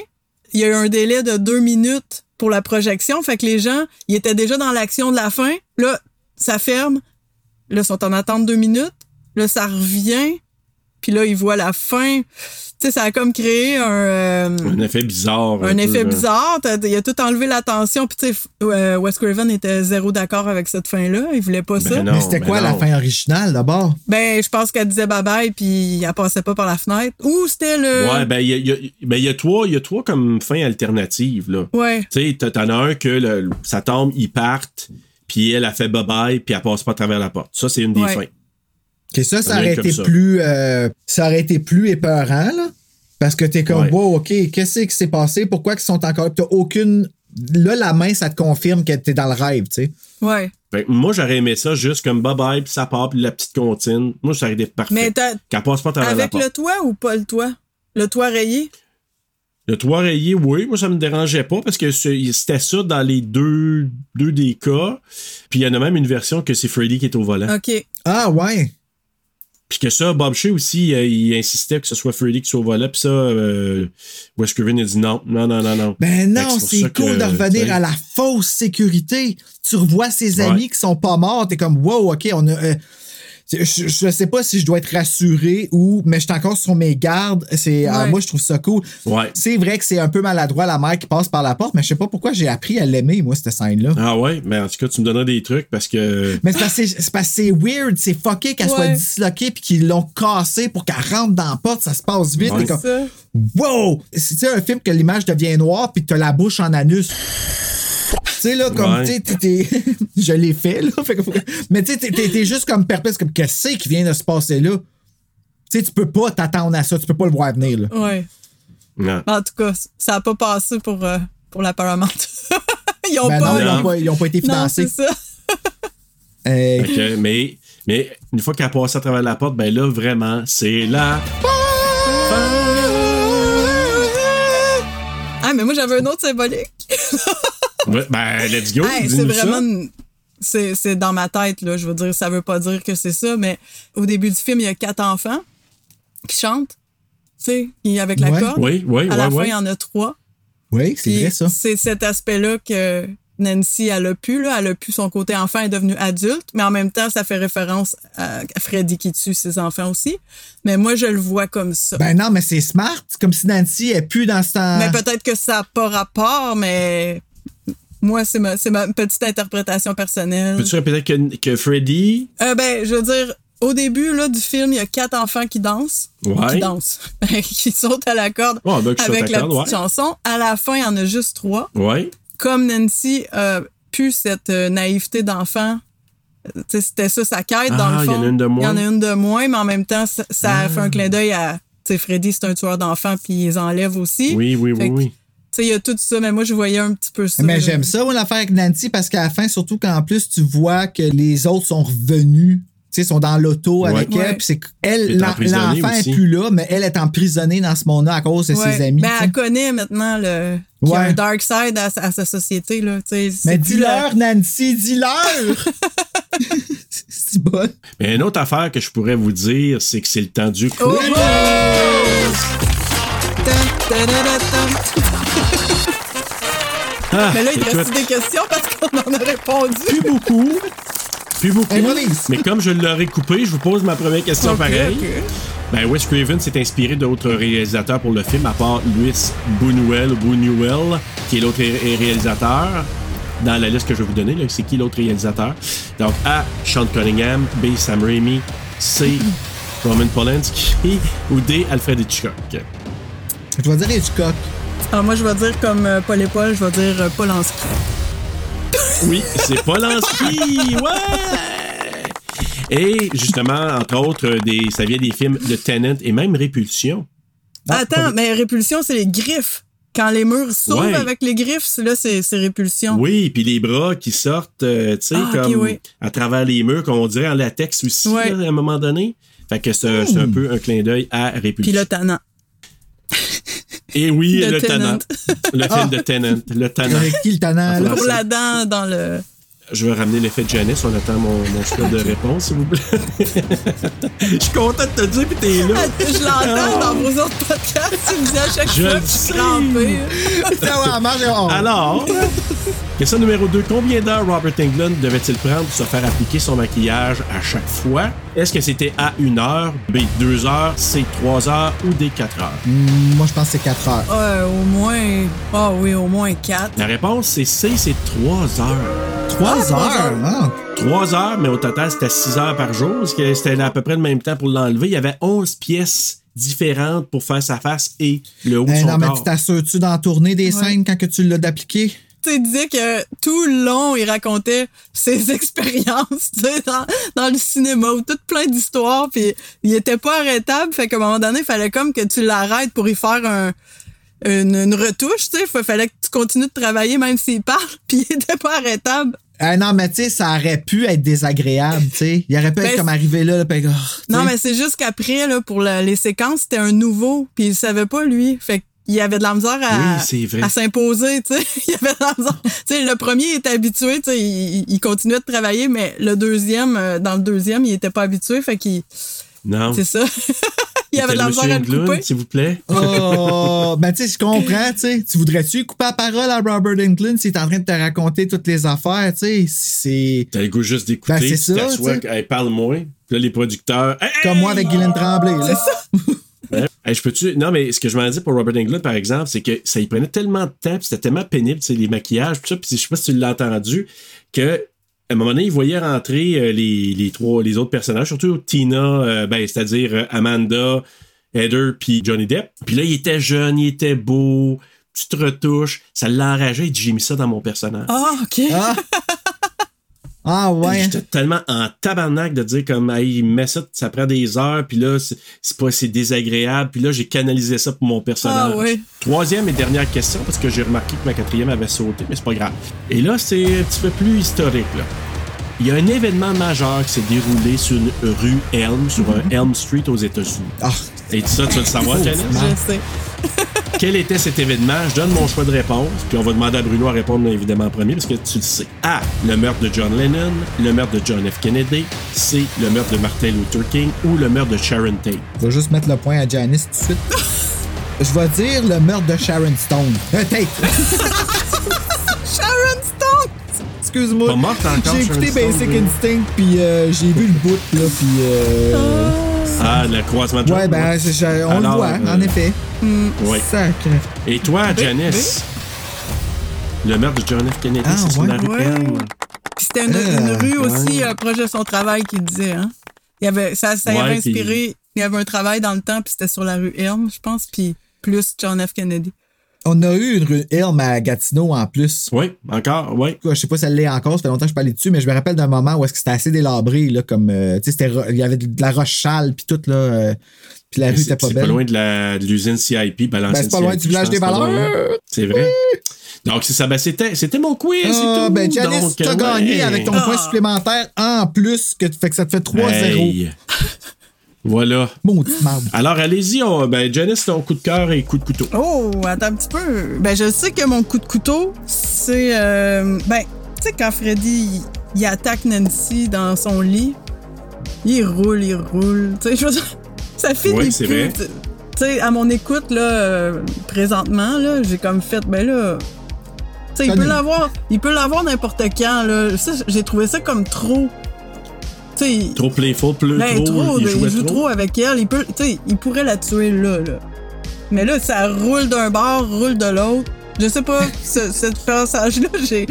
Il y a eu un délai de deux minutes pour la projection. Fait que les gens, ils étaient déjà dans l'action de la fin. Là, ça ferme. Là, ils sont en attente deux minutes. Là, ça revient. Puis là, ils voient la fin. Tu sais, ça a comme créé un... euh, Un effet bizarre. un effet bizarre. T'as- Il a tout enlevé l'attention. Puis, tu sais, euh, Wes Craven était zéro d'accord avec cette fin-là. Il voulait pas ça. Mais c'était quoi la fin originale d'abord? Ben, je pense qu'elle disait bye-bye, puis elle passait pas par la fenêtre. Ou c'était le. Ouais, ben, il y a, il y a- ben, il y a trois, il y a trois comme fins alternatives, là. Ouais. Tu sais, t'as- t'en as un que le- ça tombe, ils partent, puis elle a fait bye-bye, puis elle passe pas à travers la porte. Ça, c'est une des Ouais. fins. Ça, ça aurait été ça. plus. euh, ça aurait été plus épeurant, là. Parce que t'es comme, Ouais. wow, OK, qu'est-ce qui s'est passé? Pourquoi ils sont encore. T'as aucune. Là, la main, ça te confirme que t'es dans le rêve, tu sais. Ouais. Fait que moi, j'aurais aimé ça juste comme bye-bye, puis ça part, puis la petite comptine. Moi, ça aurait été parfait. Mais t'as- Qu'elle passe pas travers Avec le toit ou pas le toit? Le toit rayé? Le toit rayé, oui, moi, ça me dérangeait pas parce que c'était ça dans les deux, deux des cas. Puis il y en a même une version que c'est Freddy qui est au volant. OK. Ah, ouais. Puis que ça, Bob Shea aussi, euh, il insistait que ce soit Freddy qui soit au volant. Puis ça, euh, Wes Craven a dit non, non, non, non, non. Ben non, c'est cool que, de revenir à la fausse sécurité. Tu revois ses Ouais. amis qui sont pas morts, t'es comme wow, ok, on a. euh, je, je sais pas si je dois être rassuré ou, mais je suis encore sur mes gardes. C'est, Ouais. moi, je trouve ça cool. Ouais. C'est vrai que c'est un peu maladroit la mère qui passe par la porte, mais je sais pas pourquoi j'ai appris à l'aimer, moi, cette scène-là. Ah ouais, mais en tout cas, tu me donneras des trucs parce que. Mais c'est parce que c'est weird, c'est fucké qu'elle soit disloquée puis qu'ils l'ont cassée pour qu'elle rentre dans la porte, ça se passe vite. Ouais. Wow! C'est tu sais, un film que l'image devient noire puis que t'as la bouche en anus. Tu sais, là, comme, Ouais. tu sais, t'es- t'es- <laughs> je l'ai fait, là. Fait que faut- Mais tu sais, t'es- t'es t'es juste comme perplexe, comme, qu'est-ce qui vient de se passer là? Tu sais, tu peux pas t'attendre à ça, tu peux pas le voir venir, là. Ouais. Non. En tout cas, ça a pas passé pour, euh, pour la Paramount. <laughs> ils ont Ben pas. non, ils ont pas, ils ont pas été financés. c'est ça. Euh, mais, mais une fois qu'elle a passé à travers la porte, ben là, vraiment, c'est là. Mais moi, j'avais un autre symbolique. <laughs> Ouais, ben, let's go. Hey, c'est vraiment. une- C'est, c'est dans ma tête, là. Je veux dire, ça veut pas dire que c'est ça, mais au début du film, il y a quatre enfants qui chantent. Tu sais, avec la Ouais. corde. Oui, oui, À la oui, fin, il y en a trois. Oui, c'est Puis vrai, ça. C'est cet aspect-là que Nancy, elle a pu, là. Elle a pu son côté enfant, elle est devenue adulte, mais en même temps, ça fait référence à Freddy qui tue ses enfants aussi. Mais moi, je le vois comme ça. Ben non, mais c'est smart. Comme si Nancy est plus dans ce temps. Mais peut-être que ça n'a pas rapport, mais moi, c'est ma, c'est ma petite interprétation personnelle. Peux-tu répéter que, que Freddy? Euh, ben, je veux dire, au début là, du film, il y a quatre enfants qui dansent. Ouais. Qui dansent. <laughs> qui sautent à la corde Ouais, ben, avec la la corde, petite ouais. chanson. À la fin, il y en a juste trois. Ouais. Comme Nancy a pu cette euh, naïveté d'enfant, euh, c'était ça sa quête, dans Ah, le il y fond. en a une de moins. Il y en a une de moins, mais en même temps, ça, ça Ah. fait un clin d'œil à. Tu sais, Freddy, c'est un tueur d'enfants, puis il les enlève aussi. Oui, oui, Fait oui, que, oui. Tu sais, il y a tout ça, mais moi, je voyais un petit peu ça. Mais j'aime ça, l'affaire avec Nancy, parce qu'à la fin, surtout qu'en plus, tu vois que les autres sont revenus. Sais, sont dans l'auto Ouais. avec Ouais. elle. Puis c'est elle, l'enfant est plus là, mais elle est emprisonnée dans ce monde-là à cause de Ouais. ses amis. Mais sais. elle connaît maintenant le, y a un dark side à, sa- à sa société. Là. Mais dis-leur, Nancy, dis-leur! <laughs> c'est bon. Mais une autre affaire que je pourrais vous dire, c'est que c'est le temps du quiz. Oh! Ah, Mais là, il te reste des questions parce qu'on en a répondu. plus beaucoup. <laughs> Plus. Mais comme je l'aurais coupé, je vous pose ma première question Ok, pareil. ok. Ben, Wes Craven s'est inspiré d'autres réalisateurs pour le film, à part Louis Buñuel, Buñuel, qui est l'autre ré- réalisateur. Dans la liste que je vais vous donner, c'est qui l'autre réalisateur? Donc, A. Sean Cunningham, B. Sam Raimi, C. Roman Polanski <laughs> ou D. Alfred Hitchcock. Je vais dire Hitchcock. Alors, moi, je vais dire comme euh, Paul et Paul, je vais dire euh, Polanski. Oui, c'est Polanski! Ouais! Et justement, entre autres, des, ça vient des films de Tennant et même Répulsion. Attends, mais répulsion, c'est les griffes. Quand les murs s'ouvrent Ouais. avec les griffes, c'est- là, c'est répulsion. Oui, puis les bras qui sortent, euh, tu sais, Ah, oui. à travers les murs, comme on dirait en latex aussi, Ouais. là, à un moment donné. Fait que c'est un peu un clin d'œil à Répulsion. Puis le tannant. Et oui, De le. Tennant. Le film Ah. de Tennant. Le Tennant. Avec qui le En là? Pour la dent dans le. Je vais ramener l'effet de Janice. On attend mon, mon choix de réponse, s'il vous plaît. <laughs> Je suis content de te dire, puis t'es là. <laughs> Je l'entends dans vos autres podcasts. Tu me dis à chaque Je fois que je suis <laughs> on- Alors, question numéro 2. Combien d'heures Robert Englund devait-il prendre pour se faire appliquer son maquillage à chaque fois? Est-ce que c'était A, 1 heure, B, 2 heures, C, 3 heures ou D, 4 heures? Hmm, Moi, je pense que c'est 4 heures. Ouais, au moins. Ah oui, au moins 4. La réponse, c'est C, c'est 3 heures. 3 heures? Ah. 3 heures, mais au total, c'était 6 heures par jour, c'était à peu près le même temps pour l'enlever. Il y avait 11 pièces différentes pour faire sa face et le haut de Eh son non, mais tu t'assures-tu d'en tourner des scènes quand que tu l'as d'appliquer? Tu disait que tout le long, il racontait ses <laughs> expériences dans, dans le cinéma ou tout plein d'histoires. Puis il était pas arrêtable. Fait qu'à un moment donné, il fallait comme que tu l'arrêtes pour y faire un, une, une retouche. Tu sais, il fallait que tu continues de travailler même s'il parle. <laughs> Puis il était pas arrêtable. Ah non, mais tu sais, ça aurait pu être désagréable, tu sais. Il aurait pu être Ben, comme arrivé là, oh, Non, mais c'est juste qu'après, là, pour la- les séquences, c'était un nouveau. Puis il savait pas, lui. Fait qu'il avait de la misère à, Oui, à s'imposer, tu sais. <laughs> Il avait de la misère. <laughs> Tu sais, le premier il était habitué, tu sais, il, il continuait de travailler, mais le deuxième, euh, dans le deuxième, il était pas habitué, fait qu'il, Non. c'est ça. <laughs> il avait de la Monsieur misère à le couper. s'il vous plaît. Oh, ben tu sais, je comprends, tu sais. Tu voudrais-tu couper la parole à Robert Englund s'il est en train de te raconter toutes les affaires, tu sais? C'est T'as le goût juste d'écouter, Ben, c'est ça, tu parle-moi. Puis là, les producteurs. Hey, comme moi avec Guylaine Tremblay, là. C'est ça. Hey, je peux-tu. Non, mais ce que je m'en dis pour Robert Englund, par exemple, c'est que ça y prenait tellement de temps, c'était tellement pénible, tu sais, les maquillages, puis ça, puis je sais pas si tu l'as entendu, que. À un moment donné, il voyait rentrer euh, les, les trois, les autres personnages, surtout Tina, euh, ben, c'est-à-dire euh, Amanda, Heather, puis Johnny Depp. Puis là, il était jeune, il était beau, petite retouche, ça l'enrageait, il dit J'ai mis ça dans mon personnage. Ah, OK. Ah, <laughs> ah ouais. J'étais tellement en tabarnak de dire comme hey, il met ça, ça prend des heures, puis là, c'est pas c'est désagréable, puis là, j'ai canalisé ça pour mon personnage. Ah oui. Troisième et dernière question, parce que j'ai remarqué que ma quatrième avait sauté, mais c'est pas grave. Et là, c'est un petit peu plus historique, là. Il y a un événement majeur qui s'est déroulé sur une rue Elm, sur un Elm Street aux États-Unis. Ah. Et ça, tu veux le savoir, Janice? Je sais. <laughs> Quel était cet événement? Je donne mon choix de réponse, puis on va demander à Bruno à répondre évidemment en premier, parce que tu le sais. A. Le meurtre de John Lennon, le meurtre de John F. Kennedy, C. Le meurtre de Martin Luther King ou le meurtre de Sharon Tate. Je vais juste mettre le point à Janice tout de suite. <laughs> Je vais dire le meurtre de Sharon Stone. Euh, Tate. <laughs> Sharon Stone! Excuse-moi. Pas morte encore, J'ai écouté Basic. Instinct, puis euh, j'ai vu le bout, là, puis... Euh... Ah, le croisement de Ouais, ben, c'est- je- on Alors, le voit, euh, en effet. Oui. Sacré. Et toi, Janice? Le meurtre de John F. Kennedy, Ah, c'est sur la ouais. rue Ouais. Elm. Puis c'était une, Euh, une rue aussi ouais. euh, proche de son travail qu'il disait, hein. Il y avait, ça, ça avait puis- inspiré. Il y avait un travail dans le temps, puis c'était sur la rue Elm, je pense, puis plus John F. Kennedy. On a eu une rue Elm à Gatineau en plus. Oui, encore, oui. Je sais pas si elle l'est encore, ça fait longtemps que je suis pas allé dessus, mais je me rappelle d'un moment où est-ce que c'était assez délabré, là, comme, euh, tu sais, il y avait de la roche chale, puis tout, là, euh, puis la rue C'est était pas c'est belle. pas loin de l'usine CIP, ben, Ben, c'est pas loin CIP, du village des valeurs. hein. C'est vrai. Donc, c'est ça. Ben, c'était, c'était mon quiz. c'est Ah, tout. ben, Janice, t'as ouais. gagné avec ton point supplémentaire en plus, que, fait que ça te fait 3-0. Hey. Voilà. Maudite marde. Alors, allez-y. ben, Janice, ton coup de cœur et coup de couteau. Oh, attends un petit peu. Ben, je sais que mon coup de couteau, c'est. euh, ben, tu sais, quand Freddy, il, il attaque Nancy dans son lit, il roule, il roule. Tu sais, je veux dire, <laughs> ça finit Ouais, c'est plus. vrai. Tu sais, à mon écoute, là, euh, présentement, là, j'ai comme fait, ben là. Tu sais, il peut l'avoir, il peut l'avoir n'importe quand, là. Ça, j'ai trouvé ça comme trop. Sais, Trop playful, pleu ben, trop. trop, il jouait joue trop avec elle. Il, peut, il pourrait la tuer là, là. Mais là, ça roule d'un bord, roule de l'autre. Je sais pas, <laughs> ce, ce passage-là, j'ai,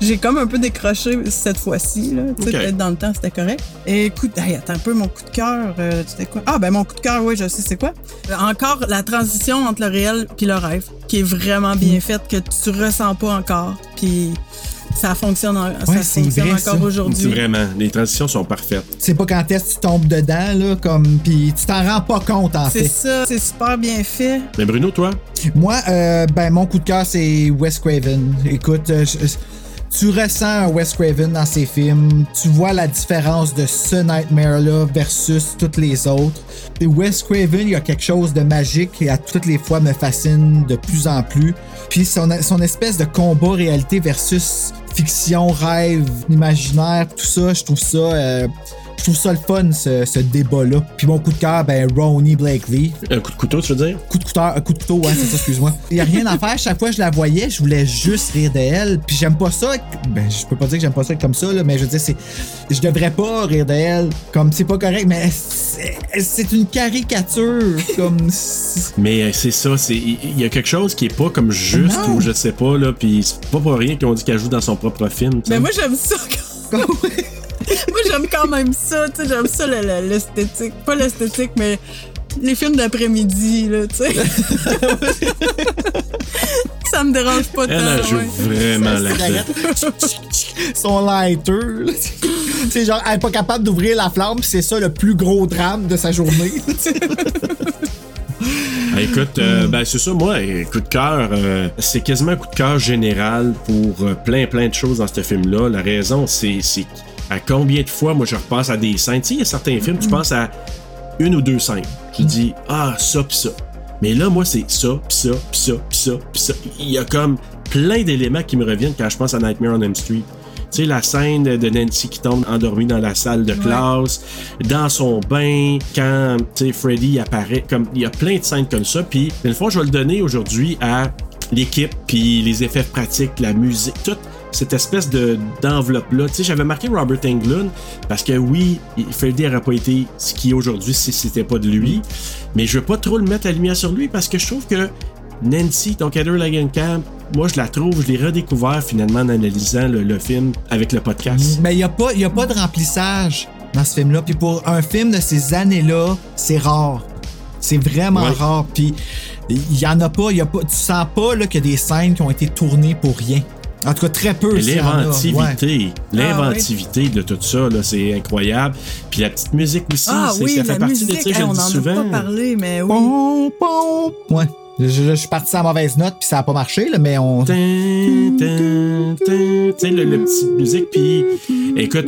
j'ai comme un peu décroché cette fois-ci. Là. Peut-être dans le temps, c'était correct. Et écoute, hey, attends un peu, mon coup de cœur, euh, c'était quoi? Ah, ben mon coup de cœur, oui, je sais c'est quoi. Euh, encore la transition entre le réel puis le rêve, qui est vraiment bien faite, que tu ressens pas encore. Puis ça fonctionne, en- ça c'est fonctionne vrai, encore ça. aujourd'hui. C'est vraiment. Les transitions sont parfaites. Sais pas quand est-ce que tu tombes dedans, là, comme, pis tu t'en rends pas compte, en C'est fait. ça, c'est super bien fait. Mais Bruno, toi? Moi, euh, ben, mon coup de cœur, c'est Wes Craven. Écoute, euh, je- tu tu ressens un Wes Craven dans ses films. Tu vois la différence de ce Nightmare-là versus toutes les autres. Et Wes Craven, il y a quelque chose de magique et à toutes les fois me fascine de plus en plus. Puis son, son espèce de combat réalité versus fiction, rêve, imaginaire, tout ça, je trouve ça. Je trouve ça le fun, ce, ce débat-là. Puis mon coup de cœur, ben, Ronnie Blakely. Un coup de couteau, tu veux dire? Coup de couteau, un coup de couteau, ouais, c'est ça, excuse-moi. Il y a rien à faire. Chaque fois que je la voyais, je voulais juste rire d'elle. Puis j'aime pas ça. Ben, je peux pas dire que j'aime pas ça comme ça, là, mais je veux dire, c'est. Je devrais pas rire d'elle. Comme c'est pas correct, mais c'est une caricature. Comme. <laughs> Mais euh, c'est ça, c'est il y a quelque chose qui est pas comme juste Non. ou je sais pas là, puis c'est pas pour rien qu'on dit qu'elle joue dans son propre film. tu sais. Mais moi, j'aime ça. quand- <laughs> moi, j'aime quand même ça. tu sais, J'aime ça, le- le- l'esthétique. Pas l'esthétique, mais les films d'après-midi, là, tu sais. <laughs> ça me dérange pas tant. Elle elle joue ouais. vraiment là Son lighter. là. C'est genre, elle est pas capable d'ouvrir la flamme, c'est ça le plus gros drame de sa journée. <laughs> Ah, écoute, euh, ben c'est ça, moi, coup de cœur, euh, c'est quasiment un coup de cœur général pour euh, plein plein de choses dans ce film-là. La raison, c'est c'est à combien de fois moi je repasse à des scènes? Tu sais, il y a certains films, tu penses à une ou deux scènes. Tu dis ah ça pis ça. Mais là, moi, c'est ça, pis ça, pis ça, pis ça, pis ça. Il y a comme plein d'éléments qui me reviennent quand je pense à Nightmare on Elm Street. Tu sais, la scène de Nancy qui tombe endormie dans la salle de classe, dans son bain, quand, tu sais, Freddy apparaît. Comme, il y a plein de scènes comme ça. Puis, une fois, je vais le donner aujourd'hui à l'équipe, puis les effets pratiques, la musique, toute cette espèce de d'enveloppe-là. Tu sais, j'avais marqué Robert Englund parce que oui, Freddy n'aurait pas été ce qu'il est aujourd'hui si c'était pas de lui. Mais je veux pas trop le mettre la lumière sur lui parce que je trouve que Nancy, donc Heather Langenkamp, moi je la trouve, je l'ai redécouvert finalement en analysant le, le film avec le podcast. Mais il n'y a, pas- y a pas de remplissage dans ce film-là. Puis pour un film de ces années-là, c'est rare. C'est vraiment Ouais. rare. Puis il y en a pas, y a pas. Tu sens pas là, qu'il y a des scènes qui ont été tournées pour rien. En tout cas, très peu. s'il y en a. Ouais. L'inventivité, l'inventivité de tout ça, là, c'est incroyable. Puis la petite musique aussi, Ah c'est- oui, ça fait partie musique, de, hey, je le on dis en souvent. pas parlé, mais oui. Pom, pom. Ouais. Je, je- je suis parti à la mauvaise note, puis ça a pas marché, là, mais on. Tu sais, le, le petit musique. Puis, écoute,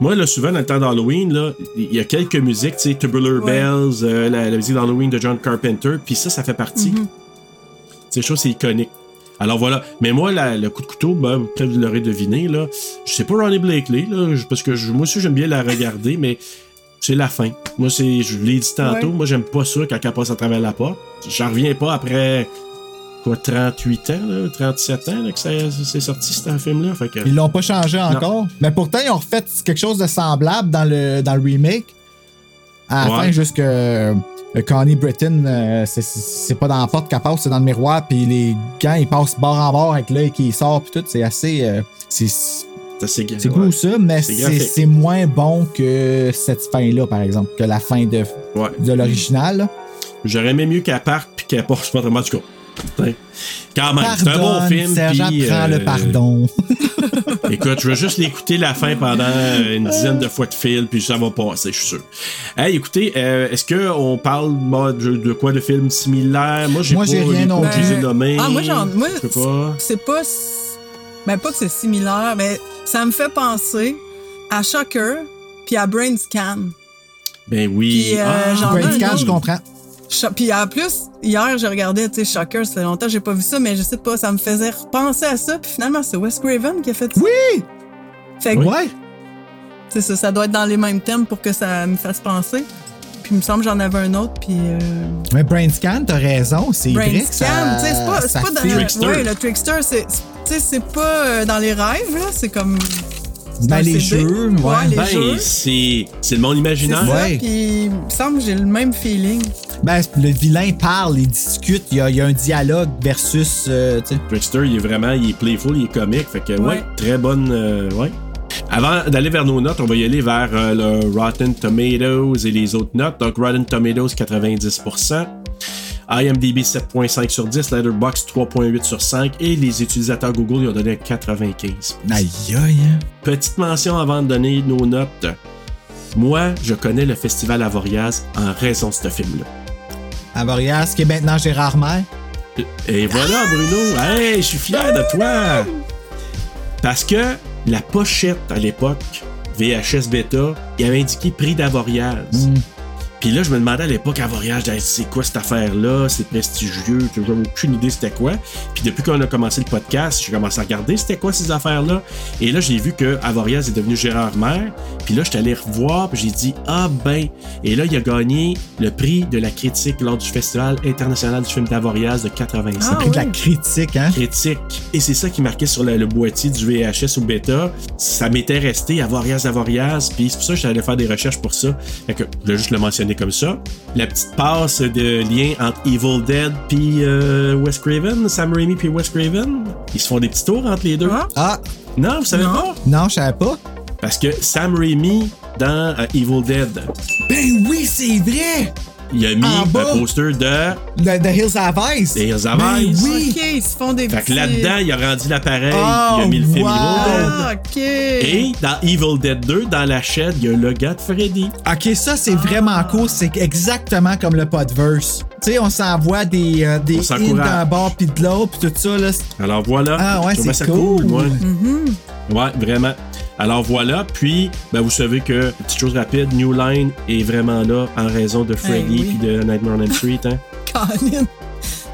moi, là, souvent, dans le temps d'Halloween, là, il y a quelques musiques, tu sais, Tubular Bells, euh, la, la musique d'Halloween de John Carpenter, puis ça, ça fait partie. Mhm. C'est chose, c'est iconique. Alors voilà. Mais moi, la- le coup de couteau, ben, peut-être vous l'aurez deviné, là. Je sais pas Ronnie Blakely, là, parce que je- moi aussi, j'aime bien la regarder, mais c'est la fin. Moi, c'est, je l'ai dit tantôt, Ouais. moi, j'aime pas ça quand elle passe à travers la porte. J'en reviens pas après, quoi, 38 ans, là, 37 ans, là, que c'est sorti, ce film-là. Que. Ils l'ont pas changé Non. encore. Mais pourtant, ils ont refait quelque chose de semblable dans le, dans le remake. À la Ouais. fin, juste que euh, Connie Britton, euh, c'est- pas dans la porte qu'elle passe, c'est dans le miroir. Puis les gants, ils passent bord en bord avec l'œil qui sort. Puis tout, c'est assez. euh, c'est C'est c'est cool ça, mais C'est c'est graphique. c'est moins bon que cette fin-là, par exemple, que la fin de, Ouais. de l'original. là. J'aurais aimé mieux qu'elle parte puis qu'elle passe pas vraiment du coup. Putain. Quand même, c'est un bon film. Serge, puis, apprends euh, le pardon. <laughs> Écoute, je vais juste l'écouter la fin pendant une dizaine de fois de fil, puis ça va passer, je suis sûr. Hey, écoutez, euh, est-ce qu'on parle moi, de, de quoi de films similaires? Moi, j'ai pas j'ai rien les non plus. nommés. Ah, moi, j'en. Moi, Je sais pas. c'est pas. Ben, pas que c'est similaire, mais ça me fait penser à Shocker puis à Brain Scan. Ben oui. Puis, euh, Ah, Brain Scan, je comprends. Puis en plus, hier, j'ai regardé, tu sais, Shocker, ça fait longtemps que j'ai pas vu ça, mais je sais pas, ça me faisait repenser à ça, puis finalement, c'est Wes Craven qui a fait ça. Oui! Fait que, Ouais! c'est ça, ça doit être dans les mêmes thèmes pour que ça me fasse penser. Puis il me semble que j'en avais un autre, puis... euh, Mais Brain Scan, t'as raison, c'est Brain vrai que Scan, ça- tu sais, c'est pas, dans file. Trickster. Ouais, le Trickster, c'est, c'est- tu sais, c'est pas euh, dans les rêves, là, c'est comme... un les CD. jeux, ouais. les Ben, jeux. c'est c'est le monde imaginaire. ça, Ouais. puis il me semble que j'ai le même feeling. Ben, le vilain parle, il discute, il y a, il y a un dialogue versus. euh. Trickster, il est vraiment, il est playful, il est comique. Fait que, ouais, Ouais. très bonne. euh, ouais. Avant d'aller vers nos notes, on va y aller vers euh, le Rotten Tomatoes et les autres notes. Donc, Rotten Tomatoes, 90%. IMDb 7.5 sur 10, Letterboxd 3.8 sur 5 et les utilisateurs Google ils ont donné 95. Aïe, aïe, hein. Petite mention avant de donner nos notes. Moi, je connais le Festival Avoriaz en raison de ce film-là. Avoriaz, qui est maintenant Gérard Maire. Et voilà, Bruno. Hey, je suis fier de toi. Parce que la pochette à l'époque, VHS Beta, il avait indiqué prix d'Avoriaz. Puis là, je me demandais à l'époque, je disais, c'est quoi cette affaire-là? C'est prestigieux, j'avais aucune idée c'était quoi. Puis depuis qu'on a commencé le podcast, j'ai commencé à regarder c'était quoi ces affaires-là. Et là, j'ai vu que Avoriaz est devenu Gérard Maire. Puis là, je suis allé revoir, puis j'ai dit, ah ben. Et là, il a gagné le prix de la critique lors du Festival international du film d'Avoriaz de 85. Prix de la critique, hein? critique. Et c'est ça qui marquait sur le, le boîtier du VHS ou bêta. Ça m'était resté Avoriaz, Avoriaz. Puis c'est pour ça que j'allais faire des recherches pour ça. Fait que je juste le mentionner comme ça. La petite passe de lien entre Evil Dead puis euh, Wes Craven, Sam Raimi puis Wes Craven. Ils se font des petits tours entre les deux. Ah! Non, vous savez pas? Non, je savais pas. Parce que Sam Raimi, dans euh, Evil Dead, Ben oui, c'est vrai! Il a mis En bas. un poster de The Hills Have Eyes. The Hills Have Ben Eyes. oui! OK, ils se font des Fait que là-dedans, il a rendu l'appareil, Oh, il a mis le film wow. Evil Dead. Ah, OK. Et dans Evil Dead 2, dans la chaîne, il y a le gars de Freddy. Ok, ça c'est vraiment cool. C'est exactement comme le podverse. Tu sais, on s'envoie des, euh, des d'un bord puis de l'autre puis tout ça. Là. Alors voilà. Ah ouais, c'est ça cool. moi. Mhm. Ouais, vraiment. Alors voilà, puis ben, vous savez que, petite chose rapide, New Line est vraiment là en raison de Freddy oui. puis de Nightmare on Elm Street. Hein? <laughs> Colin.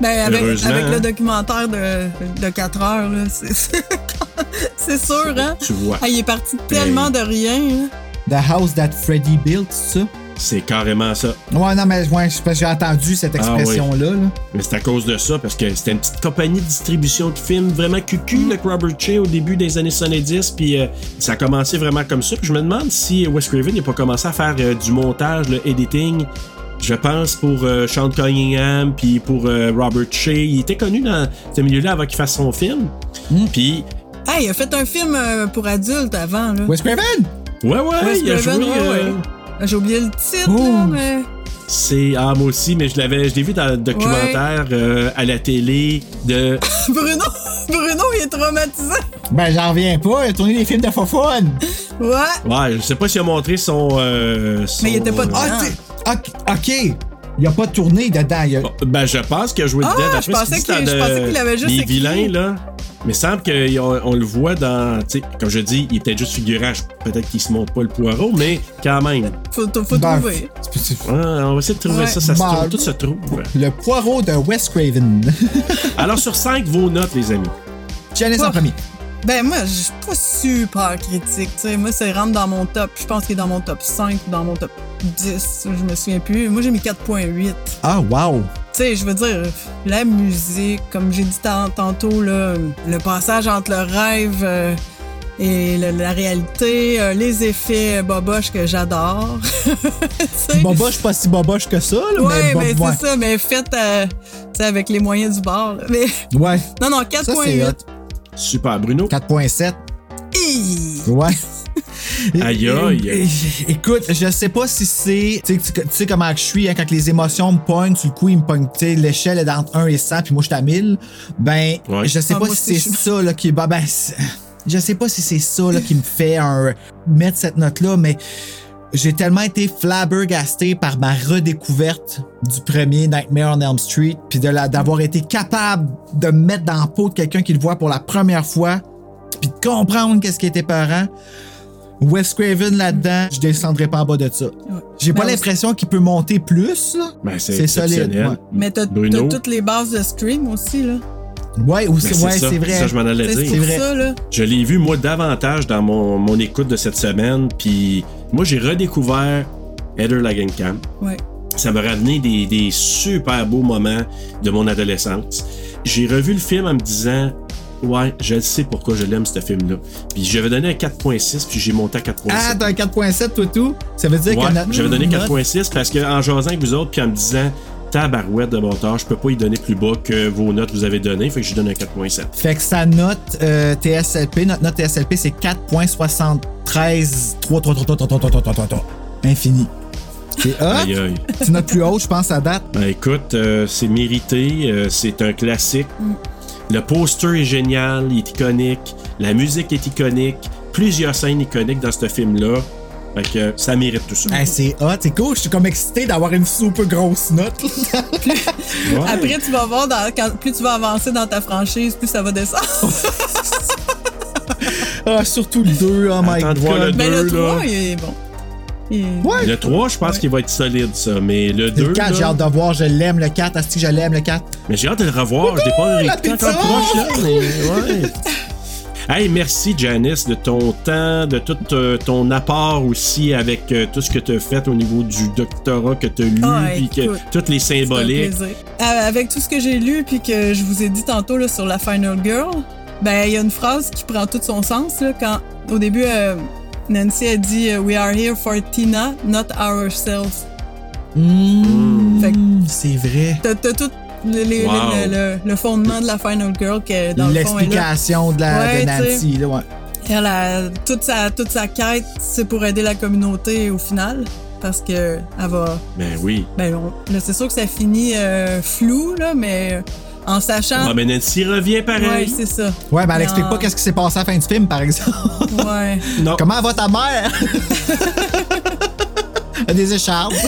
Ben, avec, hein. le documentaire de, de 4 heures, là, c'est <laughs> c'est sûr, hein? Tu vois. Ah, il est parti tellement de rien. hein. The House That Freddy Built, c'est ça? C'est carrément ça. Ouais, non, mais ouais, c'est parce que j'ai entendu cette Ah oui. expression-là. là. Mais c'est à cause de ça, parce que c'était une petite compagnie de distribution de films vraiment cucu, le Robert Che, au début des années 70, puis euh, ça a commencé vraiment comme ça. Puis je me demande si Wes Craven n'a pas commencé à faire euh, du montage, le editing. Je pense pour euh, Sean Cunningham, puis pour euh, Robert Che. Il était connu dans ce milieu-là avant qu'il fasse son film. Puis, Ah, il a fait un film euh, pour adultes avant, là. Wes Craven? ouais, ouais, Wes il a Craven, joué. ouais, euh, ouais. J'ai oublié le titre, Oh. là, mais. C'est ah moi aussi, mais je l'avais, je l'ai vu dans le documentaire euh, à la télé de. <laughs> Bruno, Bruno, il est traumatisé. Ben, j'en reviens pas. Il a tourné des films de fun. Ouais. Ouais, je sais pas s'il a montré son. euh, son, Mais il était pas. Ah, t'sais, ok. Il a pas tourné dedans. Il a- Ben, je pense qu'il a joué Ah, dedans. je D'après ce pensais qu'il je pensais qu'il avait juste Les vilains, là. Mais il semble qu'on on le voit dans. Tu sais, comme je dis, il est peut-être juste figurant. Peut-être qu'il se montre pas le poireau, mais quand même. Faut, faut Ben, trouver. On va essayer de trouver Ouais. ça. Ça se Ben, trouve. Tout se trouve. Le poireau de Wes Craven. <laughs> Alors, sur 5, vos notes, les amis. Janice en premier. Ben, moi, je suis pas super critique, tu sais. Moi, ça rentre dans mon top. Je pense qu'il est dans mon top 5 ou dans mon top 10. Je me souviens plus. Moi, j'ai mis 4.8. Ah, wow. Tu sais, je veux dire, la musique, comme j'ai dit tant- tantôt, là, le passage entre le rêve euh, et la réalité, euh, les effets boboches que j'adore. <laughs> Boboche, pas si boboche que ça, là, Ouais, mais mais bon, ouais. c'est ça, mais fait euh, avec les moyens du bord. là. Mais Ouais. <laughs> non, non, Ça, c'est 4.8. Super, Bruno. 4.7. Hi! Ouais. <laughs> Aïe, aïe. Écoute, je sais pas si c'est. Tu sais- tu sais comment je suis, hein, quand les émotions me pognent, sur le coup, ils me pognent. Tu sais, l'échelle est entre 1 et 100, puis moi, je suis à 1000. Ben, Ouais. je sais Ah, pas moi si c'est ça, là, qui. Ben, ben, je sais pas si c'est ça, là, qui me fait un, mettre cette note-là, mais j'ai tellement été flabbergasté par ma redécouverte du premier Nightmare on Elm Street, puis d'avoir été capable de me mettre dans la peau de quelqu'un qui le voit pour la première fois, puis de comprendre qu'est-ce qui était peurant. Wes Craven là-dedans, je descendrai pas en bas de ça. J'ai pas Ben, l'impression qu'il peut monter plus, là. Ben, c'est C'est solide, ouais. Mais t'as toutes les bases de Scream aussi, là. Ouais, ou Ben, c'est c'est ouais, c'est vrai. Ça, je m'en allais C'est dire. pour vrai. ça, là. Je l'ai vu, moi, davantage dans mon, mon écoute de cette semaine. Puis, moi, j'ai redécouvert Heather Langenkamp. Ouais. Ça m'a ramené des, des super beaux moments de mon adolescence. J'ai revu le film en me disant, ouais, je sais pourquoi je l'aime, ce film-là. Puis, j'avais donné un 4.6, puis j'ai monté à 4.7. Ah, t'as un 4.7, toi, tout? Ça veut dire Ouais, que notre j'avais donné note- 4.6 parce qu'en jasant avec vous autres, puis en me disant, tabarouette de mon tard, je peux pas y donner plus bas que vos notes vous avez données, fait que je donne un 4.7. Fait que sa note euh, TSLP, notre note TSLP, c'est 4.73. 3, 3, 3, 3, 3, 3, 3, 3, 3, 3. Infini. C'est. C'est notre plus haut, je pense, à date. Ben écoute, euh, c'est mérité, euh, c'est un classique. Le poster est génial, il est iconique, la musique est iconique, plusieurs scènes iconiques dans ce film-là. Fait que ça mérite tout ça. Hey, c'est hot, c'est cool. Je suis comme excité d'avoir une super grosse note. <laughs> Ouais. Après, tu vas voir, dans- quand, plus tu vas avancer dans ta franchise, plus ça va descendre. <laughs> Ah, surtout le 2, oh my Attends god. le Mais le deux, 3, là. il est bon. Ouais. Le 3, je pense qu'il va être solide, ça. Mais le 2. Le 4, j'ai hâte de voir, je l'aime le 4. Asti, je l'aime le 4. Mais j'ai hâte de le revoir. Je l'ai pas réécouté encore proche, là. Mais ouais. <laughs> Hey, merci Janice de ton temps, de tout euh, ton apport aussi avec euh, tout ce que tu as fait au niveau du doctorat que tu as lu, Ah, puis que toutes les symboliques. plaisir. Euh, avec tout ce que j'ai lu puis que je vous ai dit tantôt là, sur la Final Girl, ben il y a une phrase qui prend tout son sens là, quand au début euh, Nancy a dit We are here for Tina, not ourselves. Mmh, c'est vrai. T'as t'as tout le, les- Wow. le- le- le fondement de la Final Girl que dans le fond. L'explication de, la, Ouais, de Nancy, là, ouais. Elle a, toute sa toute sa quête, c'est pour aider la communauté au final parce que elle va Ben oui. ben là, c'est sûr que ça finit euh, flou là mais en sachant Ah, mais Nancy revient Ouais, pareil. c'est ça. Ouais, mais elle explique en- pas qu'est-ce qui s'est passé à la fin du film, par exemple. Ouais. <laughs> non. Comment va ta mère? <laughs> Elle a Des écharpes. <laughs>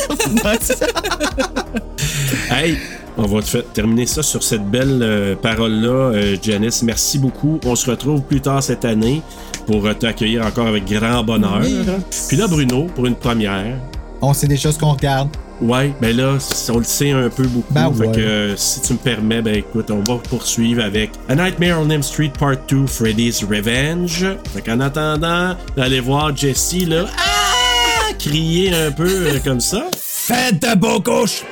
Hey, on va te faire terminer ça sur cette belle euh, parole-là, euh, Janice. Merci beaucoup. On se retrouve plus tard cette année pour euh, t'accueillir encore avec grand bonheur. Oui. Puis là, Bruno, pour une première. On sait des choses qu'on regarde. Ouais, ben là, on le sait un peu beaucoup. Ben fait ouais. que si tu me permets, ben écoute, on va poursuivre avec A Nightmare on Elm Street Part 2 Freddy's Revenge. Fait qu'en attendant d'aller voir Jessie, là, ah, crier un peu comme ça. Faites de beaux couches!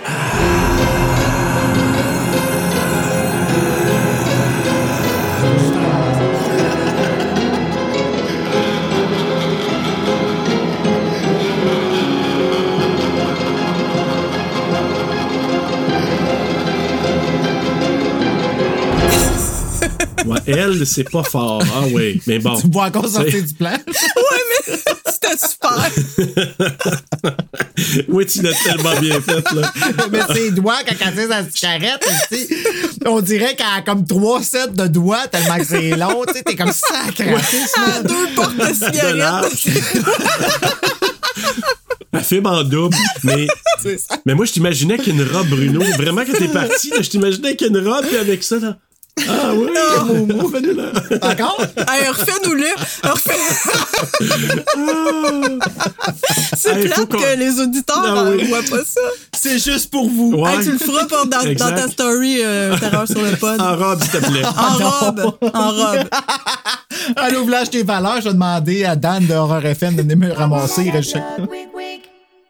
Elle, c'est pas fort. Ah oui, mais bon. <laughs> Tu me vois encore sortir du plan? <laughs> Ouais, mais c'était super. <laughs> oui, tu l'as tellement bien fait, là. mais ses doigts, quand elle tire sa cigarette, on dirait qu'elle a comme trois sets de doigts tellement que c'est long. Tu sais, t'es comme sacré. À deux portes de cigarettes. large. Elle filme en double, mais, mais moi, je t'imaginais qu'une robe, Bruno. Vraiment, quand t'es parti, je t'imaginais qu'une robe, puis avec ça, là. Ah oui, Momo, fais-le là. Encore? Hey, refais-nous-le. Refais... c'est Hey, plate que les auditeurs Ah ne oui. voient pas ça. C'est juste pour vous. Ouais. Hey, tu le feras pour dans, ta story euh, Terreur sur le pod. En robe, s'il te plaît. En <laughs> robe. En robe. À l'ouvrage des valeurs, je vais demander à Dan de Horror FM de venir me ramasser.